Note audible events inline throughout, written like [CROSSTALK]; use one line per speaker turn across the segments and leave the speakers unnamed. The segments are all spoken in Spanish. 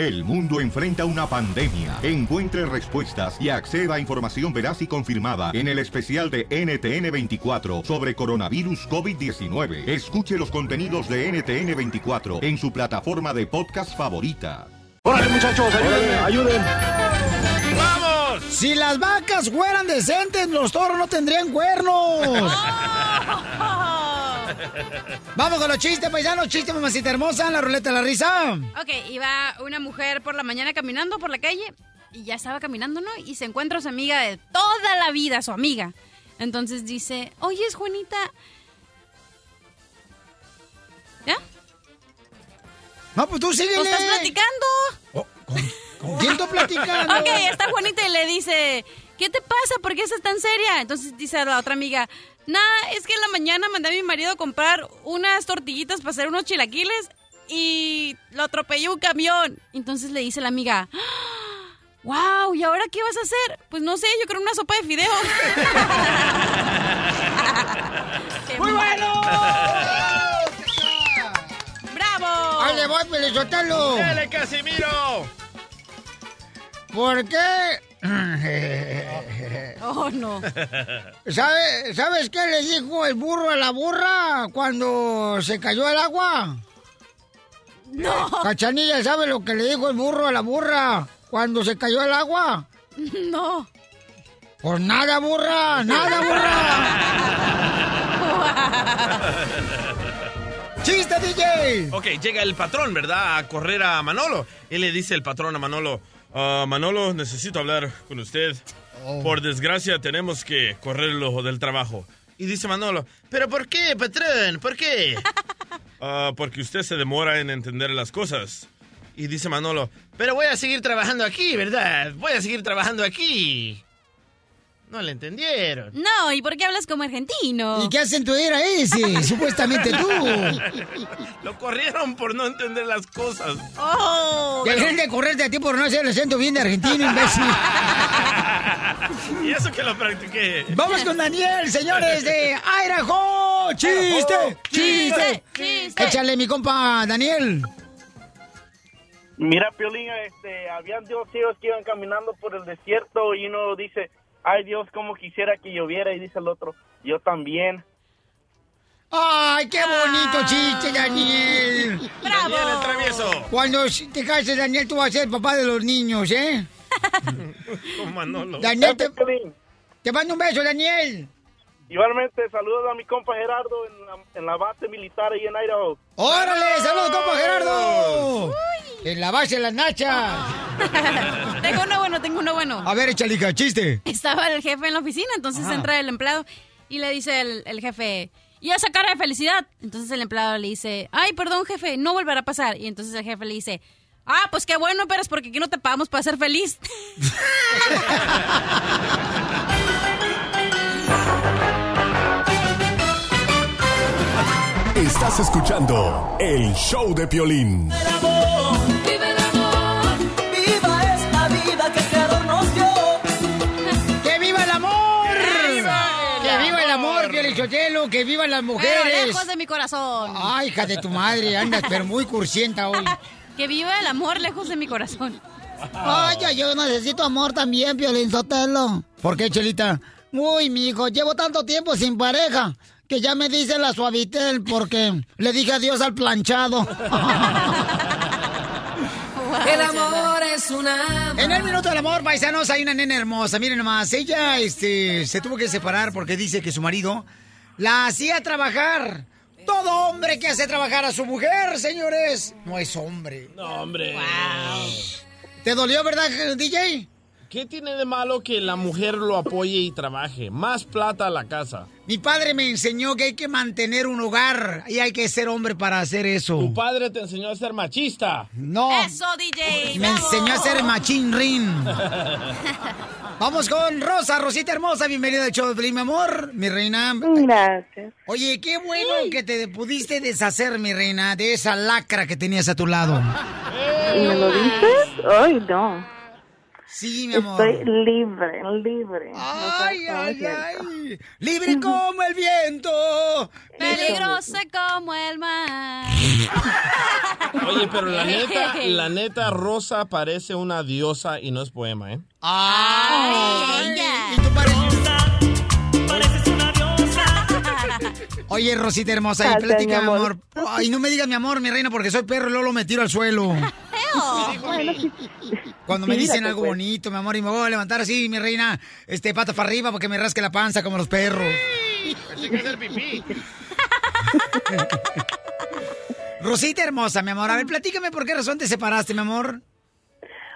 El mundo enfrenta una pandemia. Encuentre respuestas y acceda a información veraz y confirmada en el especial de NTN24 sobre coronavirus COVID-19. Escuche los contenidos de NTN24 en su plataforma de podcast favorita.
¡Órale, muchachos! ¡Ayúdenme! ¡Ayuden!
¡Vamos!
Si las vacas fueran decentes, los toros no tendrían cuernos. [LAUGHS] Vamos con los chistes, paisanos, chistes, mamacita hermosa, la ruleta de la risa.
Ok, iba una mujer por la mañana caminando por la calle y ya estaba caminando, ¿no? Y se encuentra a su amiga de toda la vida, su amiga. Entonces dice, oye, Juanita. ¿Ya?
No, pues tú síguele.
¿No estás platicando?
¿Con quién estás platicando?
ok, está Juanita y le dice, ¿qué te pasa? ¿Por qué estás tan seria? Entonces dice a la otra amiga, Nah, es que en la mañana mandé a mi marido a comprar unas tortillitas para hacer unos chilaquiles y lo atropelló un camión. Entonces le dice la amiga, ¡Wow! ¿Y ahora qué vas a hacer? Pues no sé, yo creo una sopa de fideo. [LAUGHS]
¡Muy bueno!
¡Bravo!
¡Ahí le voy, Pelizotelo!
¡Dale, Casimiro!
¿Por qué? [LAUGHS]
oh, no.
¿Sabe, ¿Sabes qué le dijo el burro a la burra cuando se cayó el agua?
No.
Cachanilla, ¿sabe lo que le dijo el burro a la burra cuando se cayó el agua?
No.
Pues nada, burra, nada, burra. [LAUGHS] ¡Chiste, DJ!
Ok, llega el patrón, ¿verdad? A correr a Manolo. Y le dice el patrón a Manolo, "Ah, Manolo, necesito hablar con usted. Por desgracia, tenemos que correrlo del trabajo. Y dice Manolo, ¿pero por qué, patrón? ¿Por qué? [LAUGHS] "Ah, porque usted se demora en entender las cosas. Y dice Manolo, pero voy a seguir trabajando aquí, ¿verdad? Voy a seguir trabajando aquí. No le entendieron.
No, ¿y por qué hablas como argentino?
¿Y qué acento era ese? [LAUGHS] Supuestamente tú.
Lo corrieron por no entender las cosas.
¡Oh!
Dejen de correrte a ti por no hacer el acento bien de argentino, imbécil. [LAUGHS]
y eso que lo practiqué.
Vamos con Daniel, señores de Idaho. ¡Chiste! ¡Chiste!
¡Chiste!
Échale, mi compa Daniel.
Mira, Piolín, este, habían dos hijos que iban caminando por el desierto y uno dice, ay Dios, como quisiera que lloviera, y dice el otro, yo también.
¡Ay, qué bonito chiste, Daniel! [LAUGHS]
¡Bravo!
Daniel el travieso.
Cuando te cases, Daniel, tú vas a ser el papá de los niños, ¿eh? [LAUGHS]
Con Manolo.
Daniel, te, te mando un beso, Daniel.
Igualmente, saludos a mi compa Gerardo en la, en la base militar ahí en Idaho.
¡Órale! ¡Saludos, compa Gerardo! En la base de las nachas. [LAUGHS]
tengo uno bueno, tengo uno bueno.
A ver, échale, chiste.
Estaba el jefe en la oficina, entonces
Ajá.
entra el empleado y le dice el, el jefe, ¿y esa cara de felicidad? Entonces el empleado le dice, ay, perdón jefe, no volverá a pasar. Y entonces el jefe le dice, ah, pues qué bueno, pero es porque aquí no te pagamos para ser feliz. [LAUGHS] [LAUGHS]
Estás escuchando el show de Piolín.
Vive el amor, viva esta vida que Creador nos dio.
¡Que viva el amor!
¡Que viva el
¡Que viva el amor,
amor!
Piolichotelo! ¡Que vivan las
Pero
mujeres!
lejos de mi corazón.
Ay, hija de tu madre, andas pero muy cursienta hoy. [LAUGHS]
Que viva el amor lejos de mi corazón.
Ay, yo necesito amor también, Piolín Sotelo. ¿Por qué, Chelita? Uy, mijo, llevo tanto tiempo sin pareja que ya me dice la suavitel porque le dije adiós al planchado. [LAUGHS]
El amor es una.
En el minuto del amor, paisanos, hay una nena hermosa. Miren nomás, ella este, se tuvo que separar porque dice que su marido la hacía trabajar. Todo hombre que hace trabajar a su mujer, señores, no es hombre.
No, hombre.
¿Te dolió, verdad, DJ?
¿Qué tiene de malo que la mujer lo apoye y trabaje? Más plata a la casa.
Mi padre me enseñó que hay que mantener un hogar y hay que ser hombre para hacer eso.
Tu padre te enseñó a ser machista.
No.
Eso, DJ.
Me
bravo.
enseñó a ser machín rin. [LAUGHS] Vamos con Rosa, Rosita hermosa, bienvenida al show de Pelín, mi amor, mi reina.
Gracias.
Oye, qué bueno que te pudiste deshacer, mi reina, de esa lacra que tenías a tu lado.
¿Y me lo dices? Ay, no.
Sí, mi amor.
Estoy libre, libre.
Ay, ay, ay. Libre como el viento.
Peligrosa como el mar. [LAUGHS]
Oye, pero la neta, la [LAUGHS] neta, Rosa parece una diosa y no es poema, ¿eh?
Ay, y tú [LAUGHS] Oye, Rosita hermosa, y platica,
mi amor.
amor. Ay, no me digas mi amor, mi reina, porque soy perro y luego me tiro al suelo. Cuando me dicen algo bonito, mi amor, y me voy a levantar así, mi reina, este, pata para arriba para que me rasque la panza como los perros. [LAUGHS]
Pensé que hacer pipí. [LAUGHS]
Rosita hermosa, mi amor, a ver, platícame por qué razón te separaste, mi amor.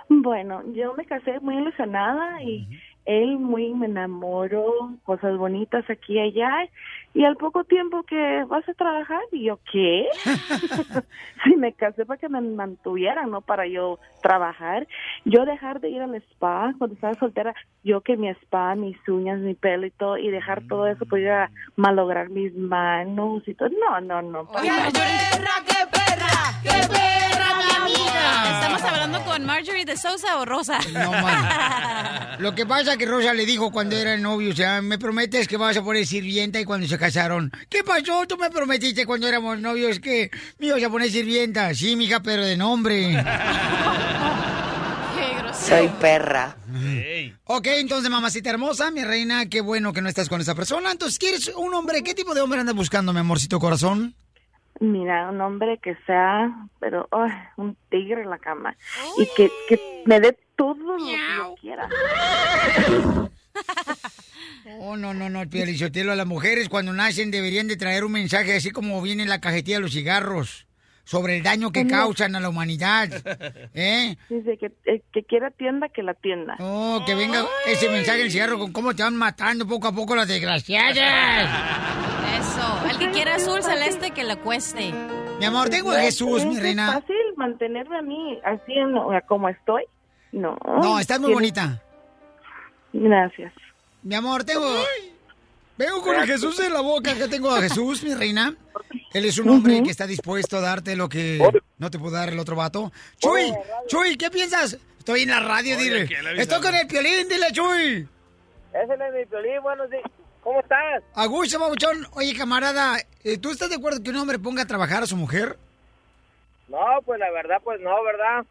Bueno, yo me casé muy ilusionada y él muy me enamoró, cosas bonitas aquí y allá. Y al poco tiempo que vas a trabajar, y yo, ¿qué? [LAUGHS] sí, me casé para que me mantuvieran, no para yo trabajar. Yo dejar de ir al spa cuando estaba soltera, yo que mi spa, mis uñas, mi pelo y todo, y dejar todo eso, pues a malograr mis manos y todo. No, no, no. para nada.
qué perra! ¡Qué perra, amiga! ¿Estamos hablando con Marjorie de Sousa o Rosa?
No, man. [LAUGHS] Lo que pasa que Rosa le dijo cuando eran novios, o sea, me prometes que vas a poner sirvienta y cuando se casaron. ¿Qué pasó? Tú me prometiste cuando éramos novios que me ibas a poner sirvienta. Sí, mija, pero de nombre. [LAUGHS]
Qué grosero.
Soy perra.
Ok, entonces, mamacita hermosa, mi reina, qué bueno que no estás con esa persona. Entonces, ¿quieres un hombre? ¿Qué tipo de hombre andas buscando, mi amorcito corazón?
Mira, un hombre que sea, pero un tigre en la cama. Y que, que me dé todo lo que yo quiera.
Oh, no, no, no, el Pielichotelo, a las mujeres cuando nacen deberían de traer un mensaje así como viene en la cajetilla de los cigarros, sobre el daño que causan a la humanidad. ¿Eh?
Dice que el que quiera tienda, que la tienda.
Oh, que venga ese mensaje del cigarro con cómo te van matando poco a poco las desgraciadas.
Eso. El que quiera azul celeste, que le cueste.
Mi amor, tengo a Jesús,
¿Es
mi reina.
fácil mantenerme a mí así como estoy? No.
No, estás muy
Tienes-
bonita.
Gracias.
Mi amor, tengo... Vengo con el Jesús en la boca, que tengo a Jesús, mi reina. Él es un hombre que está dispuesto a darte lo que no te pudo dar el otro vato. Chuy, Chuy, ¿qué piensas? Estoy en la radio,
Oye,
dile. Estoy con el piolín, dile, Chuy.
Ese es mi piolín, buenos días. ¿Cómo estás?
Augusto Babuchón, oye, camarada, eh, ¿tú estás de acuerdo que un hombre ponga a trabajar a su mujer?
No, pues la verdad, pues no, ¿verdad?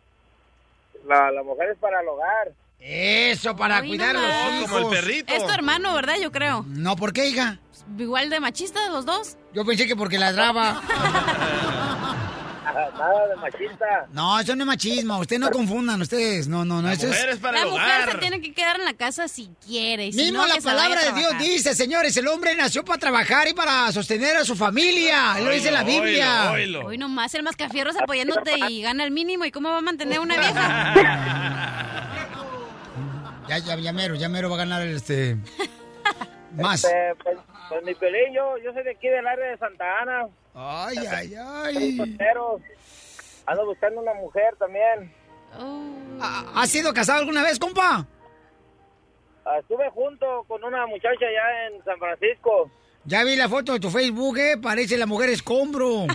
La, la mujer es para el hogar.
Eso, para
Ay,
cuidar
no
a los hijos.
Es tu hermano, ¿verdad? Yo creo.
No, ¿por qué, hija?
Igual de machistas los dos.
Yo pensé que porque ladraba. [LAUGHS] [LAUGHS]
Nada de machista.
No, eso no es machismo. Ustedes no confundan, ustedes. No, no, no. eso es...
la mujer se tiene que quedar en la casa si quiere. si
Mismo
no,
la palabra de Dios dice, señores, el hombre nació para trabajar y para sostener a su familia. Lo dice la Biblia.
Hoy nomás el mascafierros apoyándote y [LAUGHS] gana el mínimo. ¿Y cómo va a mantener una vieja? [LAUGHS]
Ya, ya, ya mero, ya mero va a ganar el, este... Más.
Este, pues, pues mi piolín, yo, yo soy de aquí del área de Santa Ana.
Ay, ay, ay.
soltero. Ando buscando una mujer también.
¿Has sido casado alguna vez, compa?
Ah, Estuve junto con una muchacha allá en San Francisco.
Ya vi la foto de tu Facebook, ¿eh? Parece la mujer escombro.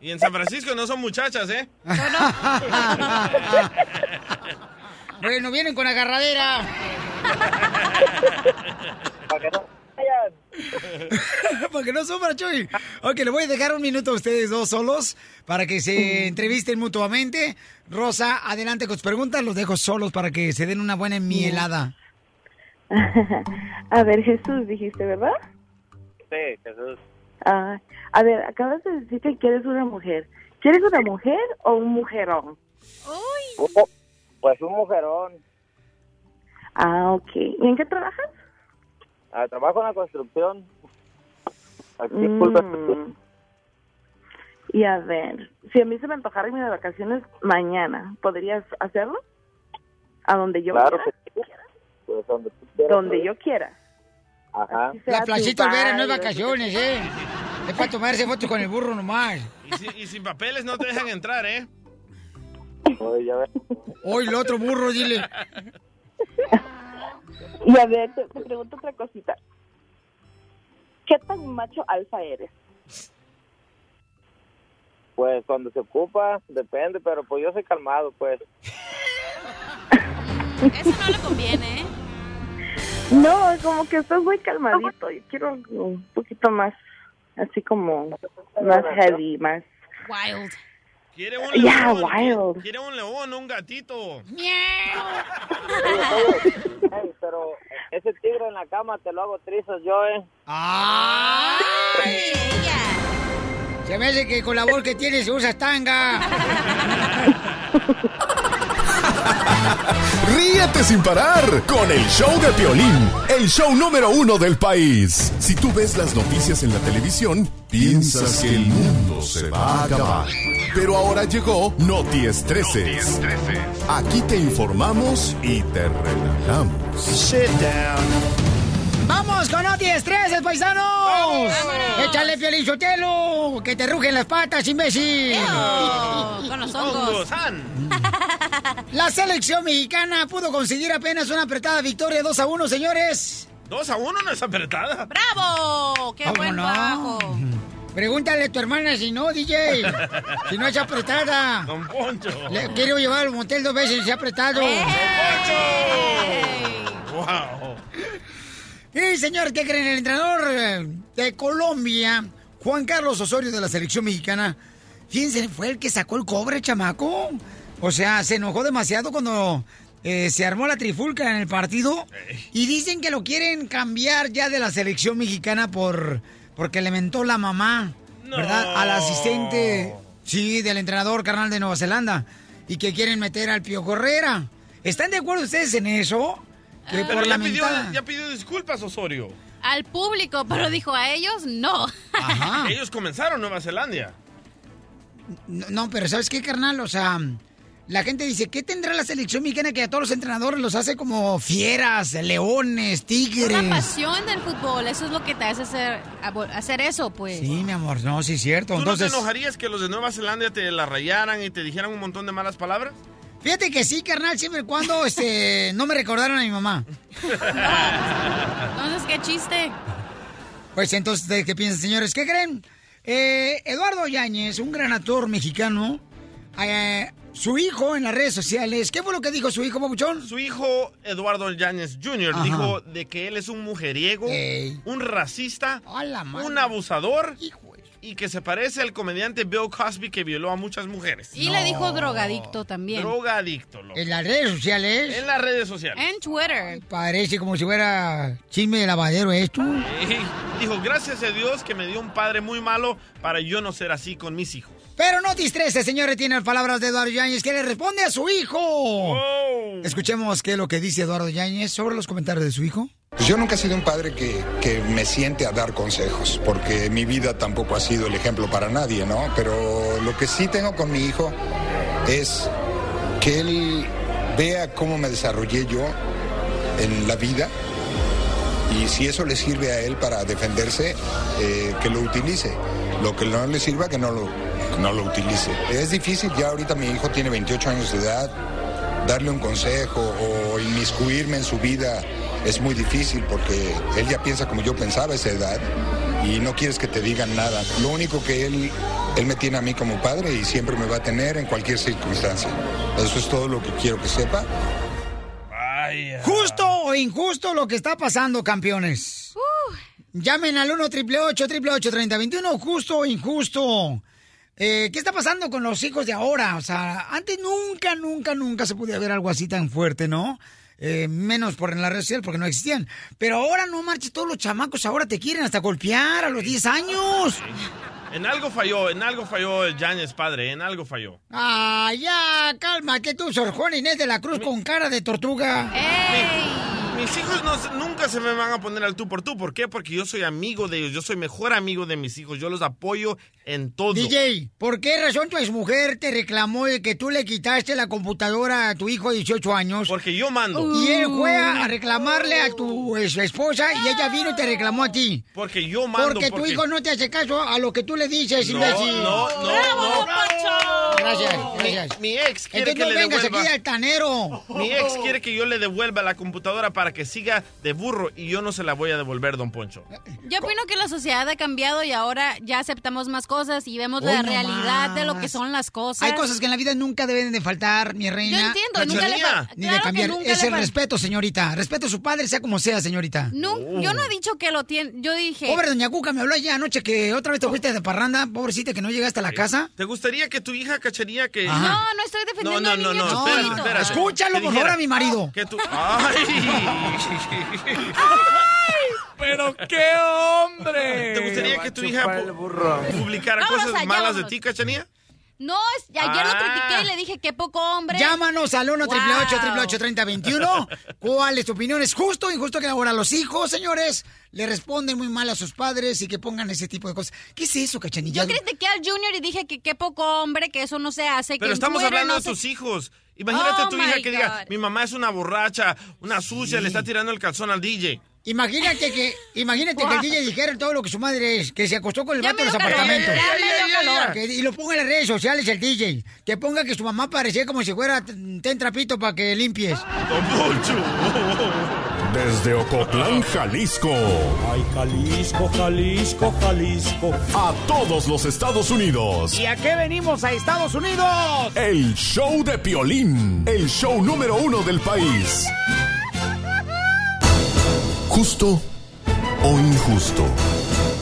Y en San Francisco no son muchachas, ¿eh? [LAUGHS]
bueno, vienen con agarradera. [LAUGHS]
Para que no [LAUGHS]
para que no sufra, Chuy. Ok, le voy a dejar un minuto a ustedes dos solos para que se entrevisten mutuamente. Rosa, adelante con tus preguntas. Los dejo solos para que se den una buena mielada. [LAUGHS]
A ver, Jesús, dijiste, ¿verdad?
Sí, Jesús.
Ah, a ver, acabas de decir que quieres una mujer. ¿Quieres una mujer o un mujerón?
Oh, pues un mujerón.
Ah, ok. ¿Y en qué trabajas?
Ah, trabajo en la construcción. Aquí,
Mm.
culpa-
Y a ver, si a mí se me antojara irme de vacaciones mañana, ¿podrías hacerlo? A donde yo
Claro
quiera.
que sí. Pues donde tú quieras,
Donde
pues.
yo quiera.
Ajá.
La placita Olvera no es vacaciones, ¿eh? Es para tomarse fotos con el burro nomás.
Y, si- y sin papeles no te dejan entrar, ¿eh?
Oye, ya ves.
Hoy el otro burro, dile. [LAUGHS]
Y a ver, te, te pregunto otra cosita. ¿Qué tan macho alfa eres?
Pues cuando se ocupa, depende, pero pues yo soy calmado, pues.
Eso no le conviene, ¿eh?
No, como que estás muy calmadito. Yo quiero algo un poquito más, así como más heavy, más.
Wild.
¿Quiere un
Yeah,
león?
wild.
¿Quiere un león o un gatito?
Ey, pero ese tigre en la cama te lo hago trizas yo, ¿eh?
¡Ay! Se me hace que con la voz que tienes usas tanga. [LAUGHS] [LAUGHS]
Ríete sin parar con el show de Piolín, el show número uno del país. Si tú ves las noticias en la televisión, piensas que el mundo se va a acabar. Pero ahora llegó Noti Estreses. Aquí te informamos y te relajamos. Sit down.
¡Vamos con Noti Estreses, paisanos! ¡Échale, Piolín Sotelo! ¡Que te rugen las patas, imbécil! [LAUGHS]
con los hongos. [LAUGHS]
La selección mexicana pudo conseguir apenas una apretada victoria 2 a 1, señores.
Dos a uno no es apretada.
¡Bravo! ¡Qué
¿Cómo
buen
no?
trabajo!
Pregúntale a tu hermana si no, DJ. [LAUGHS] si no es apretada.
Don Poncho.
Le quiero llevar al motel dos veces y se ha apretado.
Wow.
Y señor, ¿qué creen? El entrenador eh, de Colombia, Juan Carlos Osorio de la selección mexicana, fíjense, fue el que sacó el cobre, chamaco. O sea, se enojó demasiado cuando eh, se armó la trifulca en el partido. Y dicen que lo quieren cambiar ya de la selección mexicana por porque le mentó la mamá, ¿verdad? Al asistente, sí, del entrenador carnal de Nueva Zelanda. Y que quieren meter al Pío Correra. ¿Están de acuerdo ustedes en eso? Que
Ah.
Pero
por
ya
la
pidió, ya pidió disculpas, Osorio.
Al público, pero dijo a ellos no. [LAUGHS]
Ellos comenzaron Nueva Zelanda.
No, no, pero ¿sabes qué, carnal? O sea, la gente dice, ¿qué tendrá la selección mexicana que a todos los entrenadores los hace como fieras, leones,
Es
tigres?
la pasión del fútbol, eso es lo que te hace hacer, hacer eso, pues.
Sí, mi amor, no, sí es cierto.
¿Tú
Entonces,
no te enojarías que los de Nueva Zelanda te la rayaran y te dijeran un montón de malas palabras?
Fíjate que sí, carnal, siempre y cuando este, no me recordaron a mi mamá.
Entonces, qué chiste.
Pues entonces, ¿ustedes ¿qué piensan, señores? ¿Qué creen? Eh, Eduardo Yáñez, un gran actor mexicano, eh, su hijo en las redes sociales, ¿qué fue lo que dijo su hijo, Pabuchón?
Su hijo, Eduardo Yáñez Jr.,
Ajá.
dijo de que él es un mujeriego, un racista, un abusador y que se parece al comediante Bill Cosby que violó a muchas mujeres.
Y le dijo drogadicto también.
Drogadicto, loco.
En las redes sociales.
En las redes sociales.
En Twitter.
Parece como si fuera chisme de lavadero esto.
Dijo, gracias a Dios que me dio un padre muy malo para yo no ser así con mis hijos.
Pero no te estreses, señores, tiene las palabras de Eduardo Yáñez que le responde a su hijo. Escuchemos qué es lo que dice Eduardo Yáñez sobre los comentarios de su hijo.
Pues yo nunca he sido un padre que, que me siente a dar consejos, porque mi vida tampoco ha sido el ejemplo para nadie, ¿no? Pero lo que sí tengo con mi hijo es que él vea cómo me desarrollé yo en la vida y si eso le sirve a él para defenderse, eh, que lo utilice. Lo que no le sirva, que no lo, no lo utilice. Es difícil, ya ahorita mi hijo tiene 28 años de edad, darle un consejo o inmiscuirme en su vida es muy difícil porque él ya piensa como yo pensaba a esa edad y no quieres que te digan nada. Lo único que él, él me tiene a mí como padre y siempre me va a tener en cualquier circunstancia. Eso es todo lo que quiero que sepa.
Justo o injusto lo que está pasando, campeones. Llamen al 1 888 3021 justo o injusto. Eh, ¿Qué está pasando con los hijos de ahora? O sea, antes nunca, nunca, nunca se podía ver algo así tan fuerte, ¿no? Eh, menos por en la red social porque no existían. Pero ahora no marches, todos los chamacos ahora te quieren hasta golpear a los 10 años.
En algo falló, en algo falló el Yáñez padre, en algo falló.
Ah, ya, calma, que tú, Sor Juan Inés de la Cruz con cara de tortuga.
Mis hijos no, nunca se me van a poner al tú por tú. ¿Por qué? Porque yo soy amigo de ellos. Yo soy mejor amigo de mis hijos. Yo los apoyo en todo.
DJ, ¿por qué razón tu exmujer te reclamó de que tú le quitaste la computadora a tu hijo de 18 años?
Porque yo mando.
Y él fue a reclamarle a tu esposa y ella vino y te reclamó a ti.
Porque yo mando.
Porque tu hijo no te hace caso a lo que tú le dices,
No,
imbécil.
no, no, no.
gracias, gracias.
Mi, mi ex quiere
Entonces
que
no
le
vengas
devuelva.
aquí al tanero.
Mi ex quiere que yo le devuelva la computadora para que siga de burro y yo no se la voy a devolver, don Poncho.
Yo opino que la sociedad ha cambiado y ahora ya aceptamos más cosas y vemos
Hoy
la
no
realidad de lo que son las cosas.
Hay cosas que en la vida nunca deben de faltar, mi reina.
Yo entiendo, nunca le fal-
Ni
claro
de cambiar.
nunca
Es el respeto, señorita. Respeto a su padre, sea como sea, señorita.
No, Yo no he dicho que lo tiene. Yo dije.
Pobre doña Cuca me habló ayer anoche que otra vez te fuiste de parranda, pobrecita que no llegaste a la casa.
¿Te gustaría que tu hija cacharía que...
Ajá.
No, no estoy defendiendo
No, no,
al
no,
niño
no,
chiquito.
espera, espera.
Escúchalo, por favor, a mi marido.
Que tú... ¡Ay! [LAUGHS]
¡Pero qué hombre!
¿Te gustaría que tu hija pu- publicara
Vámonos
cosas
allá,
malas de
vámonos.
ti, cachanía?
No, es- ayer lo
Ah.
critiqué y le dije que poco hombre.
Llámanos al 1
Wow.
888 3021 ¿Cuál es tu opinión? ¿Es justo o injusto que ahora los hijos, señores, le responden muy mal a sus padres y que pongan ese tipo de cosas? ¿Qué es eso, cachanilla?
Yo critiqué al Junior y dije que qué poco hombre, que eso no se hace. que
Pero estamos
Twitter
hablando
no
de
se-
tus hijos. Imagínate
Oh,
tu hija
my
que diga, mi mamá es una borracha, una sucia, le está tirando el calzón al DJ.
Imagínate que, imagínate que el DJ dijera todo lo que su madre es, que se acostó con el
Ya
vato en los apartamentos.
ya.
Que- y lo ponga en las redes sociales el DJ. Que ponga que su mamá parecía como si fuera ten trapito para que limpies.
Desde Ocotlán, Jalisco.
Ay, Jalisco, Jalisco, Jalisco.
A todos los Estados Unidos.
¿Y a qué venimos a Estados Unidos?
El show de Piolín. El show número uno del país. Justo o injusto.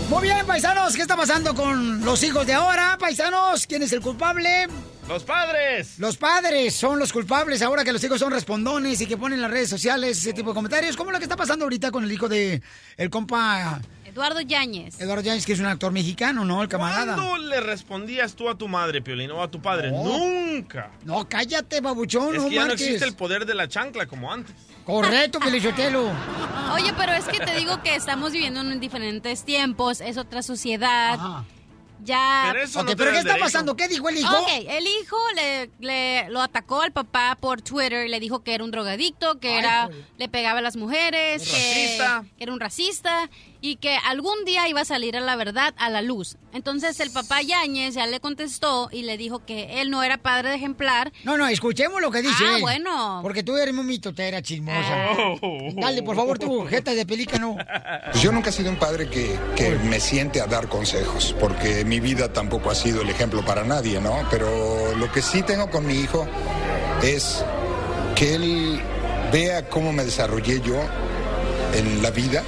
Muy bien, paisanos, ¿qué está pasando con los hijos de ahora? Paisanos, ¿quién es el culpable?
¡Los padres!
Los padres son los culpables ahora que los hijos son respondones y que ponen en las redes sociales ese tipo de comentarios. Como lo que está pasando ahorita con el hijo de el compa
Eduardo Yáñez.
Eduardo Yáñez, que es un actor mexicano, ¿no? El camarada.
¿Cuándo le respondías tú a tu madre, Piolín, o a tu padre?
No.
Nunca.
No, cállate, babuchón,
es
no
que ya no
marches.
existe el poder de la chancla como antes.
Correcto, Pelichotelo. [LAUGHS]
Oye, pero es que te digo que estamos viviendo en diferentes tiempos, es otra sociedad. Ya.
Pero eso
Ok,
no
pero ¿qué está
derecho.
pasando? ¿Qué dijo el hijo?
Ok, el hijo le, le- lo atacó al papá por Twitter y le dijo que era un drogadicto, que
Ay,
era
joder.
le pegaba a las mujeres, que, que era un racista y que algún día iba a salir a la verdad a la luz. Entonces el papá Yáñez ya le contestó y le dijo que él no era padre de ejemplar.
No, no, escuchemos lo que dice
Ah,
él.
bueno.
Porque tú eres muy mitotera, chismosa.
Oh.
Dale, por favor, tu jeta de pelícano.
Pues yo nunca he sido un padre que, que me siente a dar consejos, porque mi vida tampoco ha sido el ejemplo para nadie, ¿no? Pero lo que sí tengo con mi hijo es que él vea cómo me desarrollé yo en la vida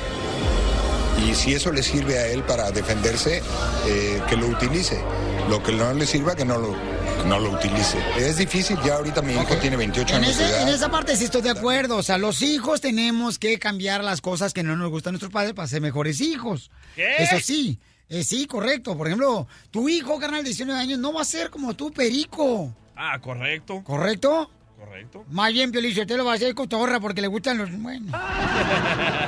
y si eso le sirve a él para defenderse, eh, que lo utilice. Lo que no le sirva, que no lo, que no lo utilice. Es difícil, ya ahorita mi hijo tiene 28
En,
años de
ese-
edad.
en esa parte sí estoy de acuerdo. O sea, los hijos tenemos que cambiar las cosas que no nos gustan a nuestros padres para ser mejores hijos.
¿Qué?
Eso sí. Eh, sí, correcto. Por ejemplo, tu hijo, carnal, de 19 años, no va a ser como tú, perico.
Ah, correcto.
¿Correcto?
Correcto.
Más bien, Piolicio, te lo va a hacer cotorra porque le gustan los... Bueno. [LAUGHS]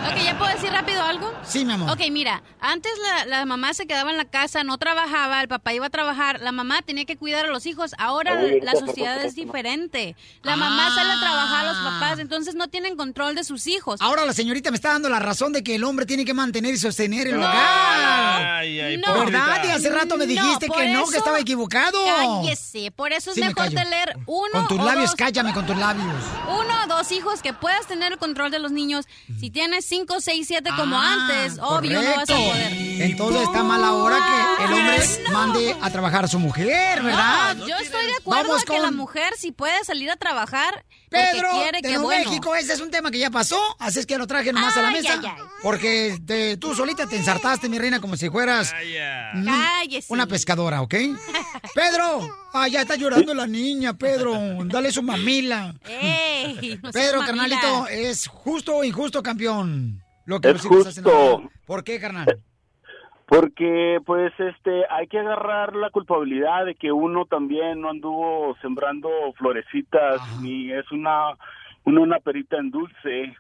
Ok, ¿ya puedo decir rápido algo?
Sí, mi amor.
Ok, mira, antes la, la mamá se quedaba en la casa, no trabajaba, el papá iba a trabajar, la mamá tenía que cuidar a los hijos. Ahora la sociedad es diferente. La mamá sale a trabajar a los papás, entonces no tienen control de sus hijos.
Ahora la señorita me está dando la razón de que el hombre tiene que mantener y sostener el
No,
hogar.
Ay, ay,
No.
¿Verdad? Y hace rato me dijiste
por
que no, que
eso-
estaba equivocado.
Cállese, por eso es
Sí, me
mejor
callo.
tener uno
Con tus
o
labios,
dos-
cállame con tus labios.
Uno o dos hijos que puedas tener el control de los niños. Si tienes cinco, seis, siete como
Ah,
antes, obvio no vas a poder.
Entonces está mal ahora que el hombre mande a trabajar a su mujer, ¿verdad?
No, yo estoy de acuerdo
Vamos
a que la
con
mujer si puede salir a trabajar
Pedro
quiere
de
que
Nuevo
bueno.
México. Ese es un tema que ya pasó, así es que lo traje nomás a la mesa.
ay, ay.
Porque te- tú solita te ensartaste, mi reina, como si fueras mm, una pescadora, ¿ok? Pedro, ah, ya está llorando la niña, Pedro. [LAUGHS] Dale su mamila.
Ey, no seas
Pedro,
mamila.
carnalito, ¿es justo o injusto, campeón? Lo que
Es
hacen
justo.
¿Por qué, carnal?
Porque, pues, este, hay que agarrar la culpabilidad de que uno también no anduvo sembrando florecitas, ni es una, una, una perita en dulce.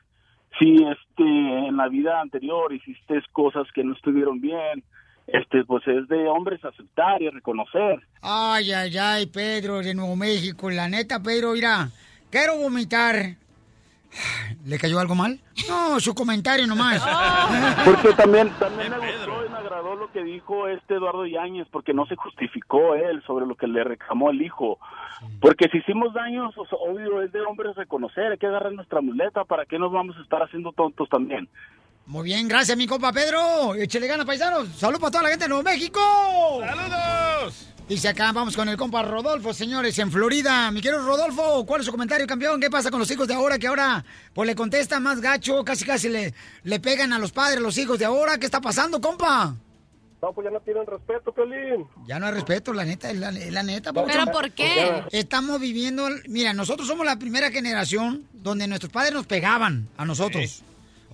Si, este, en la vida anterior hiciste cosas que no estuvieron bien, este, pues es de hombres aceptar y reconocer.
Ay, ay, ay, Pedro de Nuevo México. La neta, Pedro, mira, quiero vomitar. [SIGHS] ¿Le cayó algo mal? No, su comentario nomás. [LAUGHS]
Porque también, también me gustó y me agradó lo que dijo este Eduardo Yáñez porque no se justificó él sobre lo que le reclamó el hijo. Porque si hicimos daños, pues, obvio es de hombres reconocer, hay que agarrar nuestra muleta, ¿para qué nos vamos a estar haciendo tontos también?
Muy bien, gracias, mi compa Pedro. Échale ganas, paisanos. Salud para toda la gente de Nuevo México.
¡Saludos!
Dice acá, vamos con el compa Rodolfo, señores, en Florida. Mi querido Rodolfo, ¿cuál es su comentario, campeón? ¿Qué pasa con los hijos de ahora que ahora pues le contestan más gacho, casi casi le, le pegan a los padres, los hijos de ahora? ¿Qué está pasando, compa?
No, pues ya no tienen respeto, Pelín.
Ya no hay respeto, la neta, es la, neta.
¿Pero por qué?
Estamos viviendo, mira, nosotros somos la primera generación donde nuestros padres nos pegaban a nosotros.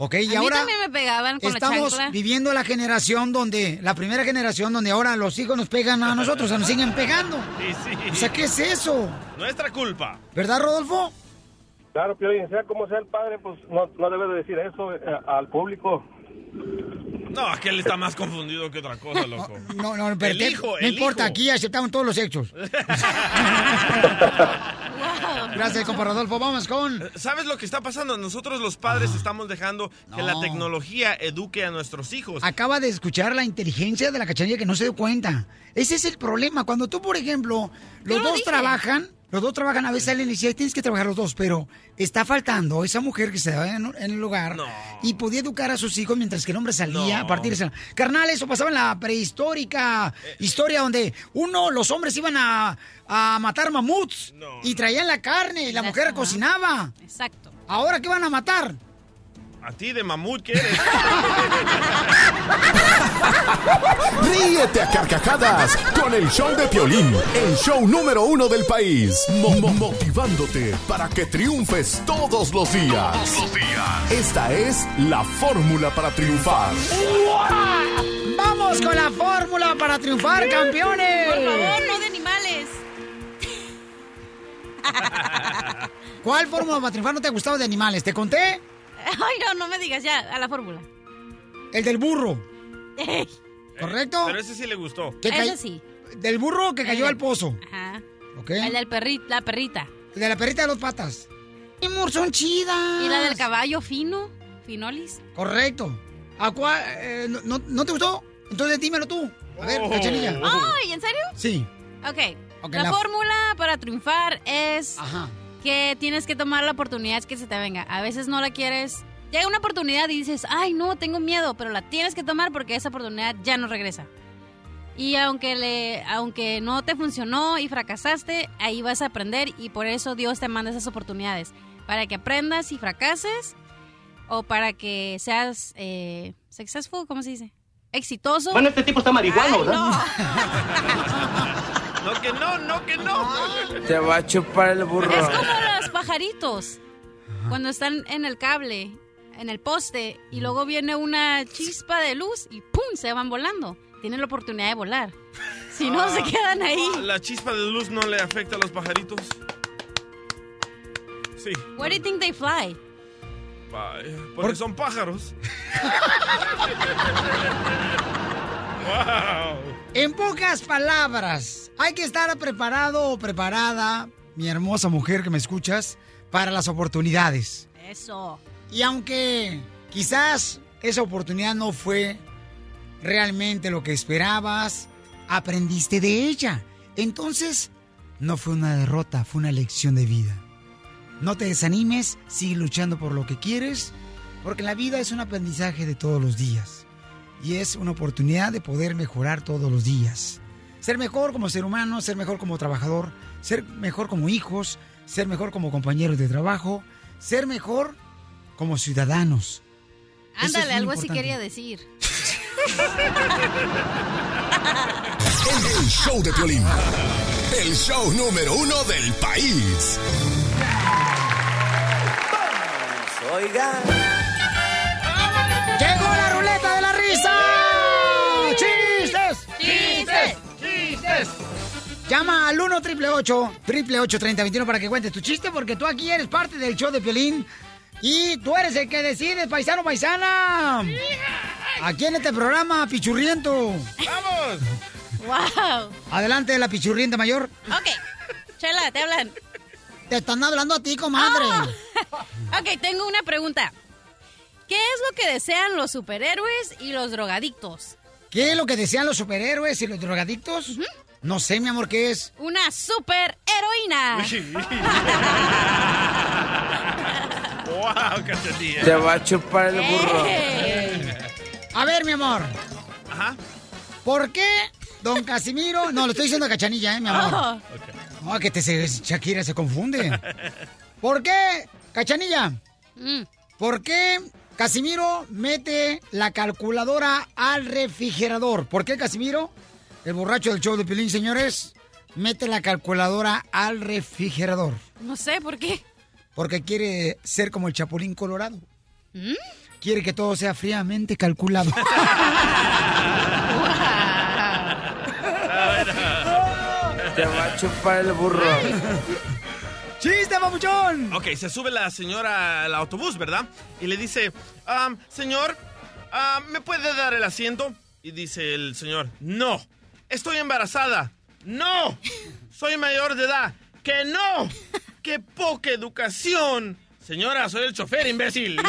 ¿Ok? Y
a
ahora
mí también me pegaban con
estamos
la
viviendo la generación donde, la primera generación donde ahora los hijos nos pegan a nosotros, o sea, nos siguen pegando.
Sí, sí.
O sea, ¿qué es eso?
Nuestra culpa.
¿Verdad, Rodolfo?
Claro, Piolín, sea como sea el padre, pues no, no debe de decir eso eh, al público.
No, aquel está más confundido que otra cosa, loco.
No, no, pero
El
te-
hijo,
no
el
importa,
hijo.
aquí aceptamos todos los hechos. [LAUGHS] [LAUGHS] Gracias, compa Rodolfo. Vamos con...
¿Sabes lo que está pasando? Nosotros los padres estamos dejando que la
No.
tecnología eduque a nuestros hijos.
Acaba de escuchar la inteligencia de la cachanilla que no se dio cuenta. Ese es el problema. Cuando tú, por ejemplo, los dos
dije.
trabajan, los dos trabajan, a veces salen y dicen, tienes que trabajar los dos, pero está faltando esa mujer que se da en, en el lugar y podía educar a sus hijos mientras que el hombre salía a partir de esa... Carnal, eso pasaba en la prehistórica historia donde uno, los hombres iban a, a matar mamuts y traían la carne y la mujer cocinaba.
Exacto.
¿Ahora qué van a matar?
A ti de mamut, ¿qué eres? [LAUGHS]
Ríete a carcajadas con el show de Piolín, el show número uno del país. Mo- mo- motivándote para que triunfes todos los días. Esta es la fórmula para triunfar.
¡Vamos con la fórmula para triunfar, campeones!
Por favor, no de animales.
¿Cuál fórmula para triunfar no te ha gustado de animales? ¿Te conté? [LAUGHS]
Ay, no, no me digas ya, a la fórmula.
El del burro. ¿Correcto?
Pero ese sí le gustó.
Que
Ese sí.
Del burro que cayó al pozo.
Ajá.
¿Ok?
El del perrito, la perrita.
El de la perrita de dos patas. Mi amor, son chidas.
Y la del caballo fino, finolis.
Correcto. ¿A cuál, eh, no, no- no te gustó? Entonces dímelo tú. A ver,
Oh.
cachanilla.
Ay, ¿en serio?
Sí.
Ok.
Ok,
la,
la-
fórmula para triunfar es
Ajá.
Que tienes que tomar la oportunidad que se te venga. A veces no la quieres. Llega una oportunidad y dices, ay, no, tengo miedo, pero la tienes que tomar porque esa oportunidad ya no regresa. Y aunque, le, aunque no te funcionó y fracasaste, ahí vas a aprender y por eso Dios te manda esas oportunidades. Para que aprendas y fracases o para que seas eh, successful, ¿cómo se dice? Exitoso.
Bueno, este tipo está marihuano,
Ay,
¿verdad?
No, [LAUGHS] que no, no, que no.
Te va a chupar el burro.
Es como los pajaritos. Cuando están en el cable, en el poste, y luego viene una chispa de luz y ¡pum! se van volando. Tienen la oportunidad de volar. Si no, se quedan ahí.
¿La chispa de luz no le afecta a los pajaritos? Sí.
Where do you think they fly?
Porque son pájaros. [LAUGHS] wow.
En pocas palabras, hay que estar preparado o preparada, mi hermosa mujer que me escuchas, para las oportunidades.
Eso.
Y aunque quizás esa oportunidad no fue realmente lo que esperabas, aprendiste de ella. Entonces, no fue una derrota, fue una lección de vida. No te desanimes, sigue luchando por lo que quieres, porque la vida es un aprendizaje de todos los días. Y es una oportunidad de poder mejorar todos los días. Ser mejor como ser humano, ser mejor como trabajador, ser mejor como hijos, ser mejor como compañeros de trabajo, ser mejor como ciudadanos. Es
Ándale, algo así
importante.
quería decir. [LAUGHS]
El show de Piolín. El show número uno del país.
Oiga.
¡Llegó la ruleta de la Llama al 1 triple 888 3021 para que cuentes tu chiste, porque tú aquí eres parte del show de Piolín. Y tú eres el que decides, paisano paisana. Aquí en este programa, pichurriento.
¡Vamos!
¡Wow!
Adelante, la pichurrienta mayor.
Ok. Chela, te hablan.
Te están hablando a ti, comadre. [LAUGHS]
Ok, tengo una pregunta. ¿Qué es lo que desean los superhéroes y los drogadictos?
¿Qué es lo que desean los superhéroes y los drogadictos? No sé, mi amor, ¿qué es?
Una super heroína.
wow, [LAUGHS] cachanilla.
Te va a chupar el burro.
A ver, mi amor.
Ajá.
¿Por qué don Casimiro... No, lo estoy diciendo a Cachanilla, ¿eh, mi amor?
Oh.
No, que te se, Shakira se confunde. ¿Por qué, Cachanilla?
Mm.
¿Por qué Casimiro mete la calculadora al refrigerador? ¿Por qué Casimiro, el borracho del show de Pilín, señores, mete la calculadora al refrigerador?
No sé por qué.
Porque quiere ser como el Chapulín Colorado.
¿Mm?
Quiere que todo sea fríamente calculado. [LAUGHS]
Te va a chupar el burro.
¡Chiste, papuchón!
Ok, se sube la señora al autobús, ¿verdad? Y le dice, "Am, señor, am, ¿me puede dar el asiento? Y dice el señor, no, estoy embarazada. No, soy mayor de edad. Que no, qué poca educación. Señora, soy el chofer, imbécil. [LAUGHS]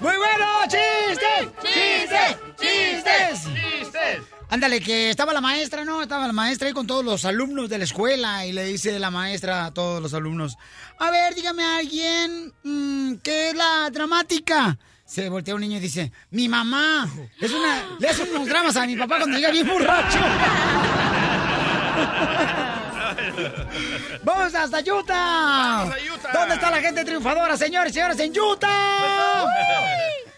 ¡Muy bueno! ¡Chistes! ¡Chistes! ¡Chistes!
¡Chistes!
Ándale, que estaba la maestra, ¿no? Estaba la maestra ahí con todos los alumnos de la escuela y le dice la maestra a todos los alumnos, a ver, dígame a alguien, mm, ¿qué es la dramática? Se voltea un niño y dice, mi mamá, [LAUGHS] es una, le hace unos dramas a mi papá cuando llega bien borracho. [LAUGHS] ¡Vamos hasta Utah!
¡Vamos a Utah!
¿Dónde está la gente triunfadora, señores y señores, en Utah?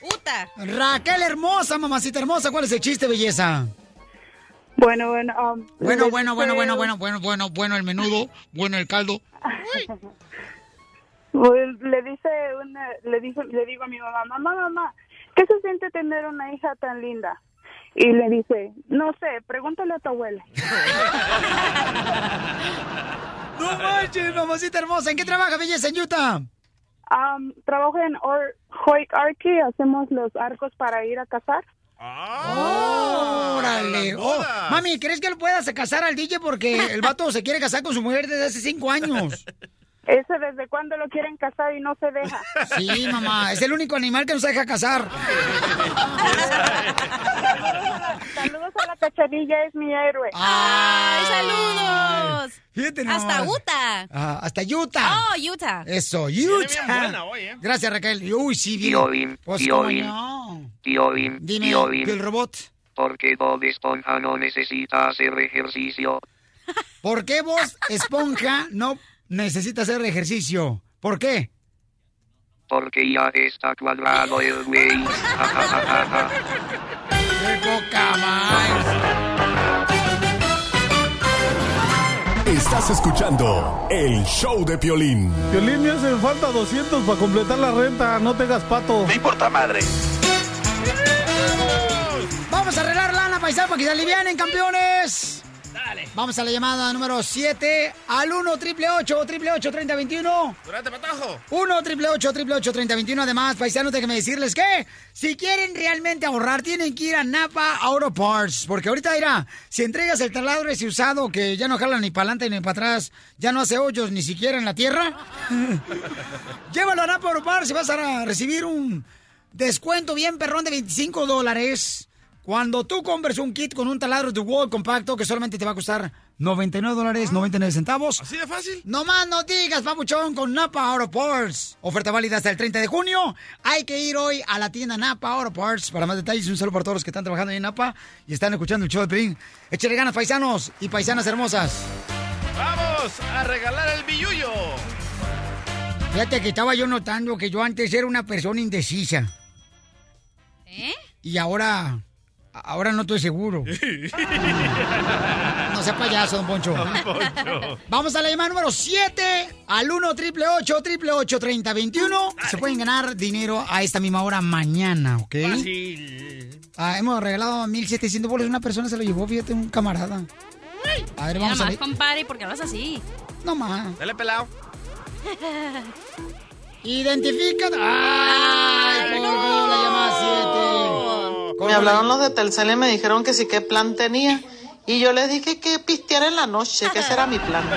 Uta.
Raquel hermosa, mamacita hermosa, ¿cuál es el chiste, belleza?
Bueno, bueno. um,
Bueno, bueno,
dice
bueno, bueno, bueno, bueno, bueno, bueno el menudo, bueno el caldo. [LAUGHS]
Pues, le dice una, le dijo, le digo a mi mamá, mamá, mamá, ¿qué se siente tener una hija tan linda? Y le dice, no sé, pregúntale a tu abuela. [LAUGHS]
No manches, mamacita hermosa, ¿en qué trabaja belleza en Utah?
Um, trabajo en Or Hoyt Archie, hacemos los arcos para ir a cazar.
Órale.
las
Oh, mami, ¿crees que lo puedas casar al DJ porque el vato se quiere casar con su mujer desde hace cinco años? [LAUGHS]
Ese desde cuándo lo quieren casar y no se deja.
Sí, mamá, es el único animal que nos deja casar.
Saludos a la cachanilla, es mi héroe.
¡Ay, saludos!
Fíjate
Hasta. Utah.
Ah, hasta Utah.
Oh, Utah.
Eso,
bien
Utah.
buena hoy, ¿eh?
Gracias, Raquel. Uy, sí, bien.
Piolín,
Pues,
Piolín.
¿cómo no?
Piolín,
Dime,
Piolín,
el robot.
porque Bob Esponja no necesita hacer ejercicio.
¿Por qué vos, esponja, no necesitas hacer ejercicio? ¿Por qué?
Porque ya está cuadrado el güey. Ja, ja, ja, ja, ja.
¡Qué poca más!
Estás escuchando el show de Piolín.
Violín, me hacen falta 200 para completar la renta. No tengas pato.
No importa madre.
Vamos a arreglar lana, paisano, para que se alivianen, campeones. Dale. Vamos a la llamada número 7 al 1 triple 8 triple 8 30 21.
Durante patajo.
1 triple 8 triple 8 30 21. Además, paisanos, déjenme decirles que si quieren realmente ahorrar, tienen que ir a Napa Auto Parts. Porque ahorita irá, si entregas el taladro ese usado que ya no jala ni para adelante ni para atrás, ya no hace hoyos ni siquiera en la tierra, [LAUGHS] llévalo a Napa Auto Parts y vas a recibir un descuento bien perrón de 25 dólares. Cuando tú compres un kit con un taladro de wall compacto que solamente te va a costar 99 dólares 99 centavos.
¿Así de fácil?
No más no digas, papuchón, con Napa Auto Parts. Oferta válida hasta el 30 de junio. Hay que ir hoy a la tienda Napa Auto Parts. Para más detalles, un saludo para todos los que están trabajando ahí en Napa y están escuchando el show de Pelín. Échale ganas, paisanos y paisanas hermosas.
¡Vamos a regalar el billuyo!
Fíjate que estaba yo notando que yo antes era una persona indecisa.
¿Eh?
Y ahora, ahora no estoy seguro. [LAUGHS] No sea payaso, don Poncho. Vamos a la llamada número 7 al 1 triple 8 triple 8 30 21. Se pueden ganar dinero a esta misma hora mañana, ¿ok?
Fácil.
Ah, hemos regalado 1.700 bolos. Una persona se lo llevó, fíjate, un camarada. A ver,
Mira
vamos a
más,
ver.
compadre, ¿por qué hablas así?
No más.
Dale pelado. [LAUGHS]
Identifica. ¡Ay, por favor, la llamada 7!
Me hablaron los de Telcel y me dijeron que sí, qué plan tenía. Y yo les dije que pistear en la noche, que ese era mi plan. [LAUGHS]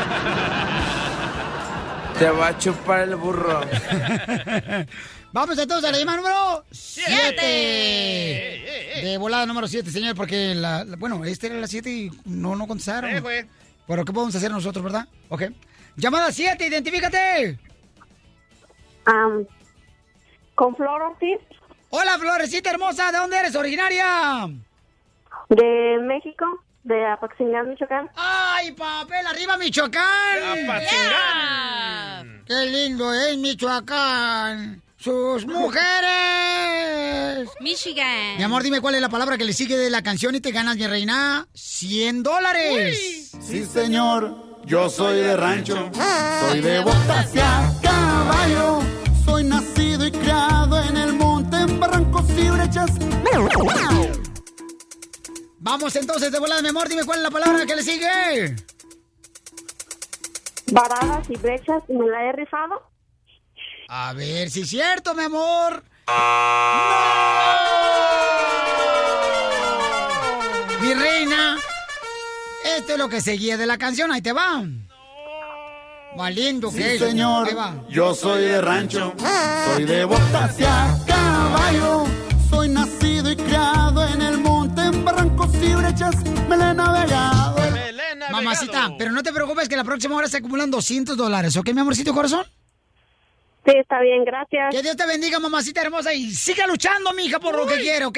Te va a chupar el burro. [LAUGHS]
Vamos entonces a la llamada número 7. De volada número 7, señor, porque la, la- bueno, esta era la 7 y no, no contestaron.
Eh, güey.
Pero ¿qué podemos hacer nosotros, verdad? Ok. Llamada 7, identifícate.
Con Flor Ortiz.
Hola, Florecita hermosa, ¿de dónde eres originaria?
De México, de Apaxingán, Michoacán.
¡Ay, papel, arriba Michoacán!
Apatzingán.
¡Qué lindo es Michoacán! ¡Sus mujeres!
Michigan.
Mi amor, dime cuál es la palabra que le sigue de la canción y te ganas, mi reina, 100 dólares.
Sí, señor, yo soy de rancho, soy de botas y a caballo. Soy nacido y criado en el monte, en barrancos y brechas.
Vamos entonces de volada, mi amor, dime cuál es la palabra que le sigue.
Varadas y brechas, y me la he rifado.
A ver si es cierto, mi amor. Mi reina, esto es lo que seguía de la canción, ahí te va. Valiendo
Sí,
que es.
señor,
Ahí va.
yo soy de rancho, soy de botas y a caballo. Soy nacido y criado en el monte, en barrancos y brechas. Me la he navegado.
Mamacita, pero no te preocupes que la próxima hora se acumulan 200 dólares, ¿ok, mi amorcito corazón?
Sí, está bien, gracias.
Que Dios te bendiga, mamacita hermosa, y siga luchando, mija, por lo que quiere, ¿ok?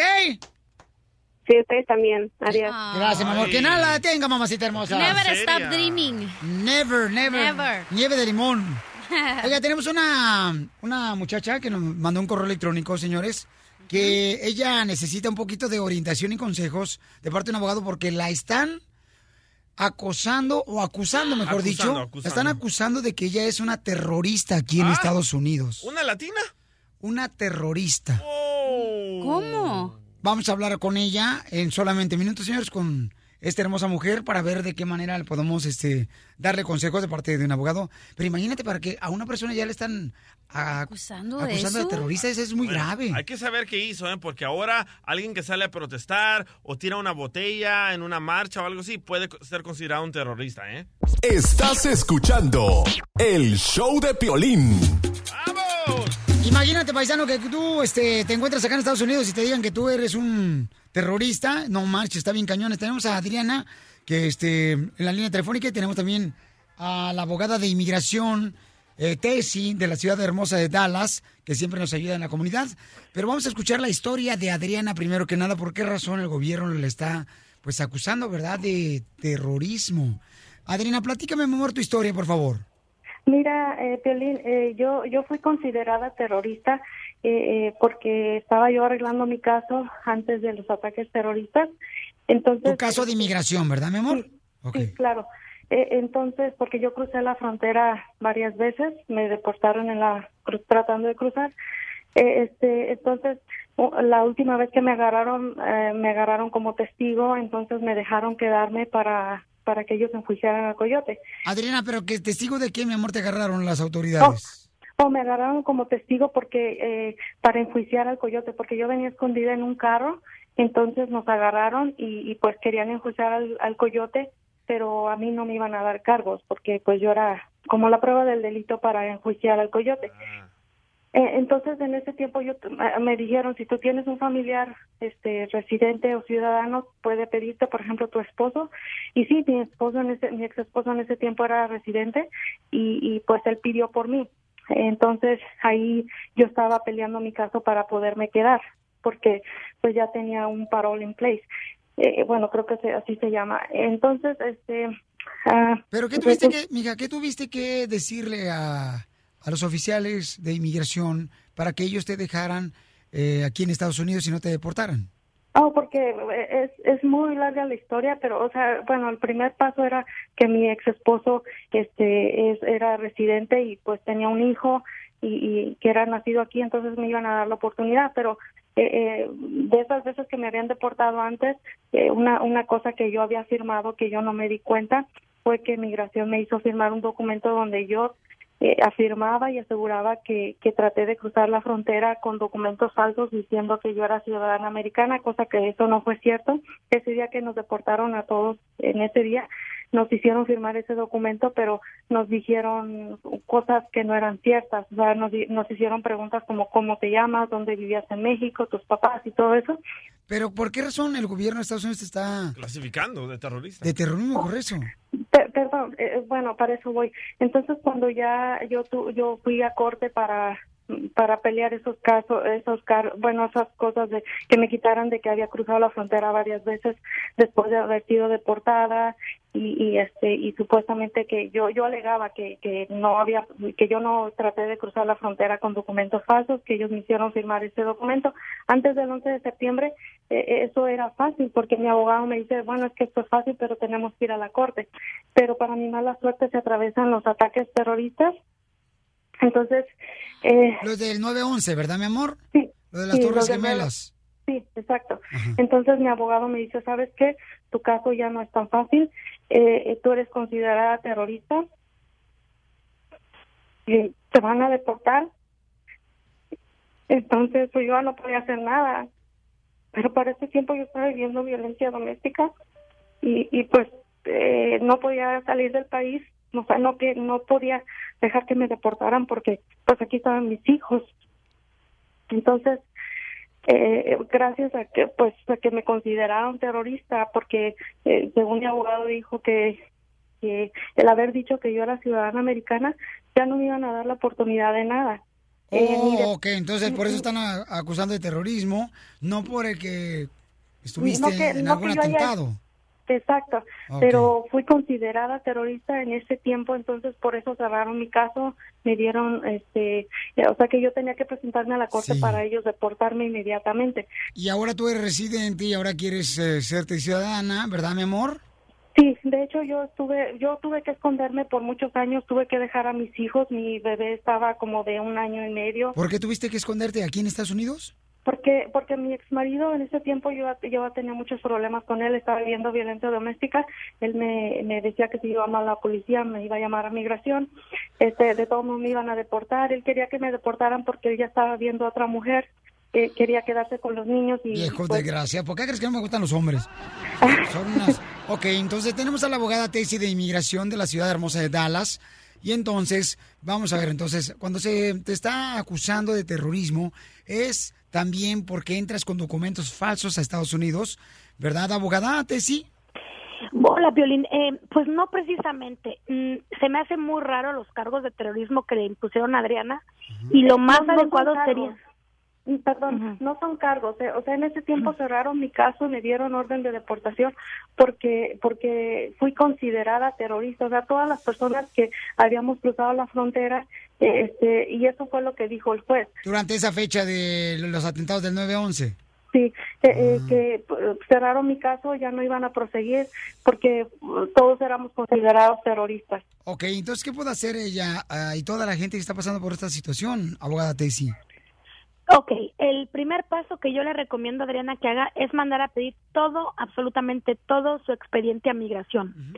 Sí, ustedes también. Adiós.
Gracias, mi amor. Que nada la detenga, mamacita hermosa.
Never stop dreaming.
Never, never.
Never.
Nieve de limón. [LAUGHS] Oiga, tenemos una, una muchacha que nos mandó un correo electrónico, señores, que ella necesita un poquito de orientación y consejos de parte de un abogado porque la están acosando o acusando, mejor
Acusando,
dicho.
acusando.
La están acusando de que ella es una terrorista aquí en Estados Unidos.
¿Una latina?
Una terrorista.
¿Cómo?
Vamos a hablar con ella en solamente minutos, señores, con esta hermosa mujer para ver de qué manera le podemos este, darle consejos de parte de un abogado. Pero imagínate, para que a una persona ya le están ah,
acusando de
acusando de
eso?
terrorista, eso es muy
Bueno,
grave.
Hay que saber qué hizo, ¿eh? porque ahora alguien que sale a protestar o tira una botella en una marcha o algo así puede ser considerado un terrorista, ¿eh?
Estás escuchando el show de Piolín.
Imagínate, paisano, que tú este, te encuentras acá en Estados Unidos y te digan que tú eres un terrorista. No marches, está bien cañones. Tenemos a Adriana, que este, en la línea telefónica, y tenemos también a la abogada de inmigración, eh, de la ciudad hermosa de Dallas, que siempre nos ayuda en la comunidad. Pero vamos a escuchar la historia de Adriana primero que nada. ¿Por qué razón el gobierno le está pues acusando, verdad, de terrorismo? Adriana, platícame, mi amor, tu historia, por favor.
Mira, eh, Piolín, eh, yo, yo fui considerada terrorista eh, eh, porque estaba yo arreglando mi caso antes de los ataques terroristas. Entonces,
Tu caso de inmigración, ¿verdad, mi amor? Ok.
Sí, claro. Eh, entonces, porque yo crucé la frontera varias veces, me deportaron en la tratando de cruzar. Eh, este, entonces, la última vez que me agarraron, eh, me agarraron como testigo, entonces me dejaron quedarme para para que ellos enjuiciaran al coyote.
Adriana, pero que testigo de qué, mi amor, te agarraron las autoridades.
O me agarraron como testigo porque eh, para enjuiciar al coyote, porque yo venía escondida en un carro, entonces nos agarraron y, y, pues querían enjuiciar al, al coyote, pero a mí no me iban a dar cargos porque pues yo era como la prueba del delito para enjuiciar al coyote. Eh, entonces en ese tiempo yo eh, me dijeron si tú tienes un familiar este residente o ciudadano puede pedirte por ejemplo tu esposo. Y sí mi esposo en ese mi ex esposo en ese tiempo era residente y, y pues él pidió por mí. Entonces ahí yo estaba peleando mi caso para poderme quedar porque pues ya tenía un parole in place. Eh, bueno creo que se- así se llama. Entonces este ah,
Pero ¿qué tuviste que, mija, qué tuviste que decirle a, a los oficiales de inmigración para que ellos te dejaran eh, aquí en Estados Unidos y no te deportaran?
Oh, porque es, es muy larga la historia, pero, o sea, bueno, el primer paso era que mi ex esposo este, es, era residente y pues tenía un hijo y, y que era nacido aquí, entonces me iban a dar la oportunidad, pero eh, eh, de esas veces que me habían deportado antes, eh, una, una cosa que yo había firmado que yo no me di cuenta fue que migración me hizo firmar un documento donde yo eh, afirmaba y aseguraba que, que traté de cruzar la frontera con documentos falsos diciendo que yo era ciudadana americana, cosa que eso no fue cierto. Ese día que nos deportaron a todos, en ese día, nos hicieron firmar ese documento, pero nos dijeron cosas que no eran ciertas. O sea, nos, di- nos hicieron preguntas como cómo te llamas, dónde vivías en México, tus papás y todo eso.
Pero ¿por qué razón el gobierno de Estados Unidos te está
Clasificando de terrorista.
de terrorismo por eso?
Per- perdón, eh, bueno, para eso voy. Entonces, cuando ya yo tu, yo fui a corte para para pelear esos casos, esos car bueno, esas cosas de que me quitaran de que había cruzado la frontera varias veces después de haber sido deportada y, y este y supuestamente que yo yo alegaba que que no había que yo no traté de cruzar la frontera con documentos falsos, que ellos me hicieron firmar ese documento antes del 11 de septiembre. eh, eso era fácil porque mi abogado me dice, bueno, es que esto es fácil, pero tenemos que ir a la corte. Pero para mi mala suerte se atravesan los ataques terroristas. Entonces, eh,
Los del 911, ¿verdad, mi amor?
Sí.
Lo de las
Sí,
Torres
de
Gemelas.
Sí, exacto. Entonces mi abogado me dice, ¿sabes qué? Tu caso ya no es tan fácil. Eh, eh, tú eres considerada terrorista. Y te van a deportar. Entonces, pues yo no podía hacer nada. Pero para ese tiempo yo estaba viviendo violencia doméstica y, y pues eh, no podía salir del país. O sea, no, que, no podía dejar que me deportaran porque pues aquí estaban mis hijos. Entonces, eh, gracias a que pues a que me consideraron terrorista porque eh, según mi abogado dijo que que el haber dicho que yo era ciudadana americana ya no me iban a dar la oportunidad de nada Eh,
Oh, ok, entonces por eso están a- acusando de terrorismo, no por el que estuviste
No que-
en
no
algún
haya-
atentado.
Exacto, pero fui considerada terrorista en ese tiempo, entonces por eso cerraron mi caso, me dieron, este, eh, o sea que yo tenía que presentarme a la corte
Sí.
para ellos deportarme inmediatamente.
Y ahora tú eres residente y ahora quieres eh, serte ciudadana, ¿verdad, mi amor?
Sí, de hecho yo estuve, yo tuve que esconderme por muchos años, tuve que dejar a mis hijos, mi bebé estaba como de un año y medio,
¿Por qué tuviste que esconderte aquí en Estados Unidos?
Porque porque mi ex marido en ese tiempo yo yo tenía muchos problemas con él, estaba viviendo violencia doméstica, él me, me decía que si iba mal a la policía me iba a llamar a migración, este de todos modos me iban a deportar, él quería que me deportaran porque él ya estaba viendo a otra mujer, eh, quería quedarse con los niños y
Viejo
pues,
de gracia, ¿por qué crees que no me gustan los hombres? Son unas... [LAUGHS] Ok, entonces tenemos a la abogada Tessie de inmigración de la ciudad hermosa de Dallas. Y entonces, vamos a ver, entonces, cuando se te está acusando de terrorismo, es también porque entras con documentos falsos a Estados Unidos, ¿verdad, abogada Tessie?
Hola, Violín. Eh, pues no precisamente. Mm, se me hace muy raro los cargos de terrorismo que le impusieron a Adriana y lo más
No,
adecuado sería...
Mm, Perdón, no son cargos. eh, O sea, en ese tiempo cerraron mi caso y me dieron orden de deportación porque porque fui considerada terrorista. O sea, todas las personas que habíamos cruzado la frontera, este, y eso fue lo que dijo el juez.
Durante esa fecha de los atentados del 9-11.
Sí, eh, eh, que eh, cerraron mi caso, ya no iban a proseguir porque eh, todos éramos considerados terroristas.
Ok, entonces, ¿qué puede hacer ella ah, y toda la gente que está pasando por esta situación, abogada Tessie?
Ok, el primer paso que yo le recomiendo a Adriana que haga es mandar a pedir todo, absolutamente todo su expediente a migración,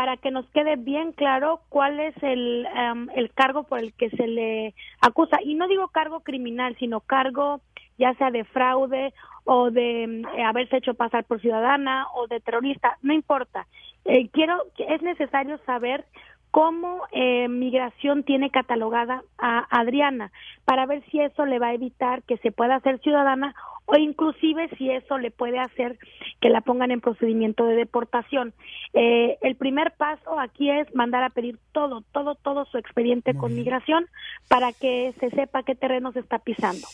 para que nos quede bien claro cuál es el, em, el cargo por el que se le acusa. Y no digo cargo criminal, sino cargo ya sea de fraude o de em, eh, haberse hecho pasar por ciudadana o de terrorista, no importa. Eh, quiero, es necesario saber cómo eh, migración tiene catalogada a Adriana para ver si eso le va a evitar que se pueda hacer ciudadana o inclusive si eso le puede hacer que la pongan en procedimiento de deportación. Eh, el primer paso aquí es mandar a pedir todo, todo, todo su expediente con migración para que se sepa qué terreno se está pisando.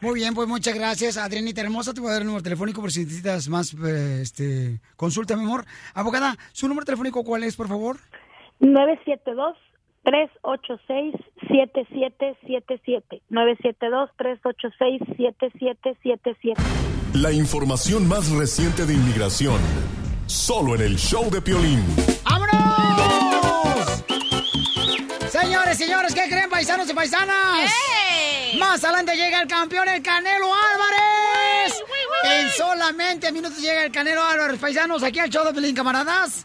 Muy bien, pues muchas gracias, Adrianita Hermosa. Te voy a dar el número telefónico por si necesitas más eh, este, consulta, mi amor. Abogada, ¿su número telefónico cuál es, por favor?
972-386-7777. 972-386-7777.
La información más reciente de inmigración. Solo en el show de Piolín.
¡Vámonos! Señores, señores, ¿qué creen, paisanos y paisanas? Más adelante llega el campeón, el Canelo Álvarez. En solamente minutos llega el Canelo Álvarez, paisanos, aquí al show de Pelín, camaradas.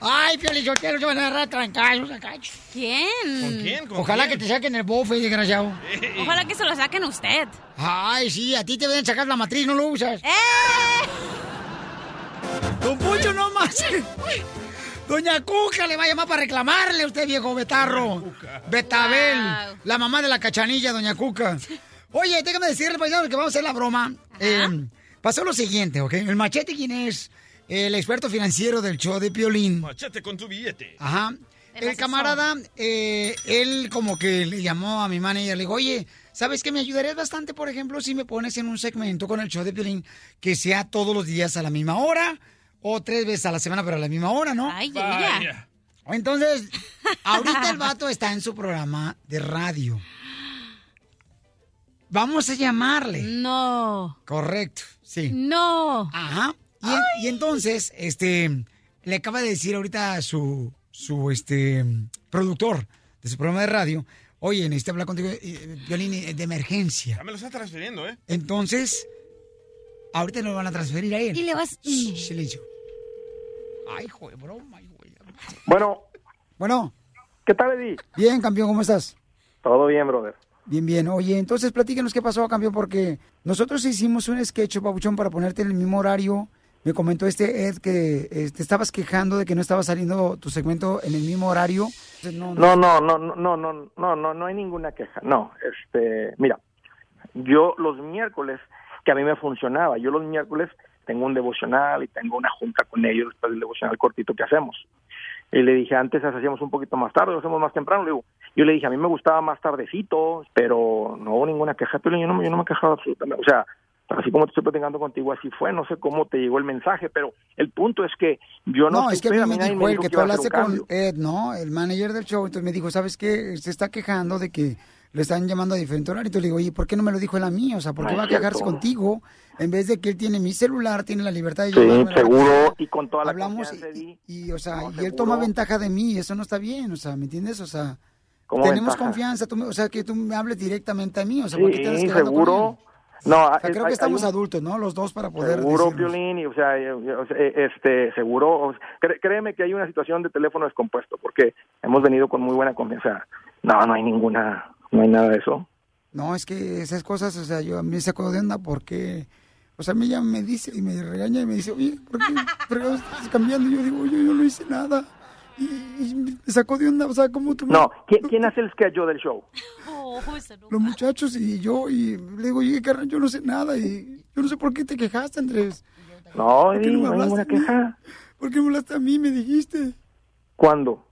Ay, Piolín, yo quiero, yo van a agarrar trancazos acá.
¿Quién?
¿Con quién? ¿Con
Ojalá
quién?
que te saquen el bofe, desgraciado.
Ojalá que se lo saquen usted.
Ay, sí, a ti te deben sacar la matriz, no lo usas.
¡Eh!
Don Poncho, no más. Doña Cuca le va a llamar para reclamarle a usted, viejo betarro. Betabel, la mamá de la cachanilla, Doña Cuca. [LAUGHS] Oye, déjame decirle, paisano, que vamos a hacer la broma. Eh, pasó lo siguiente, ¿ok? El machete, ¿quién es? El experto financiero del show de Piolín.
Machete con tu billete.
Ajá. El camarada, eh, él como que le llamó a mi manager, le dijo, oye, ¿sabes qué? Me ayudarías bastante, por ejemplo, si me pones en un segmento con el show de Piolín que sea todos los días a la misma hora o tres veces a la semana, pero a la misma hora, ¿no?
Ay. Vaya.
Entonces, ahorita el vato está en su programa de radio. [GASPS] Vamos a llamarle.
No.
Correcto, sí.
No.
Ajá. Y, y entonces, este, le acaba de decir ahorita su, su, este, productor de su programa de radio, oye, necesito hablar contigo, eh, Violín, eh, de emergencia.
Ya me lo está transfiriendo, ¿eh?
Entonces, ahorita nos van a transferir a él.
Y le vas...
Shh, silencio. Ay, hijo de broma, hijo de-
Bueno,
Bueno,
¿qué tal, Eddie?
bien, campeón, ¿cómo estás?
Todo bien, brother.
Bien, bien. Oye, entonces platícanos qué pasó, campeón, porque nosotros hicimos un sketch, papuchón, para ponerte en el mismo horario. Me comentó este Ed que eh, te estabas quejando de que no estaba saliendo tu segmento en el mismo horario. No,
No, no, no, no, no, no, no, no, no hay ninguna queja. No, este, mira, yo los miércoles, que a mí me funcionaba, yo los miércoles tengo un devocional y tengo una junta con ellos después del devocional cortito que hacemos. Y le dije, antes hacíamos un poquito más tarde, lo hacemos más temprano. Le digo, yo le dije, a mí me gustaba más tardecito, pero no hubo ninguna queja. Pero yo no, me- yo no me he quejado absolutamente. O sea, así como te estoy platicando contigo, así fue. No sé cómo te llegó el mensaje, pero el punto es que yo no
No, es que a mí me dijo él que tú hablaste con. Ed, ¿no? El manager del show. Entonces me dijo, ¿sabes qué? Se está quejando de que le están llamando a diferente horario. Entonces le digo, oye, ¿por qué no me lo dijo él a mí? O sea, ¿por qué
No
va a quejarse contigo? En vez de que él tiene mi celular, tiene la libertad de
Sí, seguro, y con toda la
Hablamos
Eddie.
y, y, o sea,
No,
y él
seguro.
toma ventaja de mí. Eso no está bien, o sea, ¿me entiendes? O sea,
¿Cómo
tenemos
ventaja?
confianza. tú o sea, que tú me hables directamente a mí. O sea, ¿por qué te
Sí,
con
seguro.
él?
No,
O sea,
hay-
creo
hay-
que estamos
un-
adultos, ¿no? Los dos para poder
Seguro. Piolín, y, o sea, eh, este, seguro, o sea, cre- créeme que hay una situación de teléfono descompuesto, porque hemos venido con muy buena confianza. No, no hay ninguna, no hay nada de eso.
No, es que esas cosas, o sea, yo a mí me saco de onda porque, o sea, ella me dice y me regaña y me dice, oye, ¿por qué, estás cambiando? Y yo digo, yo, yo no hice nada. Y, y me sacó de onda, o sea, ¿cómo tú me-
No, ¿quién, quién hace el sketch del show?
Los muchachos y yo, y le digo, oye, carnal, yo no sé nada y yo no sé por qué te quejaste, Andrés.
No,
¿Por qué
Eddie,
me
no hay ninguna
a mí?
queja. [LAUGHS]
¿Por qué me hablaste a mí? Me dijiste.
¿Cuándo?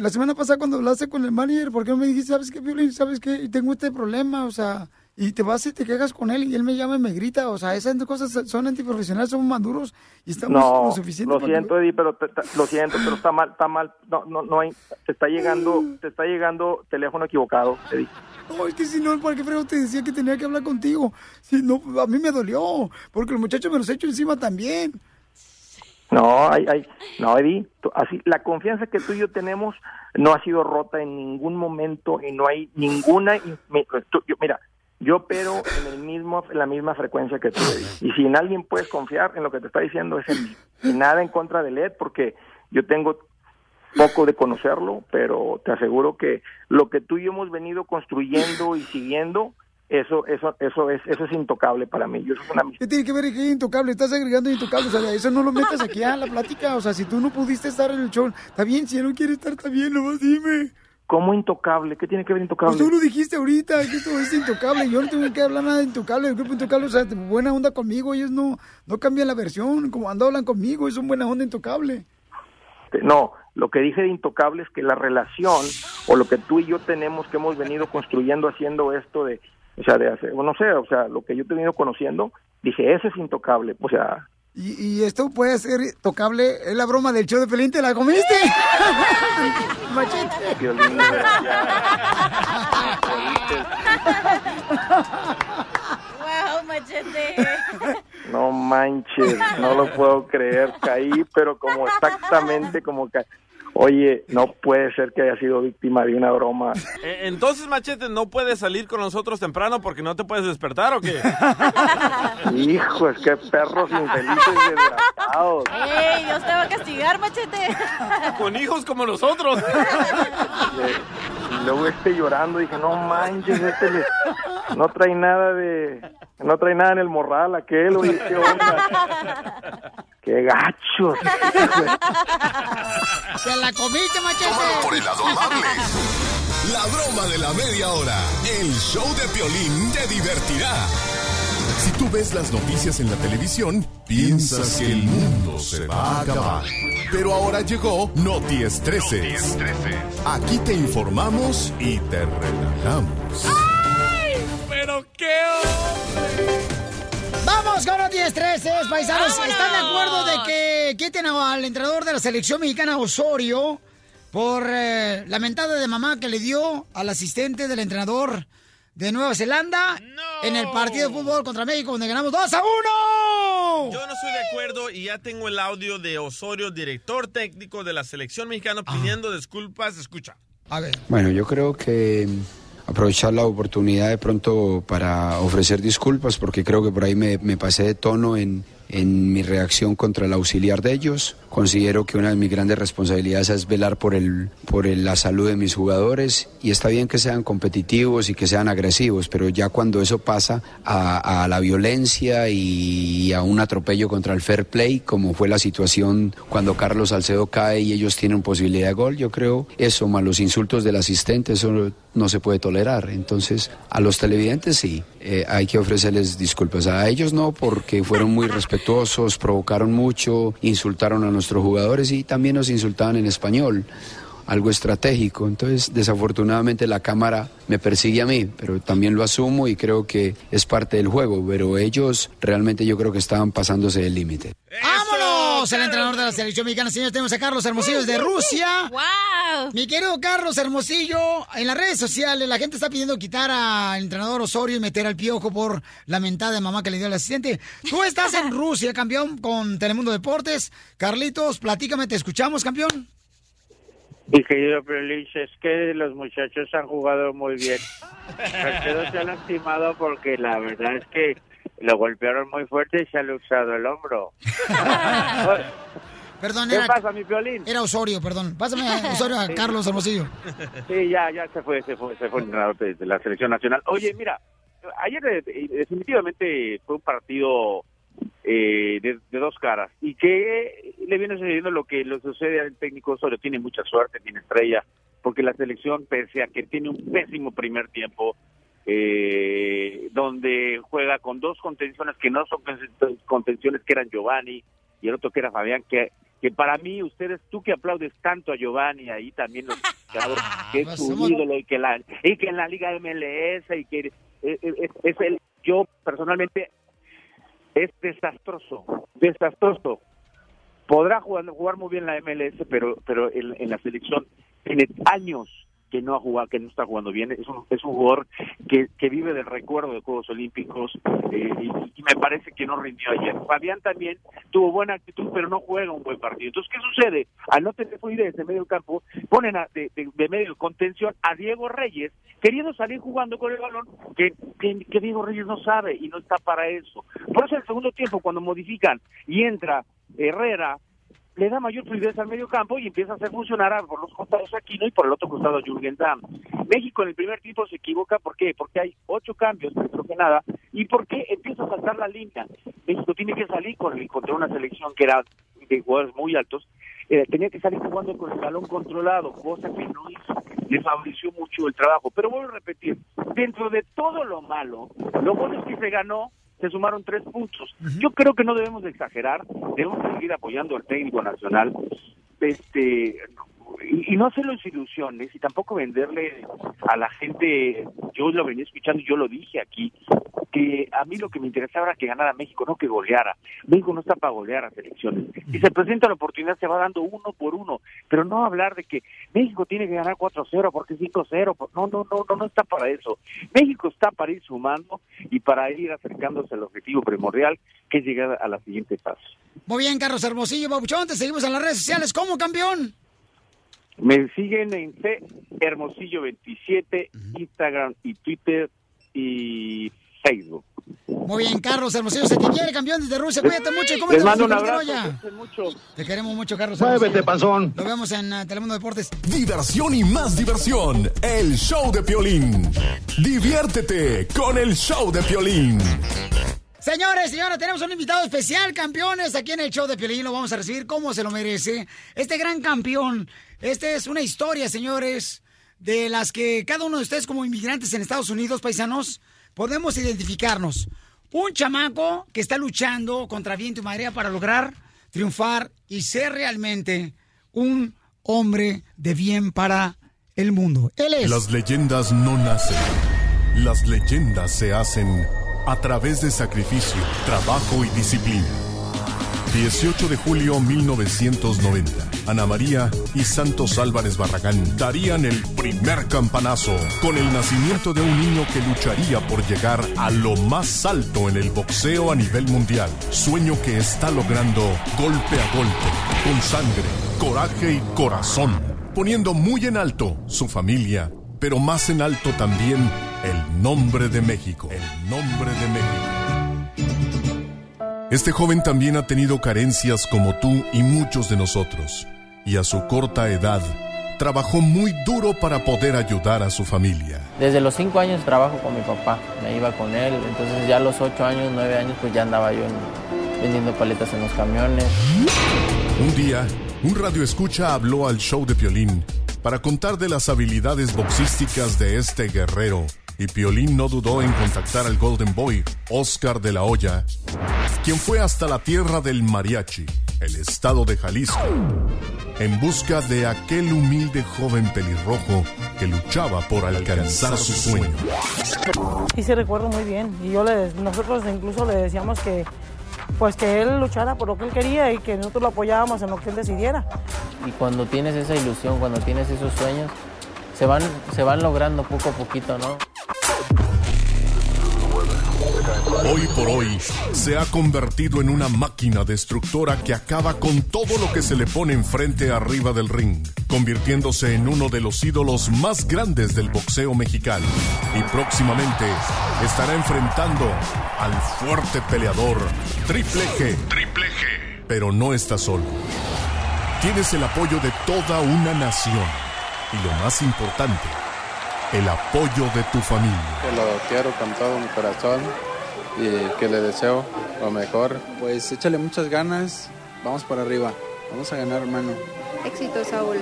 La semana pasada cuando hablaste con el manager, ¿por qué no me dijiste, sabes qué, Violín, sabes qué? Tengo este problema, o sea, y te vas y te quejas con él y él me llama y me grita, o sea, esas cosas son antiprofesionales, somos maduros y estamos
No,
lo suficiente.
lo siento, Eddie, pero te- te- lo siento, pero está mal, está mal. No, no, no hay, te está llegando, te está llegando teléfono equivocado, Eddie.
No, es que si no, ¿para qué frego te decía que tenía que hablar contigo? Si no, a mí me dolió, porque el muchacho me los echó encima también.
No, hay, hay, no, Eddie, así, la confianza que tú y yo tenemos no ha sido rota en ningún momento y no hay ninguna, yo- mira, yo opero en el mismo, en la misma frecuencia que tú, Eddie. y si en alguien puedes confiar en lo que te está diciendo es en mí, y nada en contra de Led, porque yo tengo poco de conocerlo, pero te aseguro que lo que tú y yo hemos venido construyendo y siguiendo, eso, eso, eso es, eso es intocable para mí. Yo eso es una
¿Qué tiene que ver que es intocable? Estás agregando intocable, o sea, eso no lo metas aquí a la plática, o sea, si tú no pudiste estar en el show, está bien, si él no quiere estar, está bien, nomás dime.
¿Cómo intocable? ¿Qué tiene que ver intocable?
Pues tú lo dijiste ahorita, que esto es intocable. Yo no tengo que hablar nada de intocable. El grupo intocable, o sea, buena onda conmigo. Ellos no, no cambian la versión. Como cuando hablan conmigo, es un buena onda intocable.
No, lo que dije de intocable es que la relación o lo que tú y yo tenemos que hemos venido construyendo haciendo esto de, o sea, de hacer, no sé, o sea, lo que yo te he venido conociendo, dije, eso es intocable, o sea,
Y, y esto puede ser tocable. Es la broma del show de Pelín, ¿te la comiste? [LAUGHS] Machete.
violín,
Wow, machete.
no manches, no lo puedo creer, caí, pero como exactamente como que, oye, no puede ser que haya sido víctima de una broma. [LAUGHS]
Eh, Entonces, Machete, ¿no puedes salir con nosotros temprano porque no te puedes despertar o qué? [LAUGHS]
Hijo, es que perros infelices y desgraciados.
¡Ey, Dios te va a castigar, machete! [LAUGHS]
Con hijos como nosotros.
Y luego este llorando, dije, no manches, este le- no trae nada de, no trae nada en el morral aquel, oye, qué onda. ¡Qué gacho! [LAUGHS]
¡Se la comiste, machete!
Por el lado amable. La broma de la media hora. El show de Piolín te divertirá. Si tú ves las noticias en la televisión, piensas que el mundo se va a acabar. Pero ahora llegó Noti Estreses. Aquí te informamos y te relajamos.
¡Ay! ¡Pero qué!
Vamos con los 10 13, paisanos.
¡Vámonos!
¿Están de acuerdo de que quiten al entrenador de la selección mexicana Osorio por eh, la mentada de mamá que le dio al asistente del entrenador de Nueva Zelanda en el partido de fútbol contra México donde ganamos 2 a 1?
Yo no estoy de acuerdo y ya tengo el audio de Osorio, director técnico de la selección mexicana, pidiendo disculpas. Escucha.
A ver.
Bueno, yo creo que aprovechar la oportunidad de pronto para ofrecer disculpas porque creo que por ahí me, pasé de tono en, en mi reacción contra el auxiliar de ellos. Considero que una de mis grandes responsabilidades es velar por, el, por el- la salud de mis jugadores y está bien que sean competitivos y que sean agresivos, pero ya cuando eso pasa a, a la violencia y a un atropello contra el fair play, como fue la situación cuando Carlos Salcedo cae y ellos tienen posibilidad de gol, yo creo eso, más los insultos del asistente, eso no se puede tolerar. Entonces, a los televidentes sí, eh, hay que ofrecerles disculpas. A ellos no, porque fueron muy respetuosos, provocaron mucho, insultaron a nuestros jugadores y también nos insultaban en español algo estratégico. Entonces, desafortunadamente la cámara me persigue a mí, pero también lo asumo y creo que es parte del juego. Pero ellos realmente yo creo que estaban pasándose del límite.
¡Vámonos! El entrenador de la selección mexicana, señores, tenemos a Carlos Hermosillo desde Rusia.
¡Wow!
Mi querido Carlos Hermosillo, en las redes sociales la gente está pidiendo quitar al entrenador Osorio y meter al piojo por la mentada de mamá que le dio al asistente. Tú estás en [LAUGHS] Rusia, campeón, con Telemundo Deportes. Carlitos, platícame, te escuchamos, campeón.
Y querido Prelich, es que los muchachos han jugado muy bien. Salcedo se ha lastimado porque la verdad es que lo golpearon muy fuerte y se ha luxado el hombro. [LAUGHS]
Perdón,
¿Qué
era,
pasa, mi violín?
era Osorio, perdón. Pásame a Osorio a
Sí.
Carlos Hermosillo.
Sí, ya, ya se fue, se fue, se fue el entrenador de, de la selección nacional. Oye, mira, ayer eh, definitivamente fue un partido eh, de, de dos caras y que le viene sucediendo lo que le sucede al técnico Osorio. Tiene mucha suerte, tiene estrella, porque la selección, pese a que tiene un pésimo primer tiempo, eh, donde juega con dos contenciones que no son contenciones que eran Giovanni y el otro que era Fabián, que que para mí ustedes, tú que aplaudes tanto a Giovanni ahí también los [LAUGHS] que es su ídolo y que la y que en la Liga MLS y que es, es el yo personalmente es desastroso, desastroso. Podrá jugar, jugar muy bien la MLS, pero pero en, en la selección tiene años que no ha jugado, que no está jugando bien. Es un, es un jugador que, que vive del recuerdo de Juegos Olímpicos eh, y, me parece que no rindió ayer. Fabián también tuvo buena actitud, pero no juega un buen partido. Entonces, ¿qué sucede? Al no tener fluidez en medio campo, ponen a- de, de- de medio contención a Diego Reyes, queriendo salir jugando con el balón, que, que, que Diego Reyes no sabe y no está para eso. Por eso, el segundo tiempo, cuando modifican y entra Herrera, le da mayor fluidez al medio campo y empieza a hacer funcionar a- por los costados Aquino y por el otro costado Jürgen Damm. México en el primer tiempo se equivoca, ¿por qué? Porque hay ocho cambios, creo que nada, y porque empieza a saltar la línea. México tiene que salir con el- contra una selección que era de jugadores muy altos, eh, tenía que salir jugando con el balón controlado, cosa que no hizo, le mucho el trabajo. Pero vuelvo a repetir, dentro de todo lo malo, lo bueno es que se ganó se sumaron tres puntos. Yo creo que no debemos de exagerar, debemos seguir apoyando al técnico nacional, este y, y no hacerlos ilusiones y tampoco venderle a la gente, yo lo venía escuchando y yo lo dije aquí, que a mí lo que me interesaba era que ganara México, no que goleara. México no está para golear a selecciones. Si se presenta la oportunidad, se va dando uno por uno, pero no hablar de que México tiene que ganar 4-0 porque 5-0, por- no, no, no, no, no está para eso. México está para ir sumando y para ir acercándose al objetivo primordial, que es llegar a la siguiente fase.
Muy bien, Carlos Hermosillo, Babuchón, te seguimos en las redes sociales. ¿Cómo, campeón?
Me siguen en C Hermosillo 27, Instagram y Twitter y Facebook.
Muy bien, Carlos Hermosillo, se te quiere, campeón desde Rusia. Cuídate mucho. ¿Cómo
Les mando un abrazo, cuídense mucho.
Te queremos mucho, Carlos
Muévete, panzón.
Nos vemos en uh, Telemundo Deportes.
Diversión y más diversión. El show de Piolín. Diviértete con el show de Piolín.
Señores, señoras, tenemos un invitado especial, campeones, aquí en el show de Piolín. Lo vamos a recibir como se lo merece. Este gran campeón. Este es una historia, señores, de las que cada uno de ustedes como inmigrantes en Estados Unidos, paisanos, podemos identificarnos. Un chamaco que está luchando contra viento y marea para lograr triunfar y ser realmente un hombre de bien para el mundo. Él es...
Las leyendas no nacen. Las leyendas se hacen a través de sacrificio, trabajo y disciplina. 18 de julio 1990. Ana María y Santos Álvarez Barragán darían el primer campanazo con el nacimiento de un niño que lucharía por llegar a lo más alto en el boxeo a nivel mundial. Sueño que está logrando golpe a golpe, con sangre, coraje y corazón, poniendo muy en alto su familia, pero más en alto también el nombre de México. El nombre de México. Este joven también ha tenido carencias como tú y muchos de nosotros, y a su corta edad trabajó muy duro para poder ayudar a su familia.
Desde los cinco años trabajo con mi papá, me iba con él, entonces ya a los ocho años, nueve años, pues ya andaba yo en- vendiendo paletas en los camiones.
Un día, un radio escucha habló al show de Piolín para contar de las habilidades boxísticas de este guerrero, y Piolín no dudó en contactar al Golden Boy, Oscar de la Hoya, quien fue hasta la tierra del mariachi, el estado de Jalisco, en busca de aquel humilde joven pelirrojo que luchaba por alcanzar su sueño.
Sí, sí recuerdo muy bien. Y yo le, nosotros incluso le decíamos que, pues que él luchara por lo que él quería y que nosotros lo apoyábamos en lo que él decidiera.
Y cuando tienes esa ilusión, cuando tienes esos sueños, se van, se van logrando poco a poquito, ¿no?
Hoy por hoy se ha convertido en una máquina destructora que acaba con todo lo que se le pone enfrente arriba del ring, convirtiéndose en uno de los ídolos más grandes del boxeo mexicano. Y próximamente estará enfrentando al fuerte peleador Triple G. Triple G. Pero no está solo. Tienes el apoyo de toda una nación. Y lo más importante, el apoyo de tu familia.
Que lo quiero con todo mi corazón y que le deseo lo mejor. Pues échale muchas ganas, vamos para arriba, vamos a ganar hermano.
Éxito, Saúl.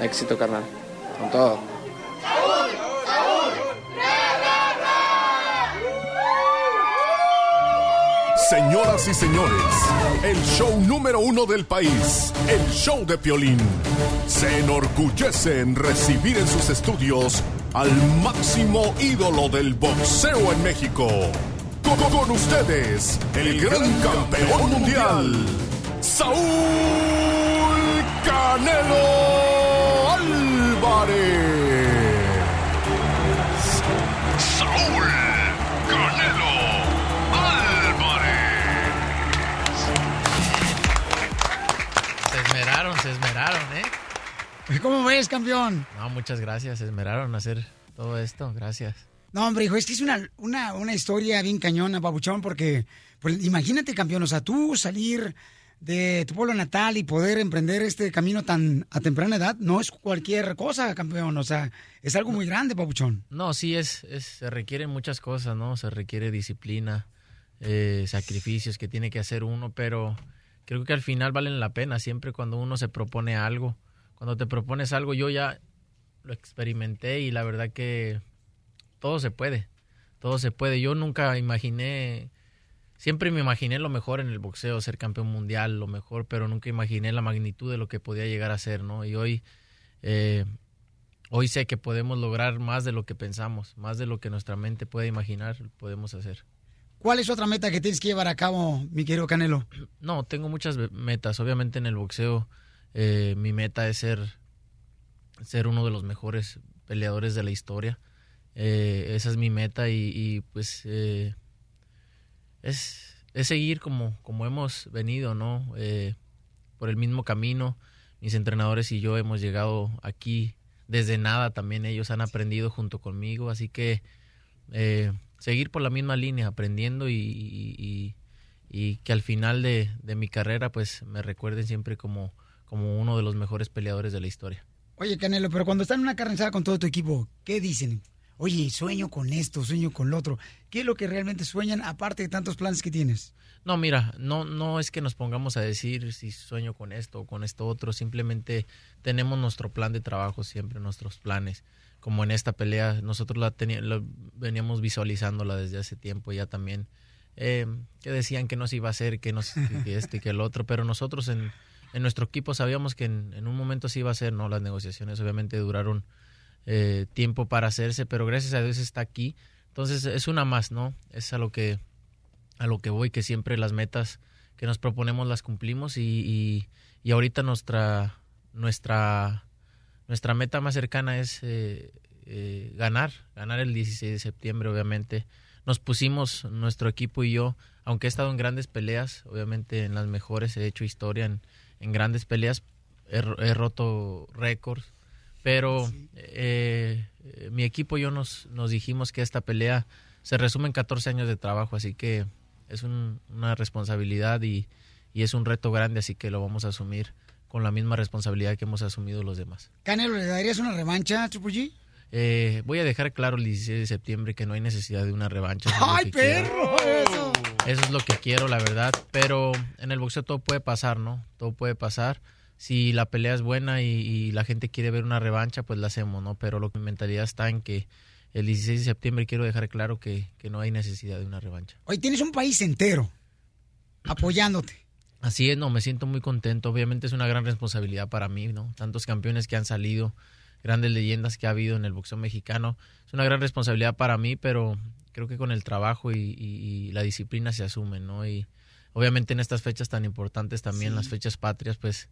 Éxito carnal, con todo.
Señoras y señores, el show número uno del país, el show de Piolín, se enorgullece en recibir en sus estudios al máximo ídolo del boxeo en México. Con, con ustedes, el gran campeón mundial, Saúl Canelo Álvarez. [LAUGHS]
¿Cómo ves, campeón?
No, muchas gracias, se esmeraron en hacer todo esto, gracias.
No, hombre, hijo, es que es una, una, una historia bien cañona, babuchón, porque pues, imagínate, campeón, o sea, tú salir de tu pueblo natal y poder emprender este camino tan a temprana edad, no es cualquier cosa, campeón, o sea, es algo muy grande, babuchón.
No, sí, es, es, se requieren muchas cosas, ¿no? Se requiere disciplina, eh, sacrificios que tiene que hacer uno, pero creo que al final valen la pena siempre cuando uno se propone algo. Cuando te propones algo, yo ya lo experimenté y la verdad que todo se puede, todo se puede. Yo nunca imaginé, siempre me imaginé lo mejor en el boxeo, ser campeón mundial, lo mejor, pero nunca imaginé la magnitud de lo que podía llegar a ser, ¿no? Y hoy, eh, hoy sé que podemos lograr más de lo que pensamos, más de lo que nuestra mente puede imaginar, podemos hacer.
¿Cuál es otra meta que tienes que llevar a cabo, mi querido Canelo?
No, tengo muchas metas. Obviamente en el boxeo eh, mi meta es ser, ser uno de los mejores peleadores de la historia. Eh, esa es mi meta y, pues eh, es, es seguir como, como hemos venido, ¿no? Eh, por el mismo camino. Mis entrenadores y yo hemos llegado aquí desde nada. También ellos han aprendido junto conmigo. Así que eh, seguir por la misma línea, aprendiendo y- y- y que al final de, de mi carrera pues me recuerden siempre como, como uno de los mejores peleadores de la historia.
Oye, Canelo, pero cuando están en una carne asada con todo tu equipo, ¿qué dicen? oye, sueño con esto, sueño con lo otro. ¿Qué es lo que realmente sueñan aparte de tantos planes que tienes?
No, mira, no, no es que nos pongamos a decir si sueño con esto o con esto otro, simplemente tenemos nuestro plan de trabajo siempre, nuestros planes. Como en esta pelea, nosotros la, la- veníamos visualizándola desde hace tiempo ya también, eh, que decían que no se iba a hacer, que, no, se- que, que este, que el otro, pero nosotros en, en nuestro equipo sabíamos que en, en un momento se iba a hacer, ¿no? Las negociaciones obviamente duraron eh, tiempo para hacerse, pero gracias a Dios está aquí. Entonces es una más, ¿no? Es a lo que a lo que voy, que siempre las metas que nos proponemos las cumplimos y, y, y ahorita nuestra, nuestra, nuestra meta más cercana es eh, eh, ganar, ganar el 16 de septiembre, obviamente. Nos pusimos, nuestro equipo y yo, aunque he estado en grandes peleas, obviamente en las mejores, he hecho historia en, en grandes peleas, he, ro- he roto récords, pero eh, eh, mi equipo y yo nos, nos dijimos que esta pelea se resume en 14 años de trabajo, así que es un- una responsabilidad y, y es un reto grande, así que lo vamos a asumir con la misma responsabilidad que hemos asumido los demás.
Canelo, ¿le darías una revancha a Triple G?
Eh, voy a dejar claro el 16 de septiembre que no hay necesidad de una revancha.
¡Ay,
quiero.
perro! Eso.
Eso es lo que quiero, la verdad. Pero en el boxeo todo puede pasar, ¿no? Todo puede pasar. Si la pelea es buena y, y la gente quiere ver una revancha, pues la hacemos, ¿no? Pero lo que mi mentalidad está en que el 16 de septiembre quiero dejar claro que, que no hay necesidad de una revancha.
Hoy tienes un país entero apoyándote.
Así es, no, me siento muy contento. Obviamente es una gran responsabilidad para mí, ¿no? Tantos campeones que han salido, grandes leyendas que ha habido en el boxeo mexicano. Es una gran responsabilidad para mí, pero creo que con el trabajo y, y- y la disciplina se asumen, ¿no? Y obviamente en estas fechas tan importantes también,
Sí.
las fechas patrias, pues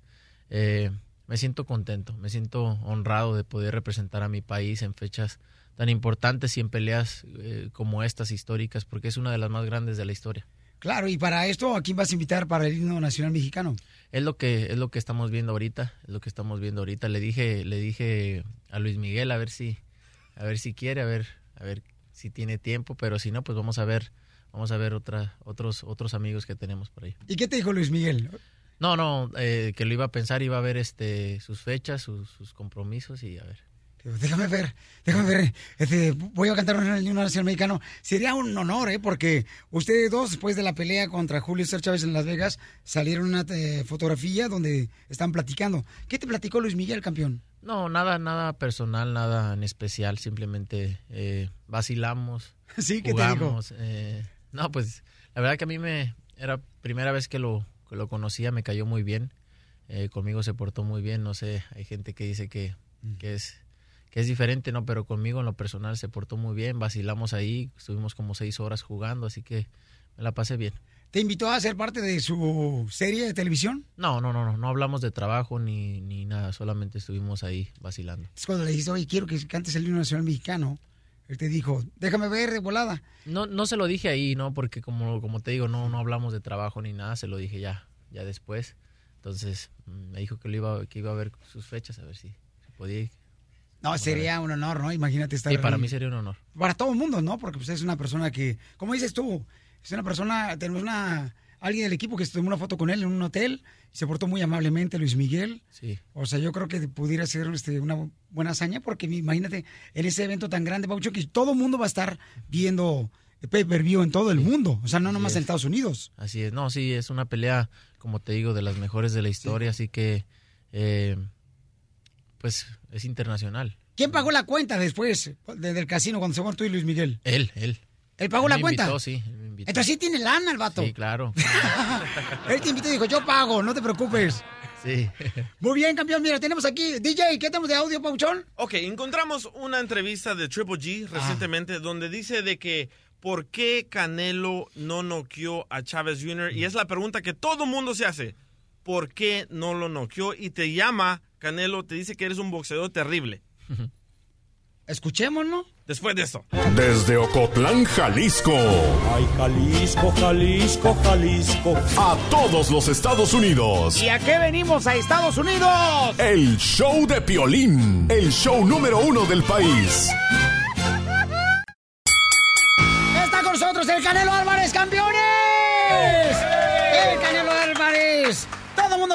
eh, me siento contento, me siento honrado de poder representar a mi país en fechas tan importantes y en peleas eh, como estas históricas, porque es una de las más grandes de la historia.
Claro, y para esto, ¿a quién vas a invitar para el himno nacional mexicano?
Es lo que es lo que estamos viendo ahorita, es lo que estamos viendo ahorita. Le dije le dije a Luis Miguel a ver si a ver si quiere, a ver a ver si tiene tiempo, pero si no pues vamos a ver vamos a ver otra otros otros amigos que tenemos por ahí.
¿Y qué te dijo Luis Miguel?
No, no, eh, que lo iba a pensar, iba a ver este sus fechas, sus, sus compromisos y a ver.
Déjame ver, déjame ver. Este, voy a cantar en el himno nacional mexicano. Sería un honor, ¿eh? Porque ustedes dos, después de la pelea contra Julio César Chávez en Las Vegas, salieron una eh, fotografía donde están platicando. ¿Qué te platicó Luis Miguel, campeón?
No, nada nada personal, nada en especial, simplemente eh, vacilamos. [LAUGHS]
Sí, ¿qué te
jugamos, eh, no, pues la verdad que a mí me era primera vez que lo que lo conocía, me cayó muy bien. Eh, conmigo se portó muy bien, no sé, hay gente que dice que,
Mm.
que es que es diferente, no, pero conmigo en lo personal se portó muy bien, vacilamos ahí, estuvimos como seis horas jugando, así que me la pasé bien.
¿Te invitó a ser parte de su serie de televisión?
No, no, no, no, no hablamos de trabajo ni, ni nada, solamente estuvimos ahí vacilando.
Es cuando le dijiste, oye, quiero que cantes el himno nacional mexicano. Él te dijo, déjame ver de volada.
No, no se lo dije ahí, ¿no? Porque como, como te digo, no, no hablamos de trabajo ni nada, se lo dije ya, ya después. Entonces mm, me dijo que, lo iba, que iba a ver sus fechas, a ver si, si podía ir.
No, sería un honor, ¿no? Imagínate estar
Sí, para
ahí.
mí sería un honor.
Para todo el mundo, ¿no? Porque pues, es una persona que, como dices tú, es una persona, tenemos una, alguien del equipo que se tomó una foto con él en un hotel, y se portó muy amablemente Luis Miguel.
Sí.
O sea, yo creo que pudiera ser este, una buena hazaña, porque imagínate, en ese evento tan grande, Paucho, que todo el mundo va a estar viendo pay-per-view en todo el mundo, o sea, no nomás
es.
en Estados Unidos.
Así es, no, sí, es una pelea, como te digo, de las mejores de la historia, así que, eh, pues, es internacional.
¿Quién pagó la cuenta después de- del casino cuando se fueron tú y Luis Miguel?
Él, él.
¿Él pagó
Él
la
me
cuenta?
invitó, sí, él me invitó.
Entonces sí tiene lana el vato.
Sí, claro. [LAUGHS]
Él te invitó y dijo, yo pago, no te preocupes.
Sí.
Muy bien, campeón. Mira, tenemos aquí, DJ, ¿qué tenemos de audio, Pauchón?
Ok, encontramos una entrevista de Triple G recientemente donde dice de que ¿por qué Canelo no noqueó a Chávez Jr.? Y es la pregunta que todo mundo se hace. ¿Por qué no lo noqueó? Y te llama Canelo, te dice que eres un boxeador terrible.
Escuchémonos.
Después de esto.
Desde Ocotlán, Jalisco.
Ay, Jalisco, Jalisco, Jalisco.
A todos los Estados Unidos.
¿Y a qué venimos a Estados Unidos?
El show de Piolín. El show número uno del país.
Está con nosotros el Canelo Álvarez, campeones.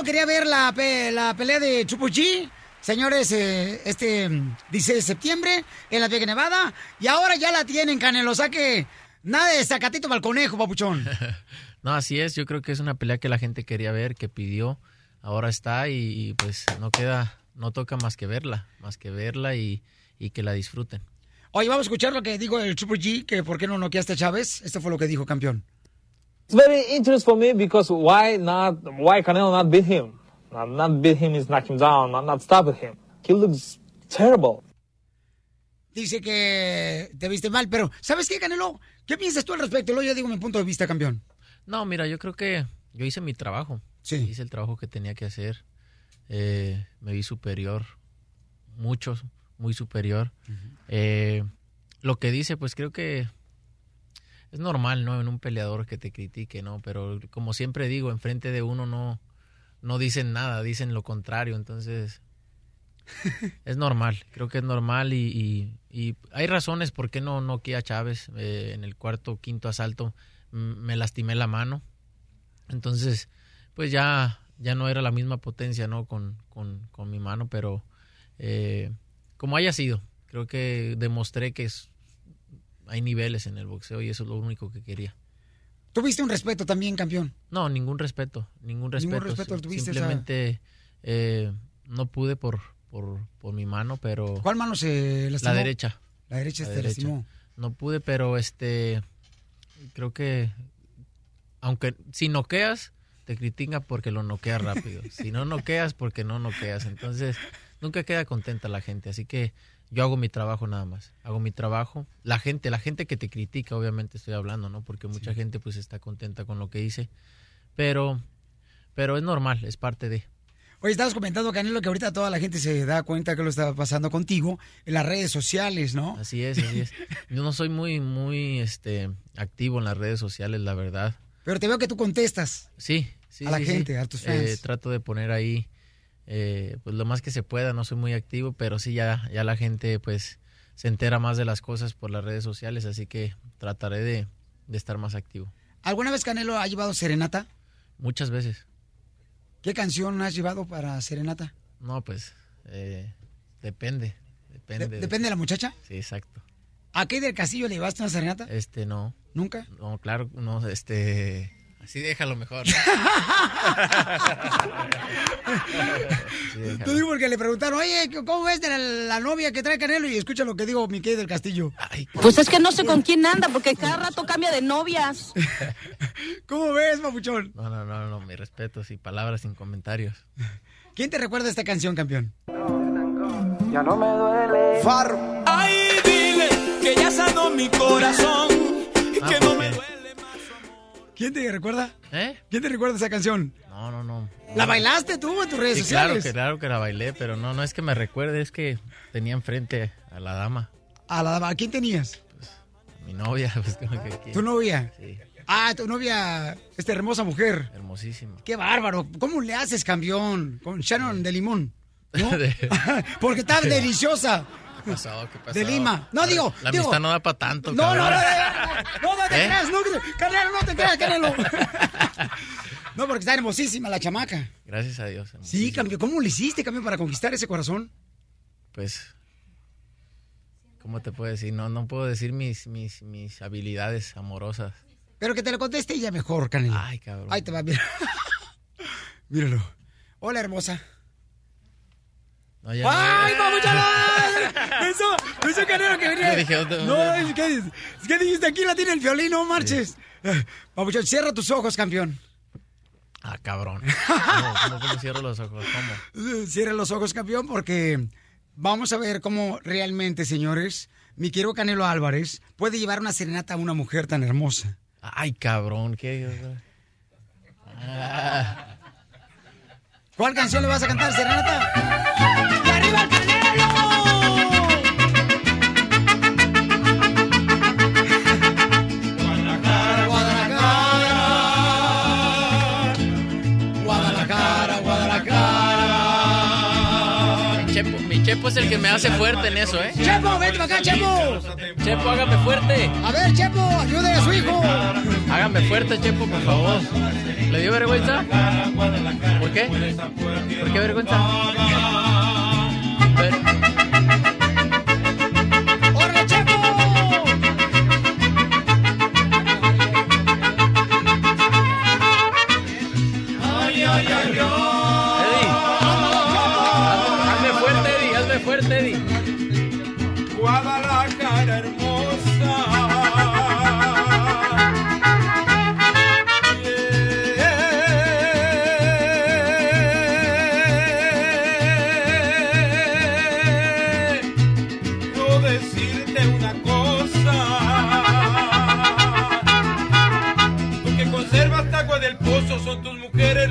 Quería ver la, pe- la pelea de Chupuchi. señores, eh, este mm, 16 de septiembre en Las Vegas, Nevada. Y ahora ya la tienen, Canelo. O sea que nada de sacatito para el conejo, papuchón. [LAUGHS]
No, así es. Yo creo que es una pelea que la gente quería ver, que pidió. Ahora está y, y, pues no queda, no toca más que verla, más que verla y, y que la disfruten.
Oye, vamos a escuchar lo que dijo el G, que por qué no noqueaste a Chávez. Esto fue lo que dijo, campeón.
It's very interesting for me because why not? Why Canelo not beat him? Not, not beat him is knock him down. Not not stop him. He looks terrible.
Dice que te viste mal, pero ¿sabes qué, Canelo? ¿Qué piensas tú al respecto? Luego yo digo mi punto de vista, campeón.
No, mira, yo creo que yo hice mi trabajo.
Sí.
Hice el trabajo que tenía que hacer. Eh, me vi superior, mucho, muy superior. Eh, lo que dice, pues creo que es normal, ¿no? En un peleador que te critique, ¿no? Pero como siempre digo, enfrente de uno no, no dicen nada, dicen lo contrario. Entonces, [LAUGHS] es normal, creo que es normal y, y- y hay razones por qué no noqueé a Chávez. Eh, en el cuarto, quinto asalto me lastimé la mano. Entonces, pues ya, ya no era la misma potencia, ¿no? Con, con, con mi mano, pero eh, como haya sido, creo que demostré que es- hay niveles en el boxeo y eso es lo único que quería.
¿Tuviste un respeto también, campeón?
No, ningún respeto, ningún respeto.
tuviste,
Simplemente eh, no pude por, por, por mi mano, pero...
¿Cuál mano se lastimó?
La derecha.
La derecha se lastimó.
No pude, pero este... Creo que... Aunque si noqueas, te critican porque lo noqueas rápido. si no noqueas, porque no noqueas. Entonces, nunca queda contenta la gente. Así que yo hago mi trabajo nada más. Hago mi trabajo. La gente, la gente que te critica, obviamente estoy hablando, ¿no? Porque mucha gente pues está contenta con lo que hice. Pero, pero es normal, es parte de...
Oye, estabas comentando, Canelo, que ahorita toda la gente se da cuenta que lo está pasando contigo en las redes sociales, ¿no?
Así es, así es. [LAUGHS] Yo no soy muy, muy, este, activo en las redes sociales, la verdad.
Pero te veo que tú contestas.
Sí, sí.
A la
sí,
gente,
sí.
a tus
Eh,
fans.
trato de poner ahí, eh, pues lo más que se pueda. No soy muy activo, pero sí ya, ya la gente, pues, se entera más de las cosas por las redes sociales, así que trataré de, de estar más activo.
¿Alguna vez Canelo ha llevado serenata?
Muchas veces.
¿Qué canción has llevado para serenata?
No, pues, eh, depende. Depende.
De- ¿Depende de la muchacha?
Sí, exacto.
¿A qué del castillo le llevaste una serenata?
Este, no.
¿Nunca?
No, claro, no, este... Así déjalo mejor. [LAUGHS] Sí, déjalo.
Te digo porque le preguntaron, oye, ¿cómo ves de la, la novia que trae Canelo? Y escucha lo que digo Miquel del Castillo.
Pues es que no sé con quién anda, porque cada rato cambia de novias. [LAUGHS]
¿Cómo ves, papuchón?
No, no, no, no, mi respeto, sin palabras, sin comentarios.
¿Quién te recuerda esta canción, campeón?
Ya no me duele.
Farro.
Ay, dile que ya sanó mi corazón y
Ah,
que no.
¿Quién te recuerda?
¿Eh?
¿Quién te recuerda esa canción?
No, no, no.
¿La bailaste tú en tus redes
Sí, claro
sociales?
que, claro que la bailé, pero no, no es que me recuerde, es que tenía enfrente a la dama,
¿A, la, ¿A quién tenías?
mi novia, [LAUGHS] pues como que aquí.
¿Tu novia?
Sí,
Ah, tu novia, esta hermosa mujer.
hermosísima.
Qué bárbaro. ¿Cómo le haces, campeón? Con Shannon de limón. ¿No? [LAUGHS] [LAUGHS] Porque está deliciosa.
¿Qué pasó? ¿Qué pasó?
De Lima. No, digo,
La
digo-
amistad no da para tanto,
No, no, no,
cabrón.
no, no, no te
¿Eh?
creas, no, Canelo, no te creas, Canelo. [LAUGHS] No, porque está hermosísima la chamaca.
Gracias a Dios.
Sí, campeón, ¿cómo le hiciste, campeón, para conquistar ese corazón?
Pues, ¿cómo te puedo decir? No, no puedo decir mis, mis, mis habilidades amorosas.
Pero que te lo conteste ella mejor, Canelo.
Ay, cabrón.
Ahí te va, mira. [LAUGHS] Míralo. Hola, hermosa.
No, no.
¡Ay, papuchón! Eso, eso Canelo que venía.
Yo dije, ¿dónde-
no, es que, es que dijiste aquí la tiene el violín, no marches. Eh, Papuchón, cierra tus ojos, campeón.
Ah, cabrón. [LAUGHS] ¿Cómo, cómo, cómo cierro los ojos? ¿Cómo?
Eh, Cierra los ojos, campeón, porque vamos a ver cómo realmente, señores, mi querido Canelo Álvarez puede llevar una serenata a una mujer tan hermosa.
Ay, cabrón, ¿qué? Ah.
¿Cuál canción le vas a cantar, serenata?
Que me hace fuerte en eso, ¿eh?
Chepo, para acá, Chepo.
Chepo, hágame fuerte.
A ver, Chepo, ayude a su hijo.
Hágame fuerte, Chepo, por favor. ¿Le dio vergüenza? ¿Por qué? ¿Por qué vergüenza?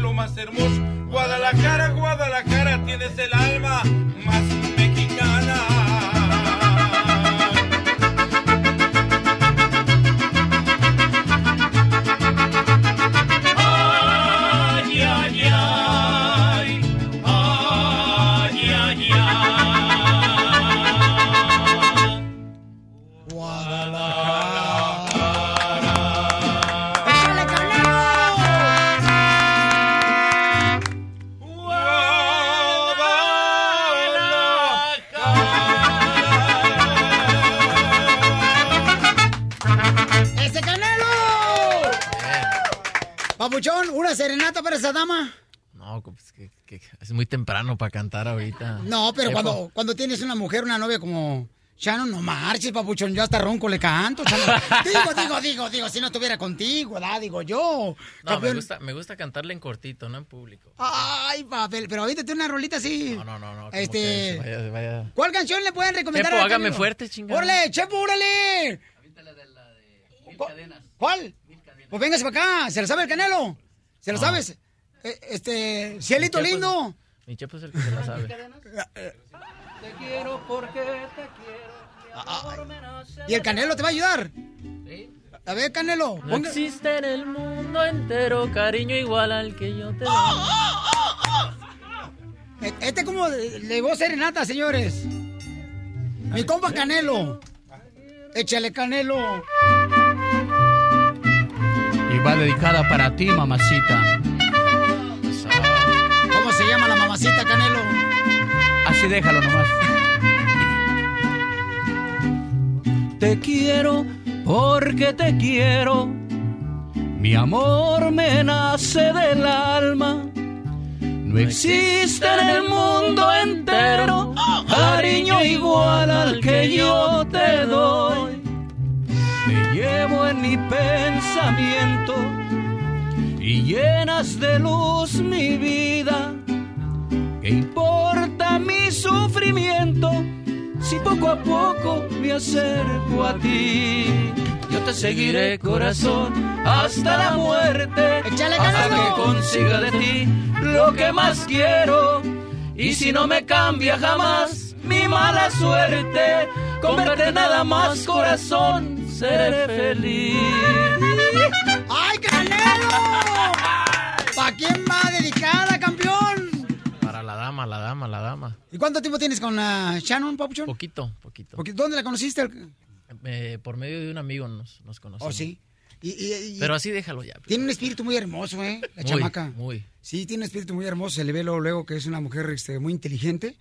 Lo más hermoso. Guadalajara, Guadalajara, tienes el alma más
Papuchón, ¿una serenata para esa dama?
No, pues que, que es muy temprano para cantar ahorita.
No, pero cuando, cuando tienes una mujer, una novia como Shannon, no marches, papuchón, yo hasta ronco le canto. [LAUGHS] Digo, digo, digo, digo, si no estuviera contigo, ¿verdad? Digo yo.
No, me gusta, me gusta cantarle en cortito, no en público.
Ay, papel, pero ahorita tiene una rolita así.
No, no, no, no.
Este-
vaya, vaya.
¿Cuál canción le pueden recomendar
Chepo,
a
hágame fuerte, chingada.
¡Órale, Chepo, órale! ¿Cuál? Pues véngase para acá, ¿se la sabe el Canelo? ¿Se la
No.
sabes? Eh, Este, Cielito
Mi Chepo es-
lindo.
Mi chepo es el que se la sabe.
Te quiero porque te quiero.
¿Y el Canelo te va a ayudar? A ver, Canelo.
No
ponga-
existe en el mundo entero cariño igual al que yo te doy.
E- Este como le voz serenata, señores. Mi compa Canelo. Échale, Canelo.
Va dedicada para ti, mamacita.
¿Cómo se llama la mamacita, Canelo?
Así déjalo nomás. Te quiero porque te quiero. Mi amor me nace del alma. No existe en el mundo entero cariño igual al que yo te doy. Te llevo en mi pensamiento y llenas de luz mi vida. ¿Qué importa mi sufrimiento si poco a poco me acerco a ti? Yo te seguiré, corazón, hasta la muerte,
¡Échale,
hasta que consiga de ti lo que más quiero. Y si no me cambia jamás mi mala suerte, con verte nada más, corazón, seré feliz.
¡Ay, Canelo! ¿Para quién va dedicada, campeón?
Para la dama, la dama, la dama.
¿Y cuánto tiempo tienes con la Shannon, Papuchón?
Poquito, poquito.
¿Dónde la conociste?
Eh, por medio de un amigo nos, nos conocimos.
¿Oh, sí? Y- y- y-
Pero así déjalo ya.
Tiene un espíritu muy hermoso, ¿eh? La
Muy,
chamaca.
muy.
Sí, tiene un espíritu muy hermoso. Se le ve luego, luego que es una mujer este, muy inteligente.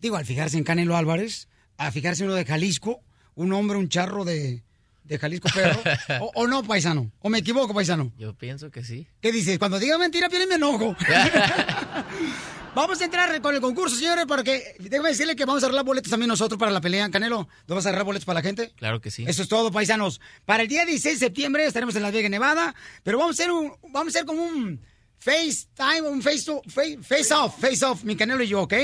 Digo, al fijarse en Canelo Álvarez, a fijarse en uno de Jalisco, un hombre, un charro de, de Jalisco Perro. [LAUGHS] o, o no, paisano? ¿O me equivoco, paisano?
Yo pienso que sí.
¿Qué dices? Cuando diga mentira, Piolín, me enojo. [LAUGHS] [LAUGHS] Vamos a entrar con el concurso, señores, porque déjame decirle que vamos a arreglar boletos también nosotros para la pelea, Canelo. ¿No vas a arreglar boletos para la gente?
Claro que sí.
Eso es todo, paisanos. Para el día 16 de septiembre estaremos en Las Vegas, Nevada, pero vamos a hacer un, vamos a hacer como un FaceTime, un face, to- face, face off, face off, mi Canelo y yo, ¿ok?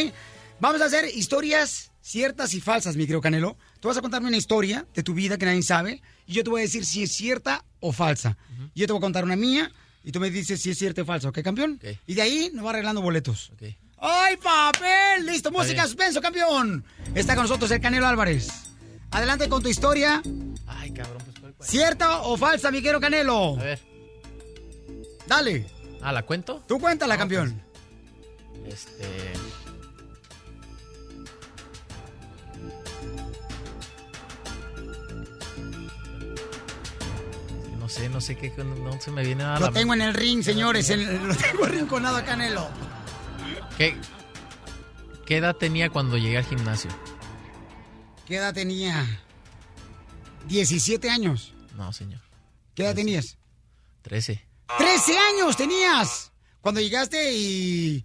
Vamos a hacer historias ciertas y falsas, mi querido Canelo. Tú vas a contarme una historia de tu vida que nadie sabe y yo te voy a decir si es cierta o falsa. Yo te voy a contar una mía y tú me dices si es cierta o falsa, ¿ok, campeón? Y de ahí nos va arreglando boletos. ¡Ay, papel! Listo, música, suspenso, campeón. Está con nosotros el Canelo Álvarez. Adelante con tu historia.
Ay, cabrón, pues ¿cuál, cuál?
¿Cierta o falsa, mi querido Canelo?
A ver.
Dale.
Ah, ¿la cuento?
Tú cuéntala, campeón.
Este. Sé, no sé qué, no se me viene nada. a
Lo
la
tengo en el ring, señores. en- lo tengo arrinconado a Canelo.
¿Qué, ¿Qué edad tenía cuando llegué al gimnasio?
¿Qué edad tenía? 17 años.
No, señor.
¿Qué edad tenías?
13.
13 años tenías cuando llegaste y,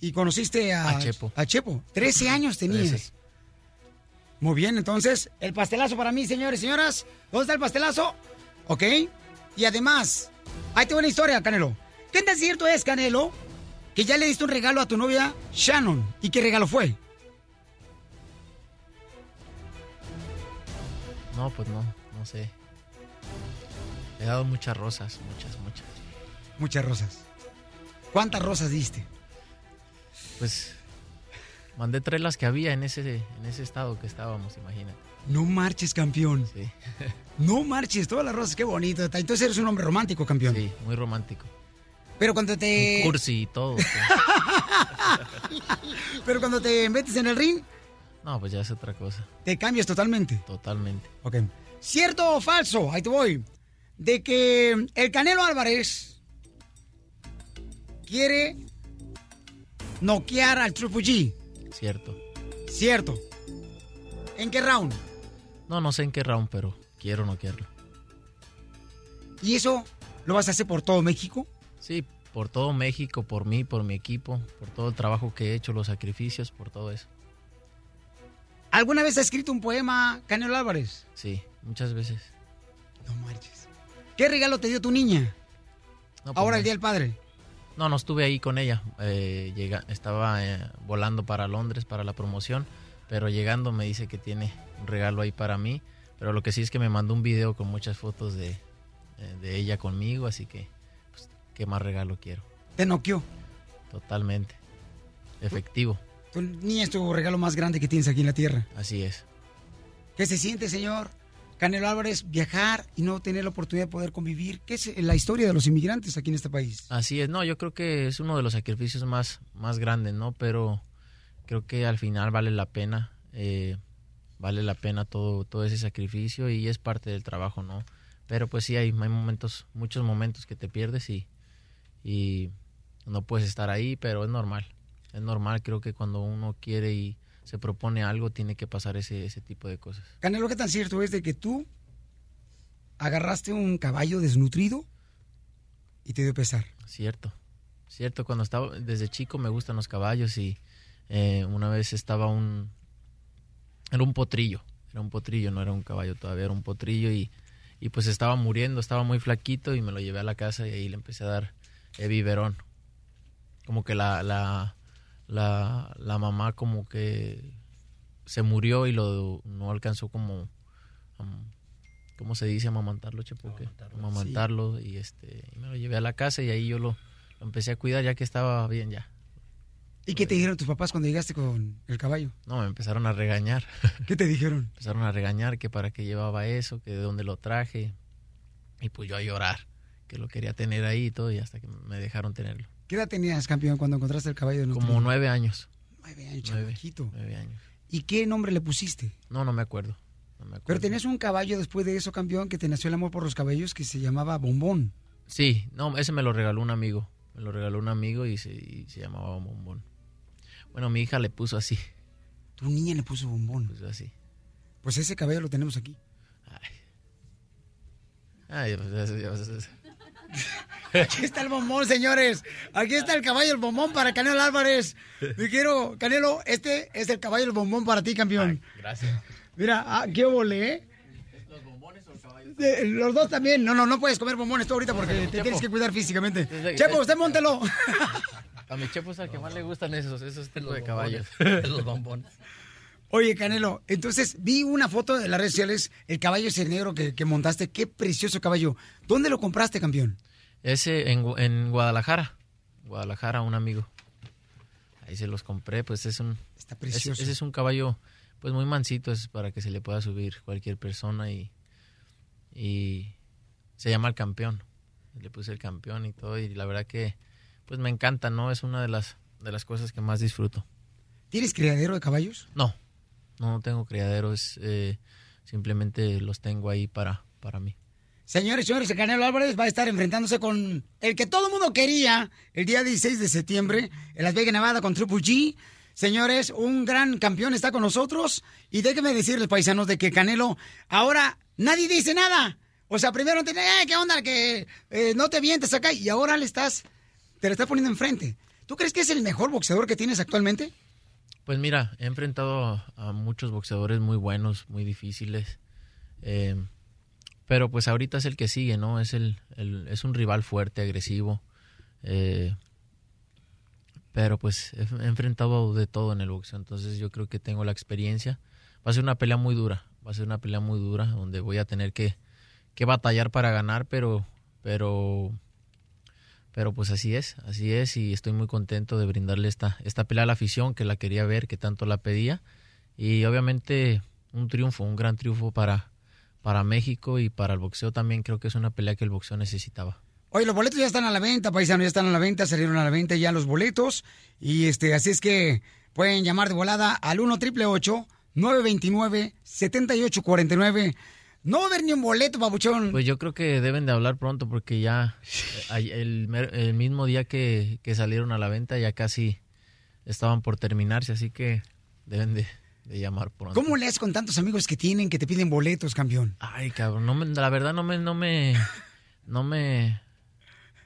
y conociste a,
A Chepo.
a Chepo. 13 años tenías.
13.
Muy bien, entonces, el pastelazo para mí, señores y señoras. ¿Dónde está el pastelazo? ¿Ok? Y además, ahí tengo una historia, Canelo. ¿Qué tan cierto es, Canelo, que ya le diste un regalo a tu novia Shannon? ¿Y qué regalo fue?
No, pues no, no sé. Le he dado muchas rosas, muchas, muchas.
Muchas rosas. ¿Cuántas rosas diste?
Pues mandé tres las que había en ese, en ese estado que estábamos, imagínate.
No marches, campeón.
Sí. [LAUGHS]
No marches, todas las rosas, qué bonito. Entonces eres un hombre romántico, campeón.
Sí, muy romántico.
Pero cuando te...
Un cursi y todo. pues. [LAUGHS]
Pero cuando te metes en el ring,
No, pues ya es otra cosa.
te cambias totalmente.
Totalmente.
Ok. ¿Cierto o falso? Ahí te voy. De que el Canelo Álvarez quiere noquear al Triple G.
Cierto.
Cierto. ¿En qué round?
No, no sé en qué round, pero quiero noquearlo.
¿Y eso lo vas a hacer por todo México?
Sí, por todo México, por mí, por mi equipo, por todo el trabajo que he hecho, los sacrificios, por todo eso.
¿Alguna vez has escrito un poema, Canelo Álvarez?
Sí, muchas veces.
No marches. ¿Qué regalo te dio tu niña?
No, pues
Ahora
no.
el Día del Padre.
No, no estuve ahí con ella. Eh, llega, estaba eh, volando para Londres para la promoción, pero llegando me dice que tiene un regalo ahí para mí. Pero lo que sí es que me mandó un video con muchas fotos de, eh, de ella conmigo, así que, pues, ¿qué más regalo quiero?
Te noqueó.
Totalmente. Efectivo,
niña es tu regalo más grande que tienes aquí en la tierra.
así es.
¿Qué se siente, señor Canelo Álvarez, viajar y no tener la oportunidad de poder convivir? ¿Qué es la historia de los inmigrantes aquí en este país?
Así es, no, yo creo que es uno de los sacrificios más, más grandes, ¿no? Pero creo que al final vale la pena, eh, vale la pena todo, todo ese sacrificio y es parte del trabajo, ¿no? Pero pues sí, hay, hay momentos, muchos momentos que te pierdes y, y no puedes estar ahí, pero es normal, es normal, creo que cuando uno quiere y se propone algo, tiene que pasar ese, ese tipo de cosas.
Canelo, ¿qué tan cierto es de que tú agarraste un caballo desnutrido y te dio pesar?
Cierto, cierto. Cuando estaba desde chico me gustan los caballos y eh, una vez estaba un era un potrillo, era un potrillo, no era un caballo todavía, era un potrillo y, y pues estaba muriendo, estaba muy flaquito y me lo llevé a la casa y ahí le empecé a dar eh, biberón. Como que la, la, la, la mamá como que se murió y lo no alcanzó como um, ¿cómo se dice? amamantarlo, Chepo, ¿qué? amamantarlo y este y me lo llevé a la casa y ahí yo lo, lo empecé a cuidar ya que estaba bien ya.
¿Y qué te dijeron tus papás cuando llegaste con el caballo?
No, me empezaron a regañar. [LAUGHS]
¿Qué te dijeron?
Empezaron a regañar que para qué llevaba eso, que de dónde lo traje. Y pues yo a llorar, que lo quería tener ahí y todo, y hasta que me dejaron tenerlo.
¿Qué edad tenías, campeón, cuando encontraste el caballo desnutrido?
Como nueve años.
Nueve años, chamaquito.
nueve años.
¿Y qué nombre le pusiste?
No, no me acuerdo. no me
Pero tenías un caballo después de eso, campeón, que te nació el amor por los caballos, que se llamaba Bombón.
Sí, no, ese me lo regaló un amigo. Me lo regaló un amigo y se, y se llamaba Bombón. Bueno, mi hija le puso así.
Tu niña le puso Bombón.
Puso así.
Pues ese caballo lo tenemos aquí.
Ay, pues, eso- eso- eso-
Aquí está el bombón, señores. Aquí está el caballo, el bombón para Canelo Álvarez. Te quiero, Canelo, este es el caballo, el bombón para ti, campeón.
Gracias.
Mira, ah, qué ole, ¿eh? Eh, Los dos también. No, no, no puedes comer bombones tú ahorita porque te
Chepo.
tienes que cuidar físicamente.
Desde-
Chepo, usted móntelo.
A mi chepo es al que más le gustan esos, esos tipos de caballos.
Los bombones. [LAUGHS]
Oye, Canelo, entonces vi una foto de las redes sociales, el caballo ese negro que, que montaste. Qué precioso caballo. ¿Dónde lo compraste, campeón?
Ese en, en Guadalajara. Guadalajara, un amigo. Ahí se los compré, pues es un...
Está precioso.
ese es un caballo, pues muy mansito, es para que se le pueda subir cualquier persona y... Y se llama el campeón. Le puse el campeón y todo y la verdad que, pues me encanta, ¿no? Es una de las, de las cosas que más disfruto.
¿Tienes criadero de caballos?
No, no tengo criaderos, eh, simplemente los tengo ahí para, para mí.
Señores, señores, el Canelo Álvarez va a estar enfrentándose con el que todo el mundo quería el día 16 de septiembre en Las Vegas, Nevada, con Triple G. Señores, un gran campeón está con nosotros. Y déjenme decirles, paisanos, de que Canelo ahora nadie dice nada. O sea, primero te eh, ¿qué onda? Que eh, no te vientes acá. Y ahora le estás, te lo estás poniendo enfrente. ¿Tú crees que es el mejor boxeador que tienes actualmente?
Pues mira, he enfrentado a, muchos boxeadores muy buenos, muy difíciles. eh, pero pues ahorita es el que sigue, ¿no? Es, el, el- es un rival fuerte, agresivo. eh, pero pues he enfrentado de todo en el boxeo. Entonces yo creo que tengo la experiencia. Va a ser una pelea muy dura. Va a ser una pelea muy dura donde voy a tener que, que batallar para ganar, pero, pero, pero pues así es, así es y estoy muy contento de brindarle esta, esta pelea a la afición que la quería ver, que tanto la pedía y obviamente un triunfo, un gran triunfo para, para México y para el boxeo también creo que es una pelea que el boxeo necesitaba.
Oye, los boletos ya están a la venta, paisanos, ya están a la venta, salieron a la venta ya los boletos. Y este, así es que pueden llamar de volada al 1 triple 929 7849 No va a haber ni un boleto, papuchón.
Pues yo creo que deben de hablar pronto porque ya eh, el, mismo día que, que salieron a la venta ya casi estaban por terminarse, así que deben de, de llamar pronto.
¿Cómo le haces con tantos amigos que tienen que te piden boletos, campeón?
Ay, cabrón, no me- la verdad no me, no me, no me,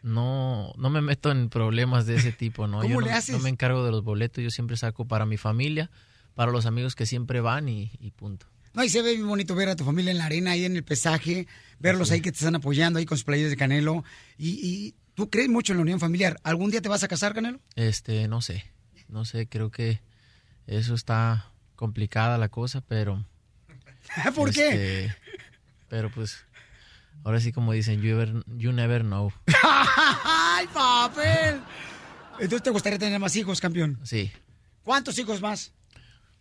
no, no me meto en problemas de ese tipo, ¿no?
¿Cómo
yo
le
no,
haces?
no me encargo de los boletos, yo siempre saco para mi familia, para los amigos que siempre van y, y punto.
No, y se ve muy bonito ver a tu familia en la arena, ahí en el pesaje, verlos ahí que te están apoyando, ahí con sus playas de Canelo. Y, y tú crees mucho en la unión familiar. ¿Algún día te vas a casar, Canelo?
Este, no sé, no sé, creo que eso está complicada la cosa, pero... [LAUGHS]
¿Por qué?
este, Pero pues, ahora sí como dicen, you, ever- you never know. [LAUGHS]
¡Ay, papel! Entonces, ¿te gustaría tener más hijos, campeón?
Sí,
¿Cuántos hijos más?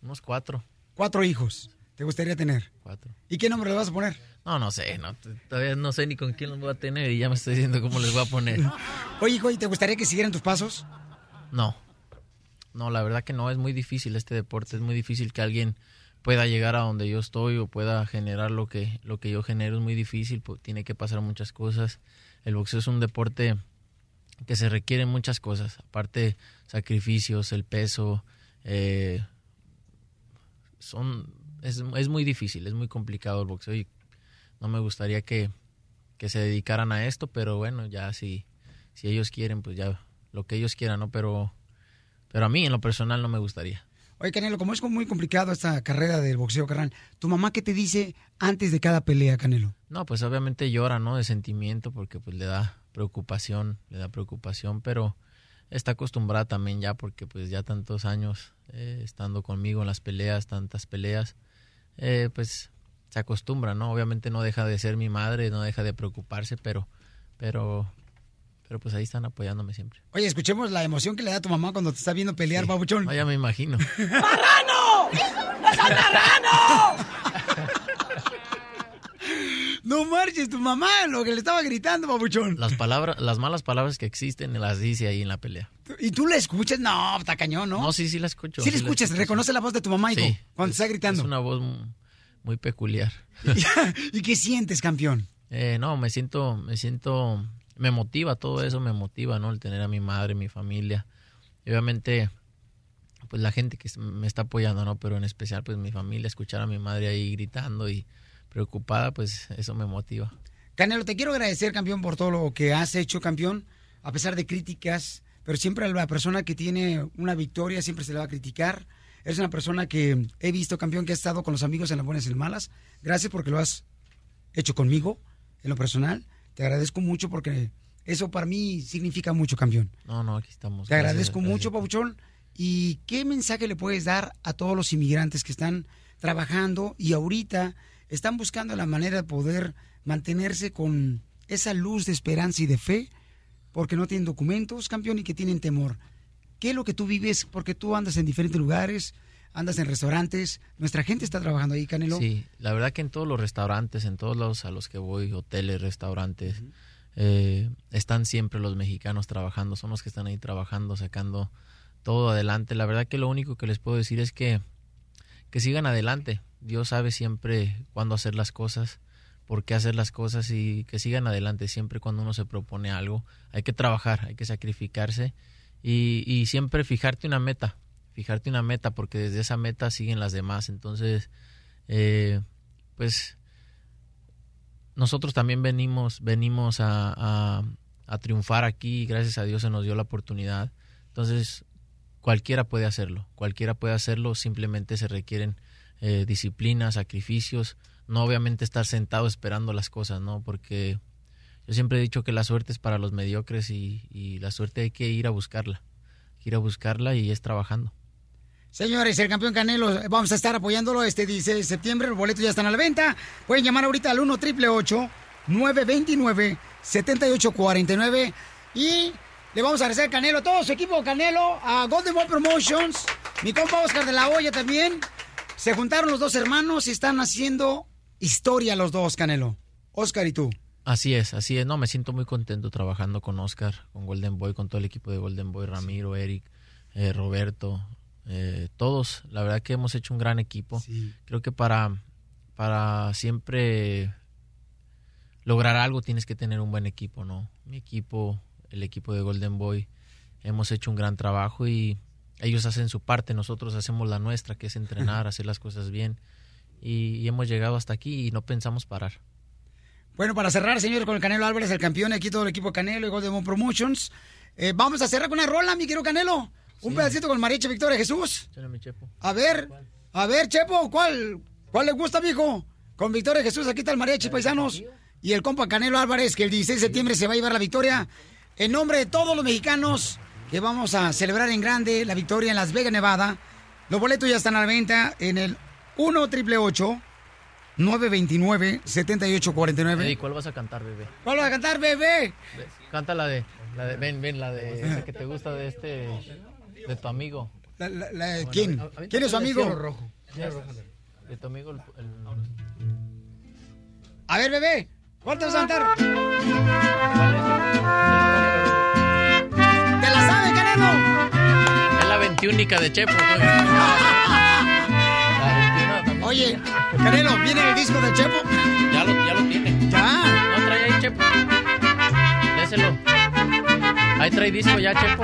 unos cuatro,
Cuatro hijos. ¿Te gustaría tener?
cuatro.
¿Y qué nombre le vas a poner?
No, no sé, no, todavía no sé ni con quién los voy a tener y ya me estoy diciendo cómo les voy a poner. [LAUGHS]
Oye, hijo, ¿y te gustaría que siguieran tus pasos?
No, no, la verdad que no, es muy difícil este deporte, es muy difícil que alguien pueda llegar a donde yo estoy o pueda generar lo que, lo que yo genero, es muy difícil, pues, tiene que pasar muchas cosas. El boxeo es un deporte que se requieren muchas cosas, aparte sacrificios, el peso, eh, son, es, es muy difícil, es muy complicado el boxeo y no me gustaría que, que se dedicaran a esto, pero bueno, ya si, si ellos quieren, pues ya lo que ellos quieran, ¿no? Pero, pero a mí en lo personal no me gustaría.
Oye, Canelo, como es muy complicado esta carrera del boxeo, carnal, ¿tu mamá qué te dice antes de cada pelea, Canelo?
No, pues obviamente llora, ¿no? De sentimiento porque pues le da preocupación, le da preocupación, pero está acostumbrada también ya porque pues ya tantos años eh, estando conmigo en las peleas, tantas peleas, eh, pues se acostumbra, ¿no? Obviamente no deja de ser mi madre, no deja de preocuparse, pero, pero, pero pues ahí están apoyándome siempre.
Oye, escuchemos la emoción que le da a tu mamá cuando te está viendo pelear, babuchón.
No, ya me imagino. [LAUGHS]
¡Marrano! ¡Es un marrano! No marches, tu mamá, lo que le estaba gritando, babuchón.
Las palabras, las malas palabras que existen las dice ahí en la pelea.
¿Y tú la escuchas? No, está cañón, ¿no?
No, sí, sí la escucho.
Sí la escuchas, reconoce la voz de tu mamá, hijo,
Sí,
cuando está gritando.
Es una voz mu- muy peculiar. [LAUGHS]
¿Y qué sientes, campeón?
Eh, no, me siento, me siento, me motiva todo eso, me motiva, ¿no? El tener a mi madre, mi familia. Y obviamente, pues la gente que me está apoyando, ¿no? Pero en especial, pues mi familia, escuchar a mi madre ahí gritando y preocupada, pues eso me motiva.
Canelo, te quiero agradecer, campeón, por todo lo que has hecho, campeón, a pesar de críticas, pero siempre a la persona que tiene una victoria siempre se le va a criticar. Eres una persona que he visto, campeón, que ha estado con los amigos en las buenas y en las malas. Gracias porque lo has hecho conmigo, en lo personal. Te agradezco mucho porque eso para mí significa mucho, campeón.
No, no, aquí estamos.
Te
Gracias,
agradezco
gracias.
mucho, Pabuchón. ¿Y qué mensaje le puedes dar a todos los inmigrantes que están trabajando y ahorita están buscando la manera de poder mantenerse con esa luz de esperanza y de fe porque no tienen documentos, campeón, y que tienen temor? ¿Qué es lo que tú vives? Porque tú andas en diferentes lugares, andas en restaurantes, nuestra gente está trabajando ahí, Canelo.
Sí, la verdad que en todos los restaurantes, en todos lados a los que voy, hoteles, restaurantes, eh, están siempre los mexicanos trabajando, son los que están ahí trabajando, sacando todo adelante. La verdad que lo único que les puedo decir es que, que sigan adelante. Dios sabe siempre cuándo hacer las cosas, por qué hacer las cosas y que sigan adelante siempre cuando uno se propone algo. Hay que trabajar, hay que sacrificarse y, siempre fijarte una meta, fijarte una meta porque desde esa meta siguen las demás. Entonces, eh, pues nosotros también venimos, venimos a, a- a triunfar aquí y gracias a Dios se nos dio la oportunidad. Entonces, cualquiera puede hacerlo, cualquiera puede hacerlo, simplemente se requieren eh, disciplina, sacrificios, no obviamente estar sentado esperando las cosas, ¿no? Porque yo siempre he dicho que la suerte es para los mediocres y, y la suerte hay que ir a buscarla, ir a buscarla y es trabajando.
Señores, el campeón Canelo, vamos a estar apoyándolo este 16 de septiembre. Los boletos ya están a la venta. Pueden llamar ahorita al 1 888 929 7849 y le vamos a agradecer a Canelo, todo su equipo Canelo, a Golden Boy Promotions, mi compa Oscar de la Hoya también. Se juntaron los dos hermanos y están haciendo historia los dos, Canelo. Oscar y tú.
Así es, así es. No, me siento muy contento trabajando con Oscar, con Golden Boy, con todo el equipo de Golden Boy, Ramiro, Eric, eh, Roberto, eh, todos. La verdad que hemos hecho un gran equipo. Creo que para, para siempre lograr algo tienes que tener un buen equipo, ¿no? Mi equipo, el equipo de Golden Boy, hemos hecho un gran trabajo y ellos hacen su parte, nosotros hacemos la nuestra, que es entrenar, hacer las cosas bien. Y, y hemos llegado hasta aquí y no pensamos parar.
Bueno, para cerrar, señor, con el Canelo Álvarez, el campeón, aquí todo el equipo Canelo y Golden Promotions. Eh, vamos a cerrar con una rola, mi querido Canelo. Un pedacito con Mariachi Victoria Jesús. A ver, a ver, Chepo, ¿cuál, cuál le gusta, mijo? Con Victoria Jesús, aquí está el mariachi, paisanos. Y el compa Canelo Álvarez, que el 16 de septiembre se va a llevar la victoria. En nombre de todos los mexicanos que vamos a celebrar en grande la victoria en Las Vegas, Nevada. Los boletos ya están a la venta en el 1 triple 929 7849
¿Y cuál vas a cantar, bebé?
¿Cuál vas a cantar, bebé?
Canta la de, la de ven, ven, la de esa que te gusta de este, de tu amigo.
La- la- la- ¿Quién? ¿Quién es su amigo?
De tu amigo, el, el-
A ver, bebé, ¿cuál te vas a cantar? ¿Te la sabe,
Es la veintiúnica de Chepo. [LAUGHS]
Oye, Canelo, ¿viene el disco de Chepo?
Ya lo, ya lo tiene.
Ya.
No trae ahí, Chepo. Déselo. Ahí trae disco ya, Chepo.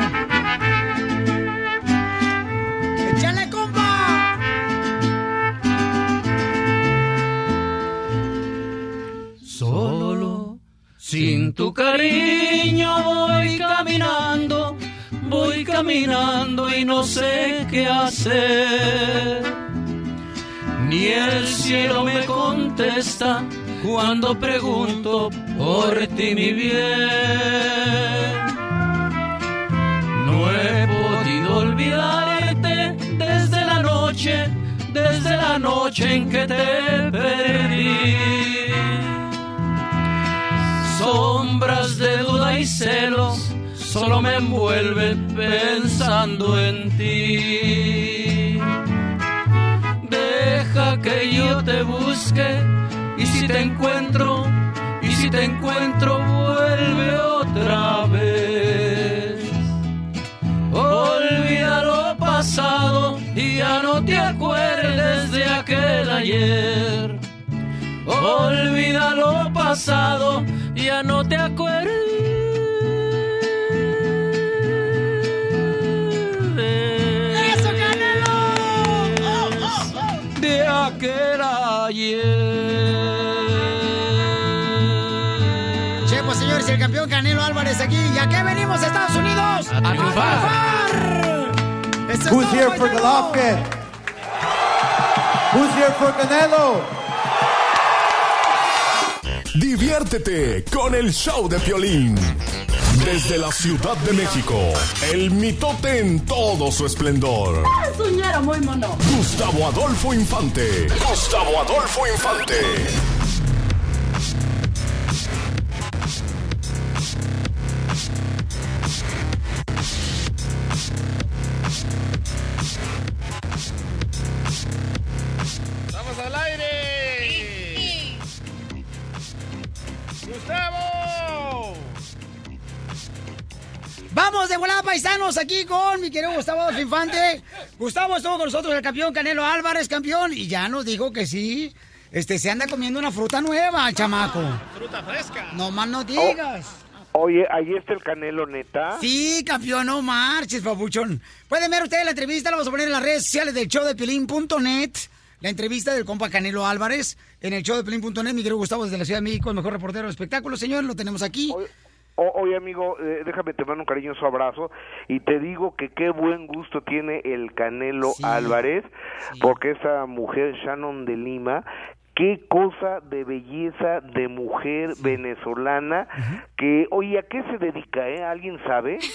¡Échale, compa!
Solo, sin tu cariño voy caminando, voy caminando y no sé qué hacer. Ni el cielo me contesta cuando pregunto por ti mi bien. No he podido olvidarte desde la noche, desde la noche en que te perdí. Sombras de duda y celos solo me envuelven pensando en ti. Deja que yo te busque y si te encuentro, y si te encuentro, vuelve otra vez. Olvida lo pasado y ya no te acuerdes de aquel ayer. Olvida lo pasado, ya no te acuerdes. Ayer.
Che, pues señores, el campeón Canelo Álvarez aquí. ¿Y a qué venimos, Estados Unidos?
A triunfar.
Who's here for. Golovkin? Who's here for Canelo?
Diviértete con el show de Piolín. Desde la Ciudad de México, el mitote en todo su esplendor.
Es ñero muy mono.
Gustavo Adolfo Infante. Gustavo Adolfo Infante.
Vamos de volada, paisanos, aquí con mi querido Gustavo Infante. Gustavo estuvo con nosotros, el campeón Canelo Álvarez, campeón, y ya nos dijo que sí. Este, se anda comiendo una fruta nueva, el chamaco.
Fruta fresca.
No más no digas.
Oye, ahí está el Canelo, neta.
Sí, campeón, no marches, papuchón. Pueden ver ustedes la entrevista, la vamos a poner en las redes sociales del show de Pelín.net. La entrevista del compa Canelo Álvarez en el show de Pelín.net. Mi querido Gustavo desde la Ciudad de México, el mejor reportero de espectáculos, señor, lo tenemos aquí.
O- oye, amigo, eh, déjame te mando un cariñoso abrazo y te digo que qué buen gusto tiene el Canelo Álvarez, porque esa mujer Shannon de Lima, qué cosa de belleza de mujer venezolana que, oye, ¿a qué se dedica, eh? ¿Alguien sabe? [LAUGHS]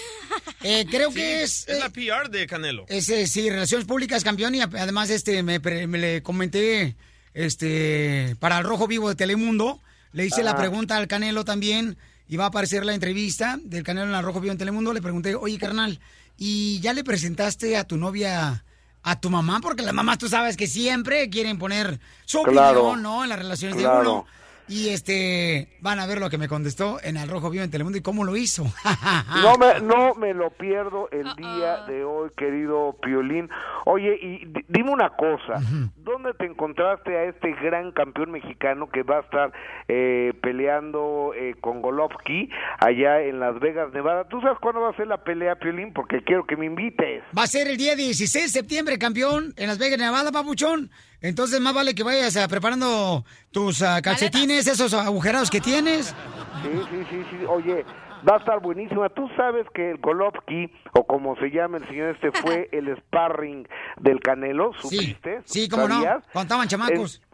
Eh, creo
Sí,
que es...
Es la PR de Canelo.
Es, eh, sí, Relaciones Públicas campeón y además este me, pre- me le comenté este para el Rojo Vivo de Telemundo, le hice la pregunta al Canelo también y va a aparecer la entrevista del Canelo en el Rojo Vivo en Telemundo, le pregunté, "Oye, carnal, ¿y ya le presentaste a tu novia a tu mamá? Porque las mamás tú sabes que siempre quieren poner su
Claro.
opinión, ¿no? En las relaciones de uno. Y este, van a ver lo que me contestó en el Rojo Vivo en Telemundo y cómo lo hizo. [LAUGHS]
No me, no me lo pierdo el día de hoy, querido Piolín. Oye, y di- dime una cosa, ¿dónde te encontraste a este gran campeón mexicano que va a estar eh, peleando eh, con Golovkin allá en Las Vegas, Nevada? ¿Tú sabes cuándo va a ser la pelea, Piolín? Porque quiero que me invites.
Va a ser el día 16 de septiembre, campeón, en Las Vegas, Nevada, papuchón. Entonces, más vale que vayas ah, preparando tus ah, calcetines, esos agujerados que tienes.
Sí, sí, sí, sí. Oye, va a estar buenísima. Tú sabes que el Golovkin, o como se llama el señor este, fue [LAUGHS] el sparring del Canelo, ¿supiste?
Sí, cómo no,
¿Sabías?
cuando estaban chamacos.
En-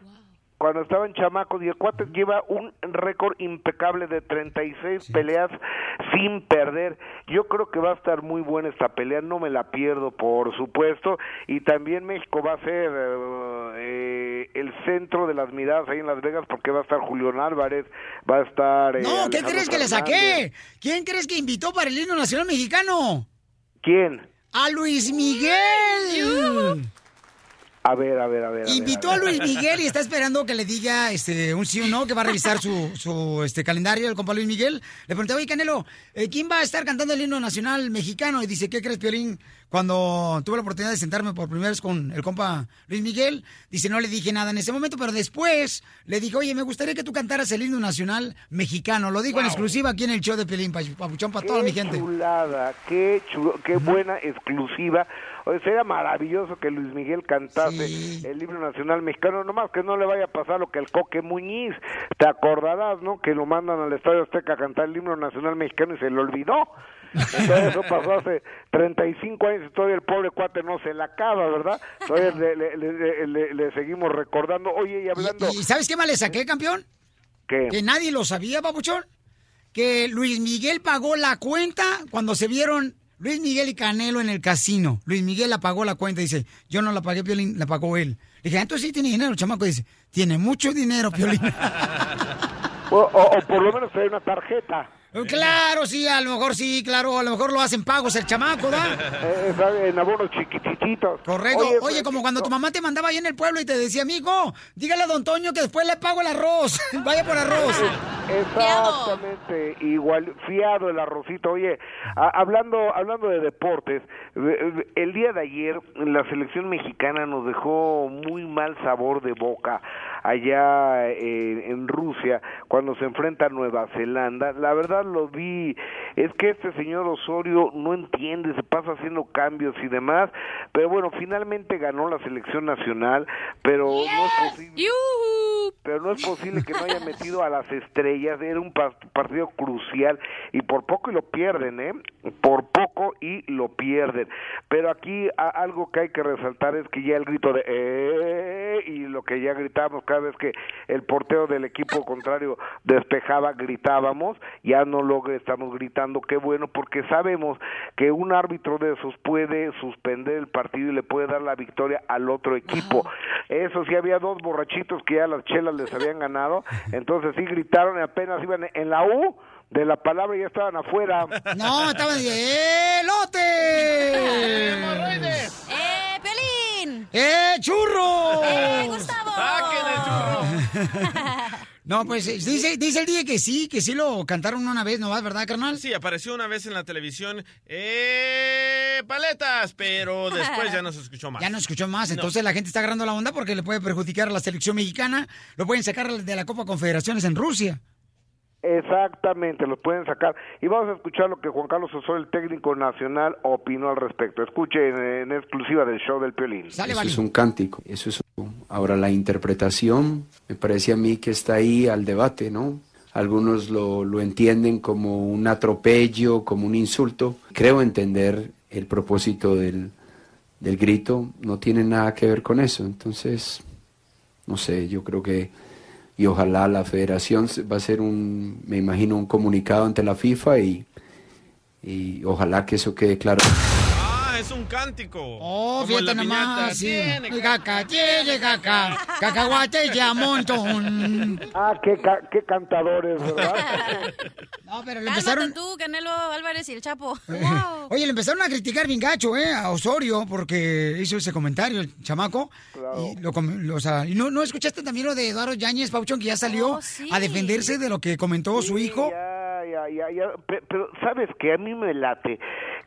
cuando estaban chamacos y el cuate lleva un récord impecable de 36 peleas sin perder. Yo creo que va a estar muy buena esta pelea, no me la pierdo, por supuesto. Y también México va a ser eh, el centro de las miradas ahí en Las Vegas porque va a estar Julián Álvarez, va a estar... eh,
No, ¿qué crees que le saqué? ¿Quién crees que invitó para el himno nacional mexicano?
¿Quién?
A Luis Miguel.
A ver, a ver, a ver. a
Invitó
a
a
ver.
Luis Miguel y está [LAUGHS] esperando que le diga este, un sí o no, que va a revisar su, su este, calendario el compa Luis Miguel. Le pregunté, oye, Canelo, eh, ¿quién va a estar cantando el himno nacional mexicano? Y dice, ¿qué crees, Piolín? Cuando tuve la oportunidad de sentarme por primera vez con el compa Luis Miguel, dice, no le dije nada en ese momento, pero después le dije, oye, me gustaría que tú cantaras el himno nacional mexicano. Lo dijo en exclusiva aquí en el show de Piolín, pa- papuchón, para toda mi gente.
chulada, qué chulo, qué buena exclusiva. O sea, sería maravilloso que Luis Miguel cantase el himno nacional mexicano, nomás que no le vaya a pasar lo que el Coque Muñiz. Te acordarás, ¿no? Que lo mandan al Estadio Azteca a cantar el himno nacional mexicano y se le olvidó. Entonces eso pasó hace 35 años y todavía el pobre cuate no se la acaba, ¿verdad? Todavía le, le- le- le- le seguimos recordando. Oye, y hablando...
¿Y sabes qué más le saqué, campeón?
¿Qué?
Que nadie lo sabía, papuchón. Que Luis Miguel pagó la cuenta cuando se vieron Luis Miguel y Canelo en el casino. Luis Miguel la pagó la cuenta. Dice, yo no la pagué, Piolín, la pagó él. Le dije, "Ah, entonces sí tiene dinero, el chamaco. Dice, tiene mucho dinero, Piolín. [LAUGHS]
O, o- o por lo menos trae una tarjeta.
Claro, sí, a lo mejor sí, claro. A lo mejor lo hacen pagos el chamaco, ¿da? [LAUGHS]
Eh, en abonos chiquititos.
Correcto. Oye, como cuando tu mamá te mandaba ahí en el pueblo y te decía, amigo, dígale a don Toño que después le pago el arroz. [LAUGHS] Vaya por arroz.
Exactamente, igual, fiado el arrocito. Oye, a- hablando, hablando de deportes, eh, eh, el día de ayer la selección mexicana nos dejó muy mal sabor de boca allá eh, en Rusia cuando se enfrenta a Nueva Zelanda. La verdad lo vi, es que este señor Osorio no entiende, se pasa haciendo cambios y demás, pero bueno, finalmente ganó la selección nacional, pero no es posible pero no es posible que no haya metido a las estrellas, era un pa- partido crucial y por poco y lo pierden, ¿eh? Por poco y lo pierden. Pero aquí algo que hay que resaltar es que ya el grito de ¡eh! y lo que ya gritábamos cada vez que el portero del equipo contrario despejaba, gritábamos, ya no lo estamos gritando, qué bueno, porque sabemos que un árbitro de esos puede suspender el partido y le puede dar la victoria al otro equipo. Eso sí, había dos borrachitos que ya las chelas les habían ganado, [LAUGHS] entonces sí gritaron y apenas iban en la U de la palabra y ya estaban afuera.
No, estaban de ¡Elote! [LAUGHS]
¡Eh!
¡Eh, churro!
¡Eh, Gustavo! [LAUGHS]
No, pues eh, dice, dice el día que sí, que sí lo cantaron una vez, ¿no vas, verdad, carnal?
Sí, apareció una vez en la televisión, ¡eh, paletas! Pero después ya no se escuchó más. [LAUGHS]
Ya no escuchó más,
No.
entonces la gente está agarrando la onda porque le puede perjudicar a la selección mexicana. Lo pueden sacar de la Copa Confederaciones en Rusia.
Exactamente, los pueden sacar. Y vamos a escuchar lo que Juan Carlos Osorio, el técnico nacional, opinó al respecto. Escuche en, en exclusiva del show del Piolín.
Eso es un cántico, eso es un- Ahora la interpretación me parece a mí que está ahí al debate, ¿no? algunos lo, lo entienden como un atropello, como un insulto. Creo entender el propósito del, del grito, no tiene nada que ver con eso. Entonces, no sé, yo creo que, y ojalá la federación va a hacer un, me imagino, un comunicado ante la FIFA y, y ojalá que eso quede claro.
Es un cántico.
Oh, fíjate nomás, sí.
Tiene
Caca, tiene caca, cacahuate ya montón. [LAUGHS]
Ah, qué, ca- qué cantadores, ¿verdad? [LAUGHS]
No, pero le
Cálmate
empezaron...
tú, Canelo Álvarez y el Chapo. [LAUGHS]
Oye, le empezaron a criticar bien gacho, ¿eh? A Osorio, porque hizo ese comentario, el chamaco. Y, lo, o sea, ¿y no, no escuchaste también lo de Eduardo Yáñez, Pauchón, que ya salió
Oh, sí.
a defenderse de lo que comentó su hijo?
Ya, ya, ya, ya. Pe- Pero, ¿sabes que A mí me late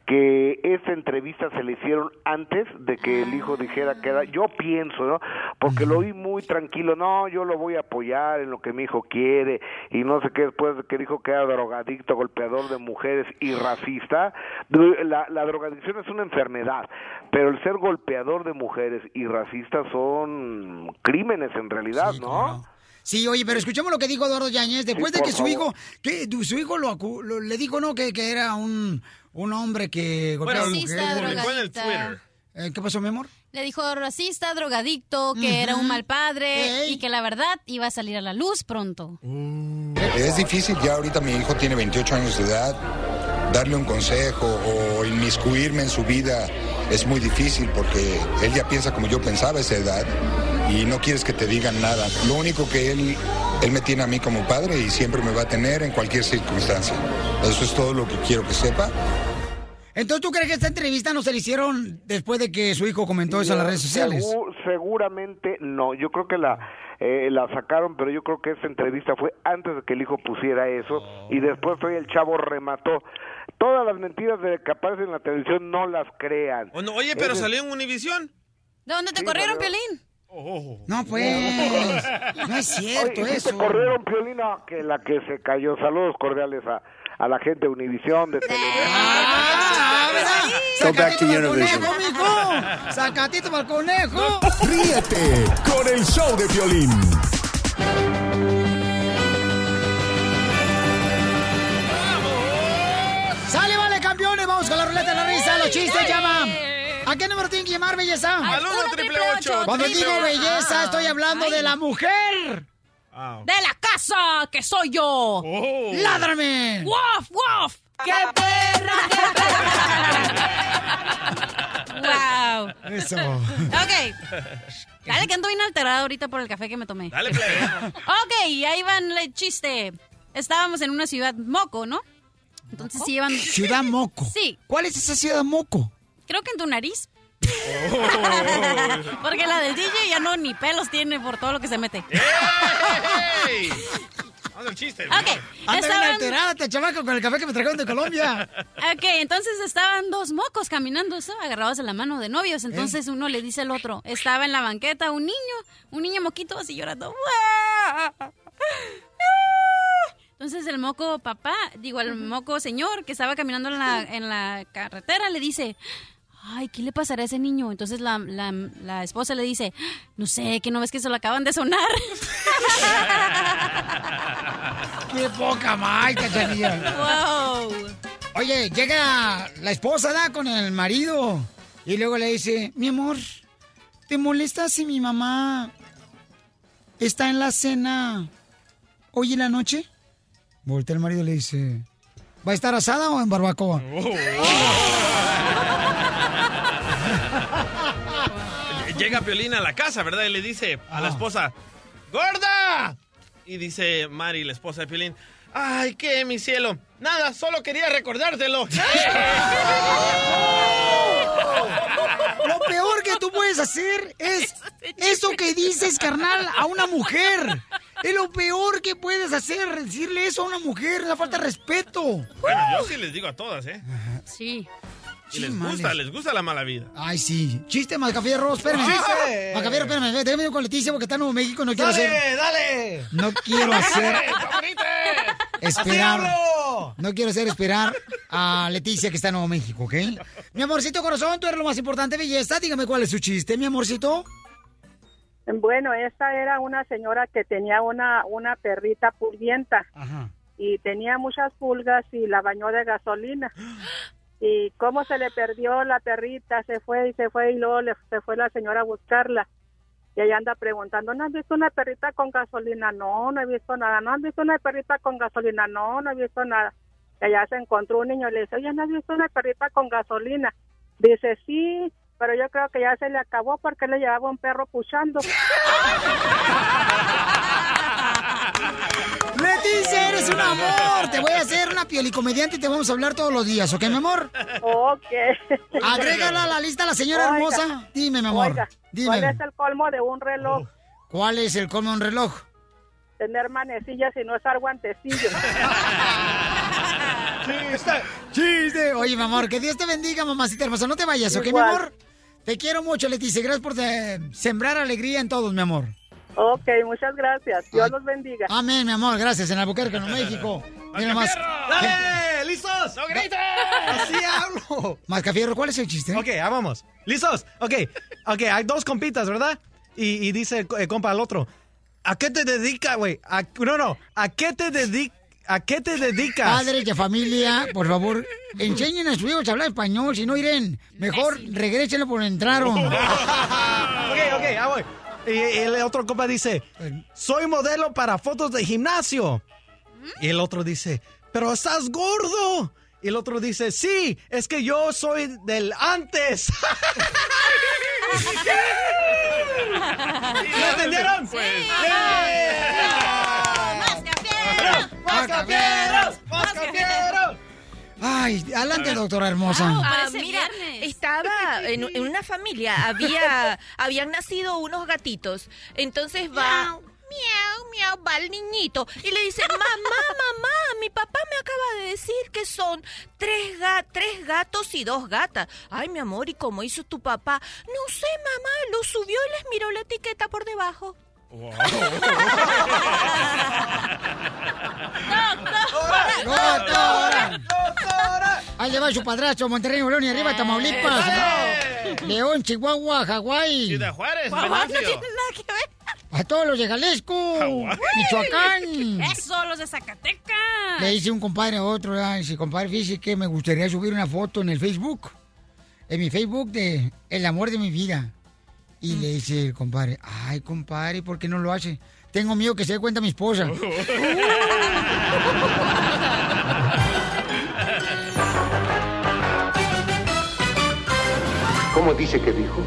que esta entrevista se le hicieron antes de que el hijo dijera que era... Yo pienso, ¿no? Porque lo vi muy tranquilo. No, yo lo voy a apoyar en lo que mi hijo quiere. Y no sé qué, después de que dijo que era drogadicto, golpeador de mujeres y racista. La, la drogadicción es una enfermedad. Pero el ser golpeador de mujeres y racista son crímenes en realidad, ¿no?
Sí, oye, pero escuchemos lo que dijo Eduardo Yáñez después
Sí,
de que su
favor.
hijo, que su hijo lo, lo- le dijo, ¿no? Que, que era un, un hombre que golpeaba a
Racista,
mujeres.
Publicó en el. Twitter.
Eh, ¿Qué pasó, mi amor?
Le dijo racista, drogadicto, que era un mal padre y que la verdad iba a salir a la luz pronto.
Es difícil, ya ahorita mi hijo tiene 28 años de edad, darle un consejo o inmiscuirme en su vida es muy difícil porque él ya piensa como yo pensaba a esa edad y no quieres que te digan nada. Lo único que él, él me tiene a mí como padre y siempre me va a tener en cualquier circunstancia. Eso es todo lo que quiero que sepa.
Entonces, ¿tú crees que esta entrevista no se le hicieron después de que su hijo comentó eso en las redes sociales?
Segu- seguramente no. Yo creo que la eh, la sacaron, pero yo creo que esta entrevista fue antes de que el hijo pusiera eso y después hoy el chavo remató. Todas las mentiras de que aparecen en la televisión no las crean.
Oye, pero
Es-
salió en Univisión.
¿De dónde te
Sí,
corrieron,
salió.
Piolín?
No, pues, no es cierto
Oye, ¿y si
eso.
te corrieron, Piolina, que la que se cayó. Saludos cordiales a, a la gente de Univisión, de Televisa.
Ah, ¿verdad?
Go back to Univision.
mijo. Sacatito para el conejo.
Ríete con el show de violín.
¿A qué número tienen que llamar, belleza?
Al uno, triple ocho,
Cuando
triple
digo belleza, estoy hablando de la mujer.
¡De la casa, que soy yo!
¡Ládrame!
¡Wof, wof! ¡Qué perra, [LAUGHS] qué perra! ¡Wow!
Eso.
Ok. Dale, que ando bien alterada ahorita por el café que me tomé.
Dale, play.
Ok, ahí van el chiste. Estábamos en una ciudad moco, ¿no? Entonces sí llevan...
Ciudad Moco.
Sí.
¿Cuál es esa ciudad Moco?
Creo que en tu nariz. [LAUGHS] Porque la del DJ ya no ni pelos tiene por todo lo que se mete.
¡Ey! [LAUGHS] Vamos al chiste.
Ok, estaban...
alterada, te chamaco, con el café que me trajeron de Colombia.
Ok, entonces estaban dos mocos caminando, agarrados en la mano de novios.
Eh.
Entonces uno le dice al otro, estaba en la banqueta un niño, un niño moquito así llorando. Entonces el moco papá, digo, el moco señor que estaba caminando en la, en la carretera le dice, ay, ¿qué le pasará a ese niño? Entonces la, la, la esposa le dice, no sé, que no ves que se lo acaban de sonar. [LAUGHS]
¡Qué poca más, cachanilla!
wow.
Oye, llega la esposa, ¿da? Con el marido. Y luego le dice, mi amor, ¿te molesta si mi mamá está en la cena hoy en la noche? Voltea el marido y le dice, ¿va a estar asada o en barbacoa?
Llega Piolín a la casa, ¿verdad? Y le dice a la esposa, ¡Gorda! Y dice Mari, la esposa de Piolín, ¡Ay, qué, mi cielo! Nada, solo quería recordártelo. [LAUGHS]
Lo peor que tú puedes hacer es eso que dices, carnal, a una mujer. Es lo peor que puedes hacer, decirle eso a una mujer, la falta de respeto.
Bueno, yo sí les digo a todas, ¿eh?
Sí.
Y les gusta, les gusta la mala vida.
Ay, sí. Chiste, Macafierro, espérame.
¡Chiste!
Macafierro, espérame, déjame ir con Leticia porque está en Nuevo México, no quiero
¡Dale,
hacer...
dale!
No quiero hacer... esperar. No quiero hacer esperar a Leticia que está en Nuevo México, ¿ok? Mi amorcito corazón, tú eres lo más importante, belleza. Dígame cuál es su chiste, mi amorcito.
Bueno, esta era una señora que tenía una, una perrita pulvienta y tenía muchas pulgas y la bañó de gasolina. [GASPS] Y cómo se le perdió la perrita, se fue y se fue y luego le- se fue la señora a buscarla. Y ella anda preguntando, ¿no has visto una perrita con gasolina? No, no he visto nada. ¿No has visto una perrita con gasolina? No, no he visto nada. Y allá se encontró un niño y le dice, oye, ¿no has visto una perrita con gasolina? Dice, sí, pero yo creo que ya se le acabó porque le llevaba un perro puchando. [LAUGHS]
Eres un amor. Te voy a hacer una piolicomediante y te vamos a hablar todos los días, ¿ok, mi amor?
Ok.
Agrégala a la lista a la señora
Oiga,
hermosa. Dime, mi amor.
oiga,
Dime.
¿Cuál es el colmo de un reloj?
¿Cuál es el colmo de un reloj?
Tener manecillas y no usar guantecillos. [LAUGHS]
¡Chiste! ¡Chiste! Oye, mi amor, que Dios te bendiga, mamacita hermosa. No te vayas, ¿ok, mi
Igual.
amor? Te quiero mucho, Leticia. Gracias por sembrar alegría en todos, mi amor.
Ok, muchas gracias. Dios los bendiga.
Amén, mi amor. Gracias, en Albuquerque, en [LAUGHS] México. Mira más.
¡Dale! ¿Listos? ¡No grites! Así hablo.
Mascafierro, ¿cuál es el chiste?
Ok, ah, vamos. ¿Listos? Ok, ok, hay dos compitas, ¿verdad? Y, y dice el compa al otro, ¿a qué te dedicas, güey? No, no, ¿a qué te dedicas? ¿A qué te dedicas?
Padres de familia, por favor, enseñen a sus hijos a hablar español. Si no, Irene, mejor regrésenlo por entraron. [LAUGHS]
ok, ok, ah, voy. Y el otro compa dice, soy modelo para fotos de gimnasio. Y el otro dice, pero estás gordo. Y el otro dice, sí, es que yo soy del antes. [LAUGHS] ¿Lo entendieron?
Pues.
¡Mascafieros! ¡Mascafieros!
Ay, adelante, doctora hermosa.
Ah, mira, estaba en, en una familia, había, [LAUGHS] habían nacido unos gatitos. Entonces va, miau, miau, va el niñito y le dice, mamá, mamá, mi papá me acaba de decir que son tres, ga- tres gatos y dos gatas. Ay, mi amor, ¿y cómo hizo tu papá? No sé, mamá, lo subió y les miró la etiqueta por debajo.
¡Doctora! Ahí le va su padrastro, Monterrey, León y arriba, Tamaulipas. León, Chihuahua, Hawái.
Ciudad Juárez,
guau, no tiene nada que ver.
A todos los de Jalisco, Michoacán.
Eso, los de Zacatecas.
Le dice un compadre a otro, dice, compadre, fíjese que me gustaría subir una foto en el Facebook. En mi Facebook de El amor de mi vida. Y le dice el compadre, ay, compadre, ¿por qué no lo hace? Tengo miedo que se dé cuenta mi esposa. [LAUGHS]
¿Cómo dice que dijo?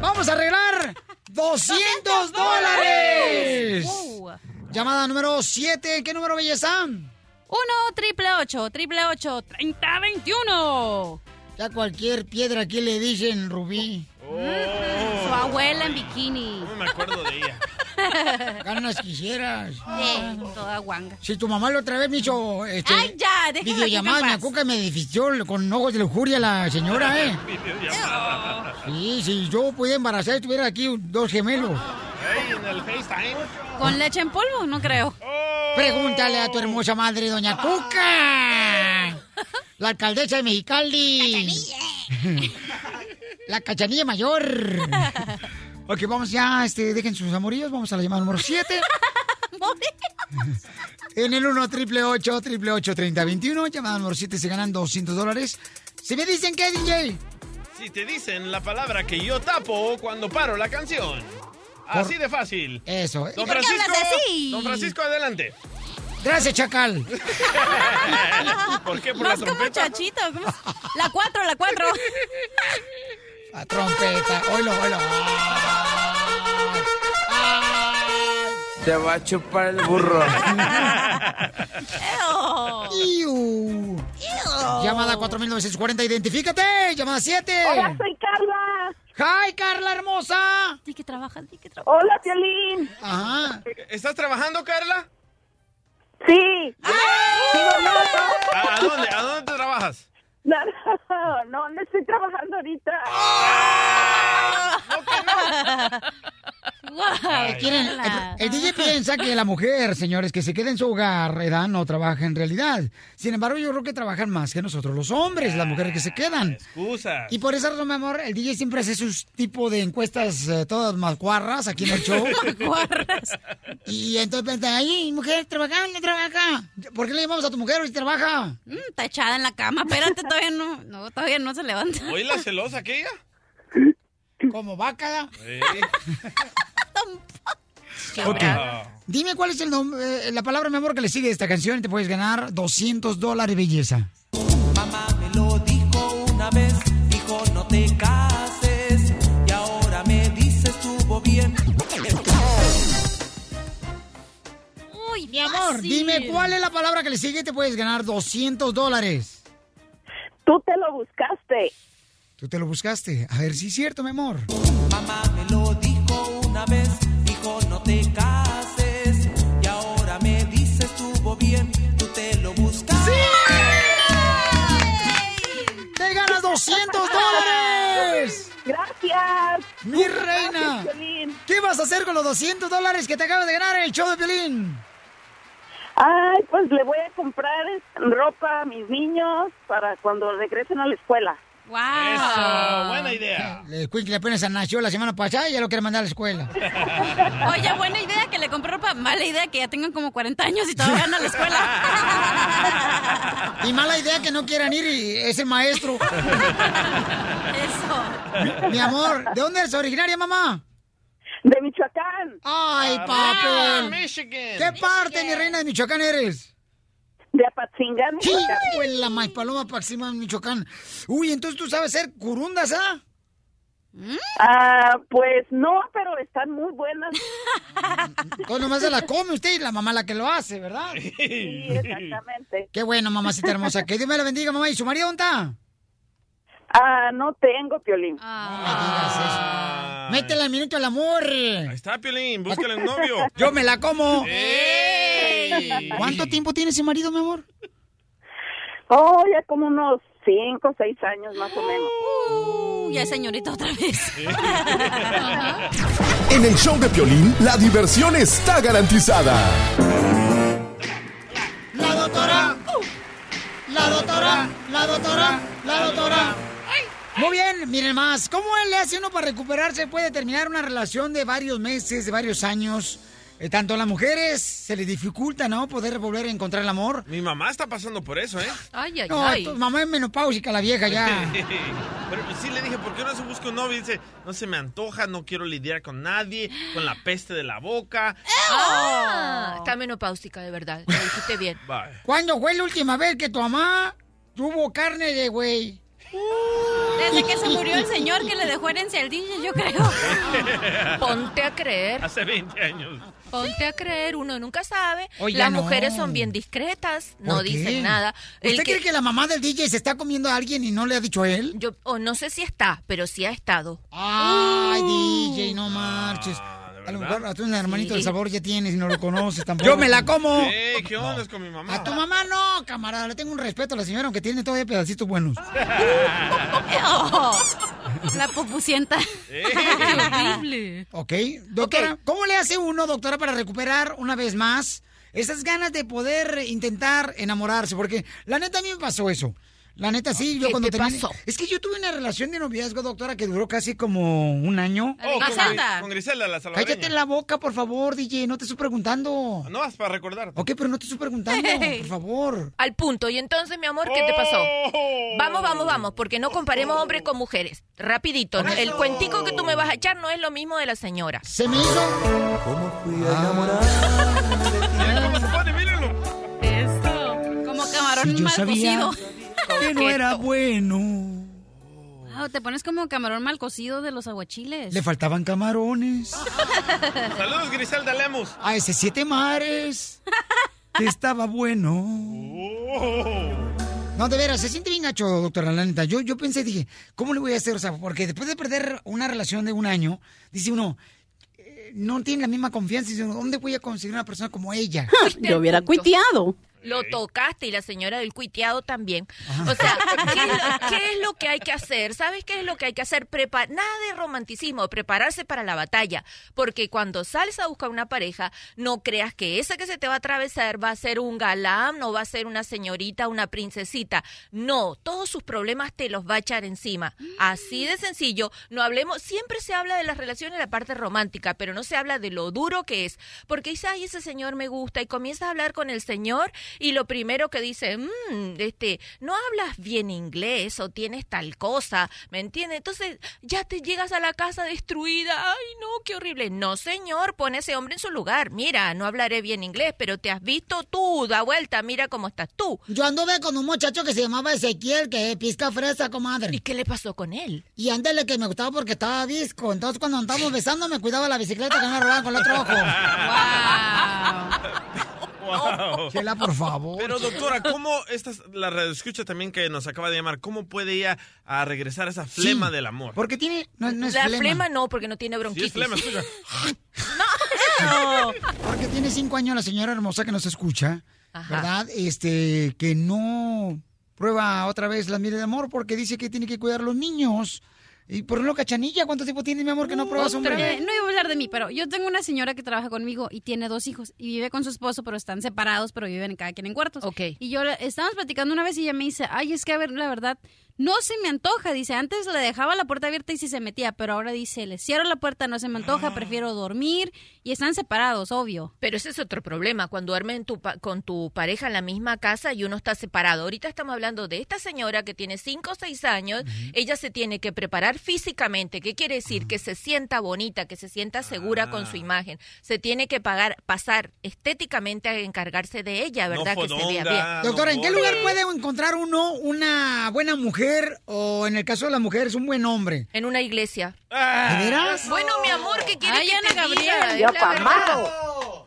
¡Vamos a arreglar 200 [LAUGHS] dólares! Llamada número 7. ¿Qué número, belleza?
1 triple 8 triple 8 30 21.
Ya cualquier piedra aquí le dicen Rubí.
Su abuela en bikini.
No me acuerdo de ella. [LAUGHS]
Ganas quisieras.
Sí, toda guanga.
Si tu mamá la otra vez me hizo este,
Ay, ya,
videollamada, me que me edifició con ojos de lujuria la señora, ¿eh? [LAUGHS] Sí, si yo pudiera embarazar, tuviera aquí dos gemelos.
Hey, en el FaceTime.
¿Con leche en polvo? No creo.
Pregúntale a tu hermosa madre, doña Cuca. La alcaldesa de Mexicali. La cachanilla mayor. Ok, vamos ya, este, dejen sus amoríos, vamos a la llamada número 7. En el 1 triple 8 triple 8 30 21, llamada número 7, se ganan 200 dólares. Si me dicen qué, DJ.
Si te dicen la palabra que yo tapo cuando paro la canción. Así de fácil.
Eso.
Don
¿Y por
Francisco,
así?
Don Francisco, adelante.
Gracias, Chacal. [LAUGHS]
¿Por qué? ¿Por la
Más como chachito. ¿cómo es? La 4, la 4.
La trompeta. Oilo, oilo.
Te va a chupar el burro.
Iu. Llamada 4940, identifícate. Llamada 7.
Hola, soy Carla.
Hi, Carla hermosa.
Di que trabajas, di que trabajas.
Hola, Piolín.
Ajá.
¿Estás trabajando, Carla?
Sí.
¿A, a dónde? ¿A dónde te trabajas?
No, no, no, no estoy trabajando ahorita. [LAUGHS]
Miren, el, el DJ piensa que la mujer, señores, que se queda en su hogar, ¿verdad? No trabaja en realidad. Sin embargo, yo creo que trabajan más que nosotros los hombres, las mujeres que se quedan.
Excusas.
Y por esa razón, mi amor, el DJ siempre hace sus tipo de encuestas eh, todas macuarras aquí en el show. [LAUGHS]
Macuarras.
Y entonces piensa, ay, mujer, trabaja, no trabaja. ¿Por qué le llamamos a tu mujer si trabaja?
Mm, está echada en la cama. Espérate, todavía no, no, todavía no se levanta.
¿Oí la celosa aquella?
Como vaca.
Sí.
Ok. Dime cuál es el nombre, eh, la palabra, mi amor, que le sigue a esta canción y te puedes ganar 200 dólares, belleza.
Una vez dijo no te cases y ahora me dice estuvo bien.
Uy,
Mi amor, dime cuál es la palabra que le sigue y te puedes ganar 200 dólares.
Tú te lo buscaste.
Tú te lo buscaste. A ver si es cierto, mi amor.
Mamá me lo dijo una vez, dijo no te cases y ahora me dice estuvo bien, tú te lo buscaste.
¡Te ganas 200 dólares!
Gracias.
¡Mi reina!
Gracias.
¿Qué vas a hacer con los 200 dólares que te acabas de ganar en el show de Piolín?
Ay, pues le voy a comprar ropa a mis niños para cuando regresen a la escuela.
¡Wow!
Eso, buena idea.
El Quincy apenas nació la semana pasada y ya lo quiere mandar a la escuela. [LAUGHS]
Oye, buena idea que le compré ropa. Mala idea que ya tengan como 40 años y todavía van a la escuela. [LAUGHS]
Y mala idea que no quieran ir y es el maestro. [LAUGHS]
Eso.
Mi amor, ¿de dónde eres originaria, mamá?
De Michoacán.
Ay,
Arriba,
papel.
Michigan.
¿Qué parte, mi reina de Michoacán eres?
De Apatzingán,
Sí, pues la May Paloma Paxima, Michoacán. Uy, entonces tú sabes ser curundas, ¿ah?
Ah, pues no, pero están muy buenas. [LAUGHS]
Pues nomás se la come usted y la mamá la que lo hace, ¿verdad?
Sí, exactamente.
Qué bueno, mamacita hermosa. Que Dios me la bendiga, mamá. ¿Y su marido dónde está?
Ah, no tengo, Piolín.
Ah.
Métela al minuto del amor.
Ahí está, Piolín, búscale un novio. [LAUGHS]
Yo me la como.
¡Ey!
¿Cuánto tiempo tiene ese marido, mi amor?
Oh, ya como unos cinco, seis años más o menos.
Uh, ya señorita otra vez.
En el show de Piolín, la diversión está garantizada.
La doctora. La doctora. La doctora. La doctora. Muy bien, miren más. ¿Cómo le hace uno para recuperarse? Puede terminar una relación de varios meses, de varios años. Eh, tanto a las mujeres se les dificulta, ¿no? Poder volver a encontrar el amor.
Mi mamá está pasando por eso, ¿eh? [GASPS]
Ay, ay,
No,
ay.
tu mamá es menopáusica, la vieja ya. [LAUGHS]
Pero sí le dije, ¿por qué no se busca un novio? Y dice, no se me antoja, no quiero lidiar con nadie, con la peste de la boca.
Ah, está menopáusica, de verdad. Lo dijiste bien. [LAUGHS]
Bye.
¿Cuándo fue la última vez que tu mamá tuvo carne de güey?
Desde que se murió el señor que le dejó herencia al DJ, yo creo. [LAUGHS]
Ponte a creer.
Hace 20 años.
Ponte a creer, uno nunca sabe.
Oiga,
Las
no.
mujeres son bien discretas, no dicen nada. El
¿Usted cree que la mamá del DJ se está comiendo a alguien y no le ha dicho a él?
Yo o no sé si está, pero sí ha estado.
Ay, DJ, no marches. A lo mejor a tu hermanito
Sí.
del sabor ya tienes y no lo conoces [LAUGHS] tampoco. ¡Yo me la como!
Ey, ¿Qué onda con mi mamá?
A tu mamá no, camarada. Le tengo un respeto a la señora, aunque tiene todavía pedacitos buenos. [LAUGHS]
Oh, la popucienta. [LAUGHS]
Horrible.
¿Ok? Doctora, ¿cómo le hace uno, doctora, para recuperar una vez más esas ganas de poder intentar enamorarse? Porque la neta a mí me pasó eso. La neta sí, yo
¿Qué
cuando
te
terminé-
pasó?
Es que yo tuve una relación de noviazgo, doctora, que duró casi como un año.
Oh, con,
Griselda.
Gri- con Griselda, la salvadoreña.
Cállate la boca, por favor, DJ, no te estoy preguntando.
No, es para recordar.
Ok, pero no te estoy preguntando, [LAUGHS] por favor.
Al punto. Y entonces, mi amor, ¿qué te pasó?
Oh.
Vamos, vamos, vamos, porque no comparemos hombres con mujeres. Rapidito, el cuentico que tú me vas a echar no es lo mismo de la señora.
Se me hizo.
¿Cómo fui a enamorar? [LAUGHS]
Mira cómo se pone, mírenlo.
Eso. Como camarón mal
sabía
cocido.
Que no era bueno.
Wow, te pones como camarón mal cocido de los aguachiles.
Le faltaban camarones. [LAUGHS]
Saludos, Griselda Lemus.
A ese siete mares. Que estaba bueno.
Oh.
No, de veras, se siente bien gacho, doctora, la neta. Yo, yo pensé, dije, ¿cómo le voy a hacer? O sea, porque después de perder una relación de un año, dice uno, eh, no tiene la misma confianza. Dice uno, ¿dónde voy a conseguir una persona como ella? [LAUGHS]
Yo hubiera cuiteado.
Lo tocaste y la señora del cuiteado también. O sea, [LAUGHS] ¿qué es, lo, qué es lo que hay que hacer? ¿Sabes qué es lo que hay que hacer? Prepa- nada de romanticismo, prepararse para la batalla. Porque cuando sales a buscar una pareja, no creas que esa que se te va a atravesar va a ser un galán, no va a ser una señorita, una princesita. No, todos sus problemas te los va a echar encima. Así de sencillo. No hablemos, siempre se habla de las relaciones en la parte romántica, pero no se habla de lo duro que es. Porque dice, ay, ese señor me gusta, y comienzas a hablar con el señor, y lo primero que dice, "Mm, este, no hablas bien inglés o tienes tal cosa, ¿me entiendes? Entonces ya te llegas a la casa destruida, ay, no, qué horrible. No, señor, pone a ese hombre en su lugar. Mira, no hablaré bien inglés, pero te has visto tú, da vuelta, mira cómo estás tú.
Yo anduve con un muchacho que se llamaba Ezequiel, que pisca fresa, comadre.
¿Y qué le pasó con él?
Y ándale que me gustaba porque estaba visco. Entonces cuando estábamos besando me cuidaba la bicicleta que me robaban con el otro ojo. [LAUGHS]
Wow.
Chela, por favor.
Pero doctora, ¿cómo esta la radioescucha también que nos acaba de llamar, cómo puede ella a regresar a esa flema del amor?
Porque tiene, no, no es
la
flema.
flema no, porque no tiene
Sí,
bronquitis.
es flema, escucha. [LAUGHS]
Porque tiene cinco años la señora hermosa que nos escucha,
Ajá.
¿verdad? Este, que no prueba otra vez la miel de amor porque dice que tiene que cuidar a los niños. Y por ejemplo, Cachanilla, ¿cuánto tiempo tiene, mi amor, que no pruebas un
Eh,
bebé?
no iba a hablar de mí, pero yo tengo una señora que trabaja conmigo y tiene dos hijos y vive con su esposo, pero están separados, pero viven cada quien en cuartos.
Ok.
Y yo estábamos platicando una vez y ella me dice, ay, es que a ver, la verdad, no se me antoja. Dice, antes le dejaba la puerta abierta y sí se metía, pero ahora dice, le cierro la puerta, no se me antoja, prefiero dormir. Y están separados, obvio.
Pero ese es otro problema, cuando duermen tu pa- con tu pareja en la misma casa y uno está separado. Ahorita estamos hablando de esta señora que tiene 5 o 6 años, ella se tiene que preparar físicamente. ¿Qué quiere decir? Que se sienta bonita, que se sienta segura con
Ah.
su imagen. Se tiene que pagar, pasar estéticamente a encargarse de ella, ¿verdad? que se vea bien.
Doctora, ¿en qué lugar puede encontrar uno una buena mujer o en el caso de la mujer es un buen hombre?
En una iglesia.
¿De veras?
Bueno, mi amor, ¿qué quieres
Ay,
que
Ana
te
Gabriel.
diga?
Ya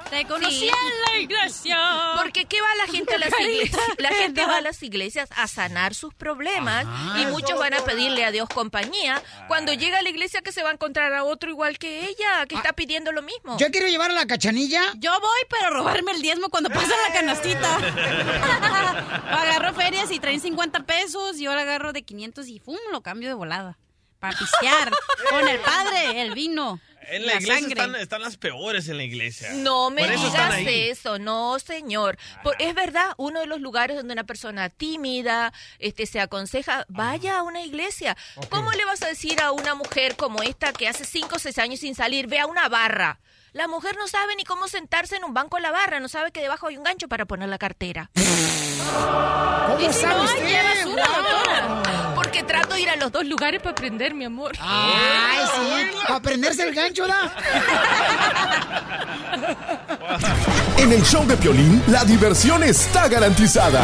Te conocí
Sí.
en la iglesia.
Porque ¿qué va la gente a las iglesias? La gente va a las iglesias a sanar sus problemas
Ajá.
y muchos van a pedirle a Dios compañía. Cuando llega a la iglesia que se va a encontrar a otro igual que ella, que está pidiendo lo mismo.
Yo quiero llevar a la cachanilla.
Yo voy, pero robarme el diezmo cuando pasa la canastita. [LAUGHS] agarro ferias y traen 50 pesos, yo la agarro de 500 y ¡fum! lo cambio de volada. Para pistear. Con el padre, el vino.
En la,
la
iglesia están, están las peores en la iglesia.
No me
eso
digas eso, no, señor. Por- es verdad, uno de los lugares donde una persona tímida este, se aconseja, vaya a una iglesia. ¿Cómo le vas a decir a una mujer como esta que hace 5 o 6 años sin salir, ve a una barra? La mujer no sabe ni cómo sentarse en un banco en la barra, no sabe que debajo hay un gancho para poner la cartera. [LAUGHS]
¿Cómo
Y si
sabe
no
usted?
doctora. Porque trato de ir a los dos lugares para aprender, mi amor.
Ay, sí, para prenderse el gancho, ¿da?
En el show de Piolín, la diversión está garantizada.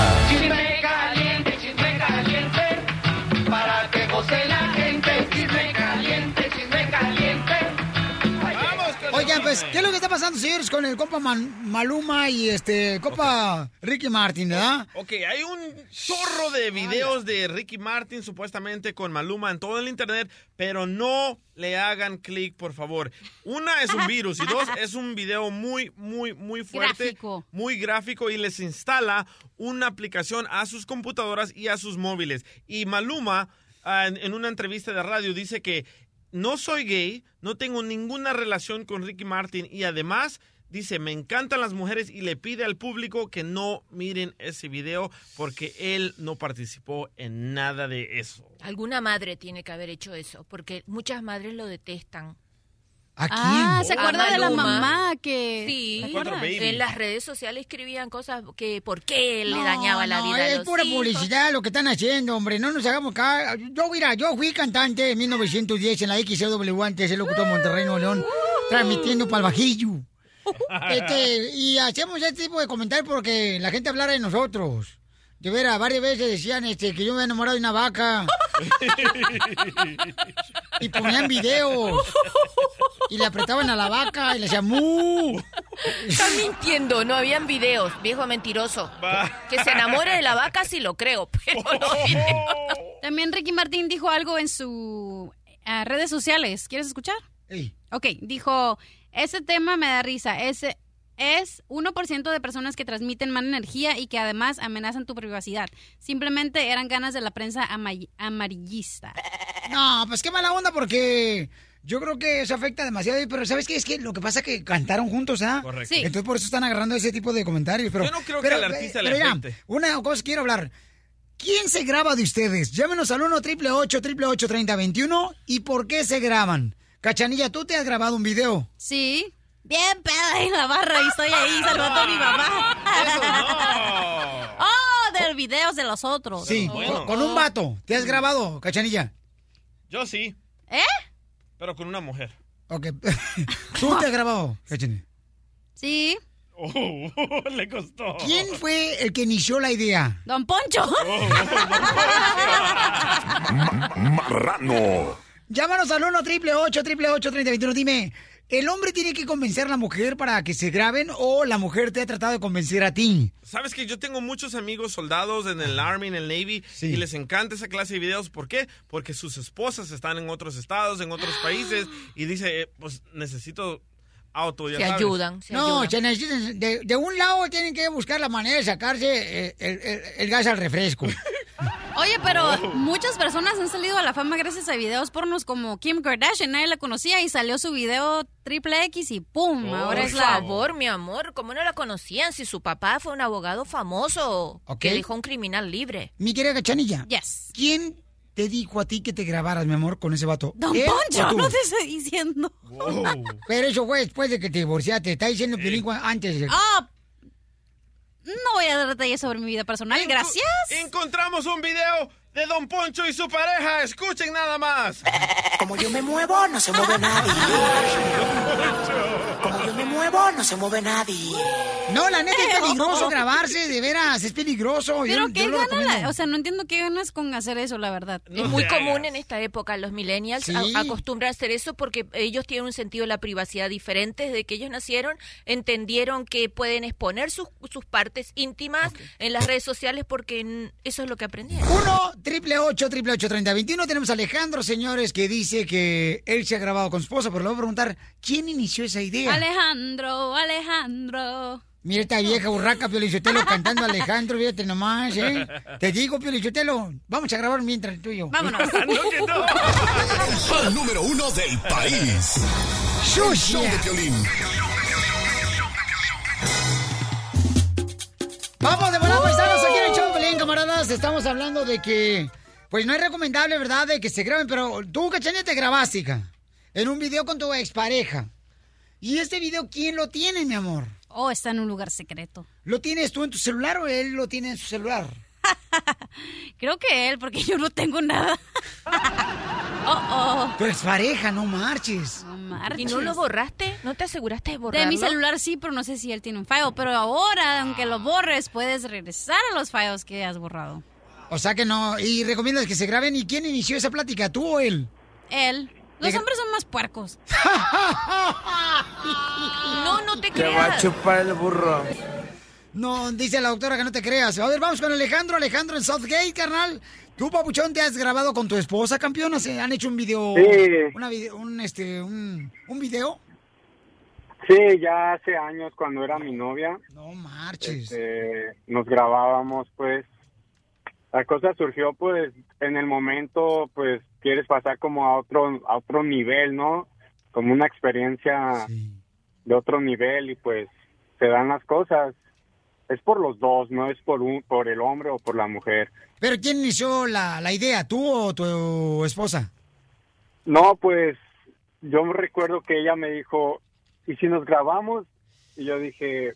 Pues, ¿qué es lo que está pasando, señores, con el compa Man- Maluma y este compa Ricky Martin, verdad?
Ok, hay un chorro de videos de Ricky Martin supuestamente con Maluma en todo el internet, pero no le hagan clic, por favor. Una es un virus y dos es un video muy, muy, muy fuerte,
Gráfico.
muy gráfico y les instala una aplicación a sus computadoras y a sus móviles. Y Maluma, ah, en, en una entrevista de radio, dice que no soy gay, no tengo ninguna relación con Ricky Martin y además dice, me encantan las mujeres y le pide al público que no miren ese video porque él no participó en nada de eso.
Alguna madre tiene que haber hecho eso, porque muchas madres lo detestan.
¿A
Ah, ¿se
A
acuerda de la mamá que...?
En las redes sociales escribían cosas que por qué le dañaba la
no,
vida a
es
los
pura
hijos.
publicidad lo que están haciendo, hombre. No nos hagamos acá. Yo, mira, yo fui cantante en 1910 en la XCW antes, el locutor de Monterrey, Nuevo León, transmitiendo para el Bajillo. [LAUGHS] Este, y hacemos este tipo de comentarios porque la gente hablara de nosotros. De veras, varias veces decían este, que yo me había enamorado de una vaca. [LAUGHS] y ponían videos. Y le apretaban a la vaca y le decían ¡mu!
Está mintiendo, no habían videos, viejo mentiroso. Que se enamore de la vaca sí lo creo, pero no videos. [LAUGHS]
También Ricky Martin dijo algo en sus redes sociales. ¿Quieres escuchar?
Ey.
Ok, dijo, ese tema me da risa, ese, es 1% de personas que transmiten mala energía y que además amenazan tu privacidad. Simplemente eran ganas de la prensa ama- amarillista.
No, pues qué mala onda porque yo creo que eso afecta demasiado. Pero ¿sabes qué? Es que lo que pasa es que cantaron juntos, ¿ah?
Correcto. Sí.
Entonces por eso están agarrando ese tipo de comentarios. Pero,
Yo no creo que al artista
eh,
le
pero mira,
afecte.
una cosa quiero hablar. ¿Quién se graba de ustedes? Llámenos al 1 888 888 3021 y por qué se graban. Cachanilla, ¿tú te has grabado un video?
Sí. Bien peda en la barra y estoy ahí saludando a mi mamá. oh, del videos de los otros.
Sí, con, con un vato. ¿Te has grabado, Cachanilla?
Yo sí.
¿Eh?
Pero con una mujer.
Ok. [LAUGHS] ¿Tú te has grabado, Cachanilla?
Sí.
Oh, [LAUGHS] le costó.
¿Quién fue el que inició la idea?
Don Poncho. [LAUGHS]
Marrano.
Llámanos al 1 888 888 3021 Dime, ¿el hombre tiene que convencer a la mujer para que se graben o la mujer te ha tratado de convencer a ti?
Sabes que yo tengo muchos amigos soldados en el Army, en el Navy, y les encanta esa clase de videos. ¿Por qué? Porque sus esposas están en otros estados, en otros [GASPS] países, y dice, eh, pues necesito auto. Ya sabes.
no, se necesitan- de, de un lado tienen que buscar la manera de sacarse eh, el, el- el gas al refresco. [LAUGHS]
Oye, pero
Oh.
muchas personas han salido a la fama gracias a videos pornos como Kim Kardashian. Nadie la conocía y salió su video triple X y ¡pum! Ahora
Por
es la...
favor, mi amor, ¿cómo no la conocían si su papá fue un abogado famoso
Ok.
que dejó un criminal libre?
Mi querida Cachanilla.
Yes.
¿Quién te dijo a ti que te grabaras, mi amor, con ese vato?
Don
¿Él o
Poncho, no te estoy diciendo.
Pero eso fue después de que te divorciaste. Está diciendo Piolín antes. de-
Ah, no voy a dar detalles sobre mi vida personal, gracias.
Encontramos un video de Don Poncho y su pareja. Escuchen nada más.
Como yo me muevo, no se mueve nadie. Como yo me muevo, no se mueve nadie.
No, la neta es peligroso grabarse, de veras, es peligroso. Yo-
Pero
yo
qué
lo
gana,
recomiendo.
la- o sea, no entiendo qué ganas con hacer eso, la verdad.
es muy común en esta época. Los millennials
Sí.
a- acostumbran a hacer eso porque ellos tienen un sentido de la privacidad diferente. Desde que ellos nacieron, entendieron que pueden exponer sus, sus partes íntimas en las redes sociales porque eso es lo que aprendieron.
1 triple 8 triple 8 30 21 Tenemos a Alejandro, señores, que dice que él se ha grabado con su esposa, pero le voy a preguntar, ¿quién inició esa idea?
Alejandro, Alejandro.
Mira esta vieja burraca, Piolichotelo, cantando a Alejandro, fíjate nomás, ¿eh? Te digo, Piolichotelo, vamos a grabar mientras tú y yo.
Vámonos. [LAUGHS]
El número uno del país. El show de Piolín.
Vamos de camaradas. Estamos hablando de que, pues no es recomendable, ¿verdad?, de que se graben, pero tú, Cachanilla, te grabaste, hija, en un video con tu expareja. ¿Y este video quién lo tiene, mi amor?
Oh, está en un lugar secreto.
¿Lo tienes tú en tu celular o él lo tiene en su celular? [LAUGHS]
Creo que él, porque yo no tengo nada. [LAUGHS] oh, oh.
Tu expareja, no marches.
No marches.
¿Y no lo borraste? ¿No te aseguraste de borrarlo?
De mi celular sí, pero no sé si él tiene un file. Pero ahora, aunque lo borres, puedes regresar a los files que has borrado.
O sea que no, y recomiendas que se graben. ¿Y quién inició esa plática, tú o él?
Él. Los hombres son más puercos. [LAUGHS]
No, no te
Te va a chupar el burro.
No, dice la doctora que no te creas. A ver, vamos con Alejandro. Alejandro en Southgate, carnal. ¿Tú, papuchón, te has grabado con tu esposa, campeón? ¿Se han hecho un video?
Sí.
Una vide- un, este, un, un video.
Sí, ya hace años cuando era mi novia.
No marches.
este, nos grabábamos, pues. La cosa surgió, pues, en el momento, pues, quieres pasar como a otro, a otro nivel, ¿no? Como una experiencia de otro nivel y, pues, se dan las cosas. Es por los dos, no es por un, por el hombre o por la mujer.
¿Pero quién inició la, la idea, tú o tu esposa?
No, pues, yo me recuerdo que ella me dijo, ¿y si nos grabamos? Y yo dije,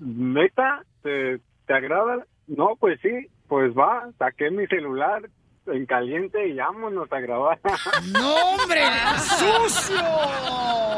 ¿neta? ¿Te, te agrada? No, pues sí, pues va, saqué mi celular en caliente y vámonos a grabar. [LAUGHS]
¡No, hombre! ¡Sucio!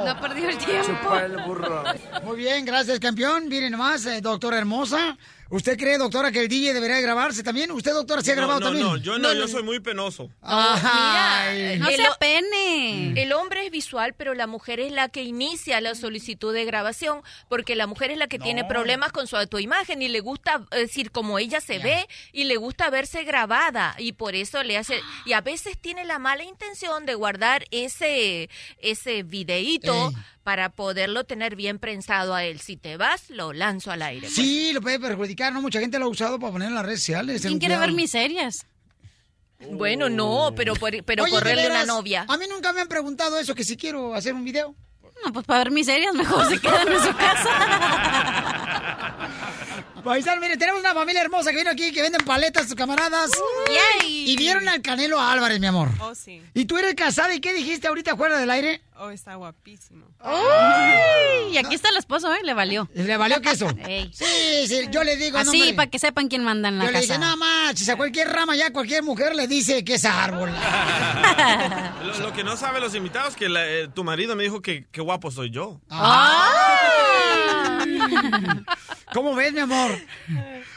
No perdió el tiempo.
El burro.
Muy bien, gracias, campeón. Miren nomás, eh, doctora hermosa. ¿Usted cree, doctora, que el DJ debería grabarse también? ¿Usted, doctora, se ha
No,
grabado
no,
también?
no, yo no, yo soy muy penoso.
Ay.
No se apene.
el hombre es visual, pero la mujer es la que inicia la solicitud de grabación, porque la mujer es la que tiene problemas con su autoimagen y le gusta es decir como ella se ve y le gusta verse grabada y por eso le hace y a veces tiene la mala intención de guardar ese ese videíto para poderlo tener bien prensado a él. Si te vas, lo lanzo al aire. pues.
Sí, lo puede perjudicar, ¿no? Mucha gente lo ha usado para poner en las redes sociales.
¿Quién quiere
cuidado.
ver miserias?
Bueno, no, pero por- pero
Oye, ¿de
correrle una
veras?
novia.
A mí nunca me han preguntado eso, que si quiero hacer un video.
No, pues para ver miserias mejor se quedan en su casa. [LAUGHS]
Paisano, mire, tenemos una familia hermosa que vino aquí, que venden paletas, sus camaradas.
Yay.
Y vieron al Canelo Álvarez, mi amor.
Oh, sí.
¿Y tú eres casada y qué dijiste ahorita fuera del aire?
Oh, está guapísimo.
Ay, y aquí está el esposo, ¿eh? Le valió.
¿Le valió queso? [LAUGHS]
Ey.
Sí, sí, yo le digo, no,
Así,
hombre.
para que sepan quién manda en la
Yo le
casa.
dije, no manches, a cualquier rama ya, cualquier mujer le dice que es árbol. [LAUGHS]
Lo, lo que no saben los invitados que la- eh, tu marido me dijo que qué guapo soy yo. [LAUGHS]
¿Cómo ves, mi amor?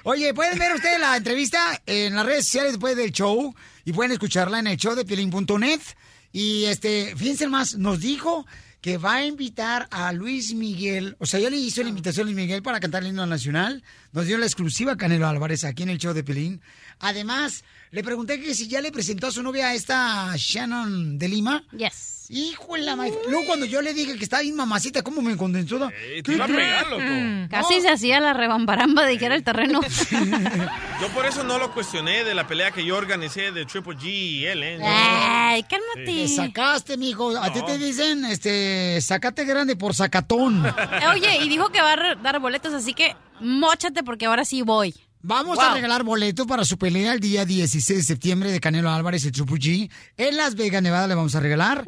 Oye, pueden ver ustedes la entrevista en las redes sociales después del show y pueden escucharla en el show de piolín.net. Y este, fíjense más, nos dijo que va a invitar a Luis Miguel, o sea, ya le hizo la invitación a Luis Miguel para cantar el himno nacional, nos dio la exclusiva Canelo Álvarez aquí en el show de Pelín. Además, le pregunté que si ya le presentó a su novia a esta Shannon de Lima.
Yes.
Hijo de la madre. Luego cuando yo le dije que estaba bien mamacita, ¿cómo me condensó?
Te iba a pegar, loco.
Casi se hacía la rebambaramba de que era el terreno. [LAUGHS]
Yo por eso no lo cuestioné de la pelea que yo organicé de Triple G y él, ¿eh?
Ay,
Te
cálmate.
sacaste, mijo. A ti te dicen, este, sacate grande por sacatón.
Oye, y dijo que va a dar boletos, así que móchate porque ahora sí voy.
Vamos a regalar boletos para su pelea el día 16 de septiembre de Canelo Álvarez y Triple G. En Las Vegas, Nevada, le vamos a regalar.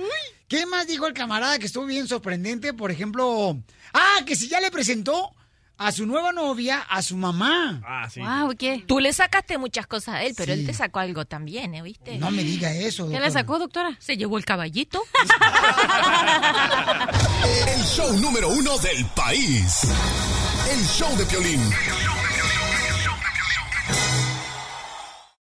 ¿Qué más dijo el camarada que estuvo bien sorprendente? Por ejemplo, ah, que si ya le presentó a su nueva novia a su mamá.
Ah, sí.
Wow, ¿qué?
Tú le sacaste muchas cosas a él, pero
Sí.
él te sacó algo también, ¿eh? ¿Viste?
No me diga eso.
¿Qué le
doctora.
sacó, doctora?
Se llevó el caballito. [LAUGHS]
El show número uno del país. El show de Piolín.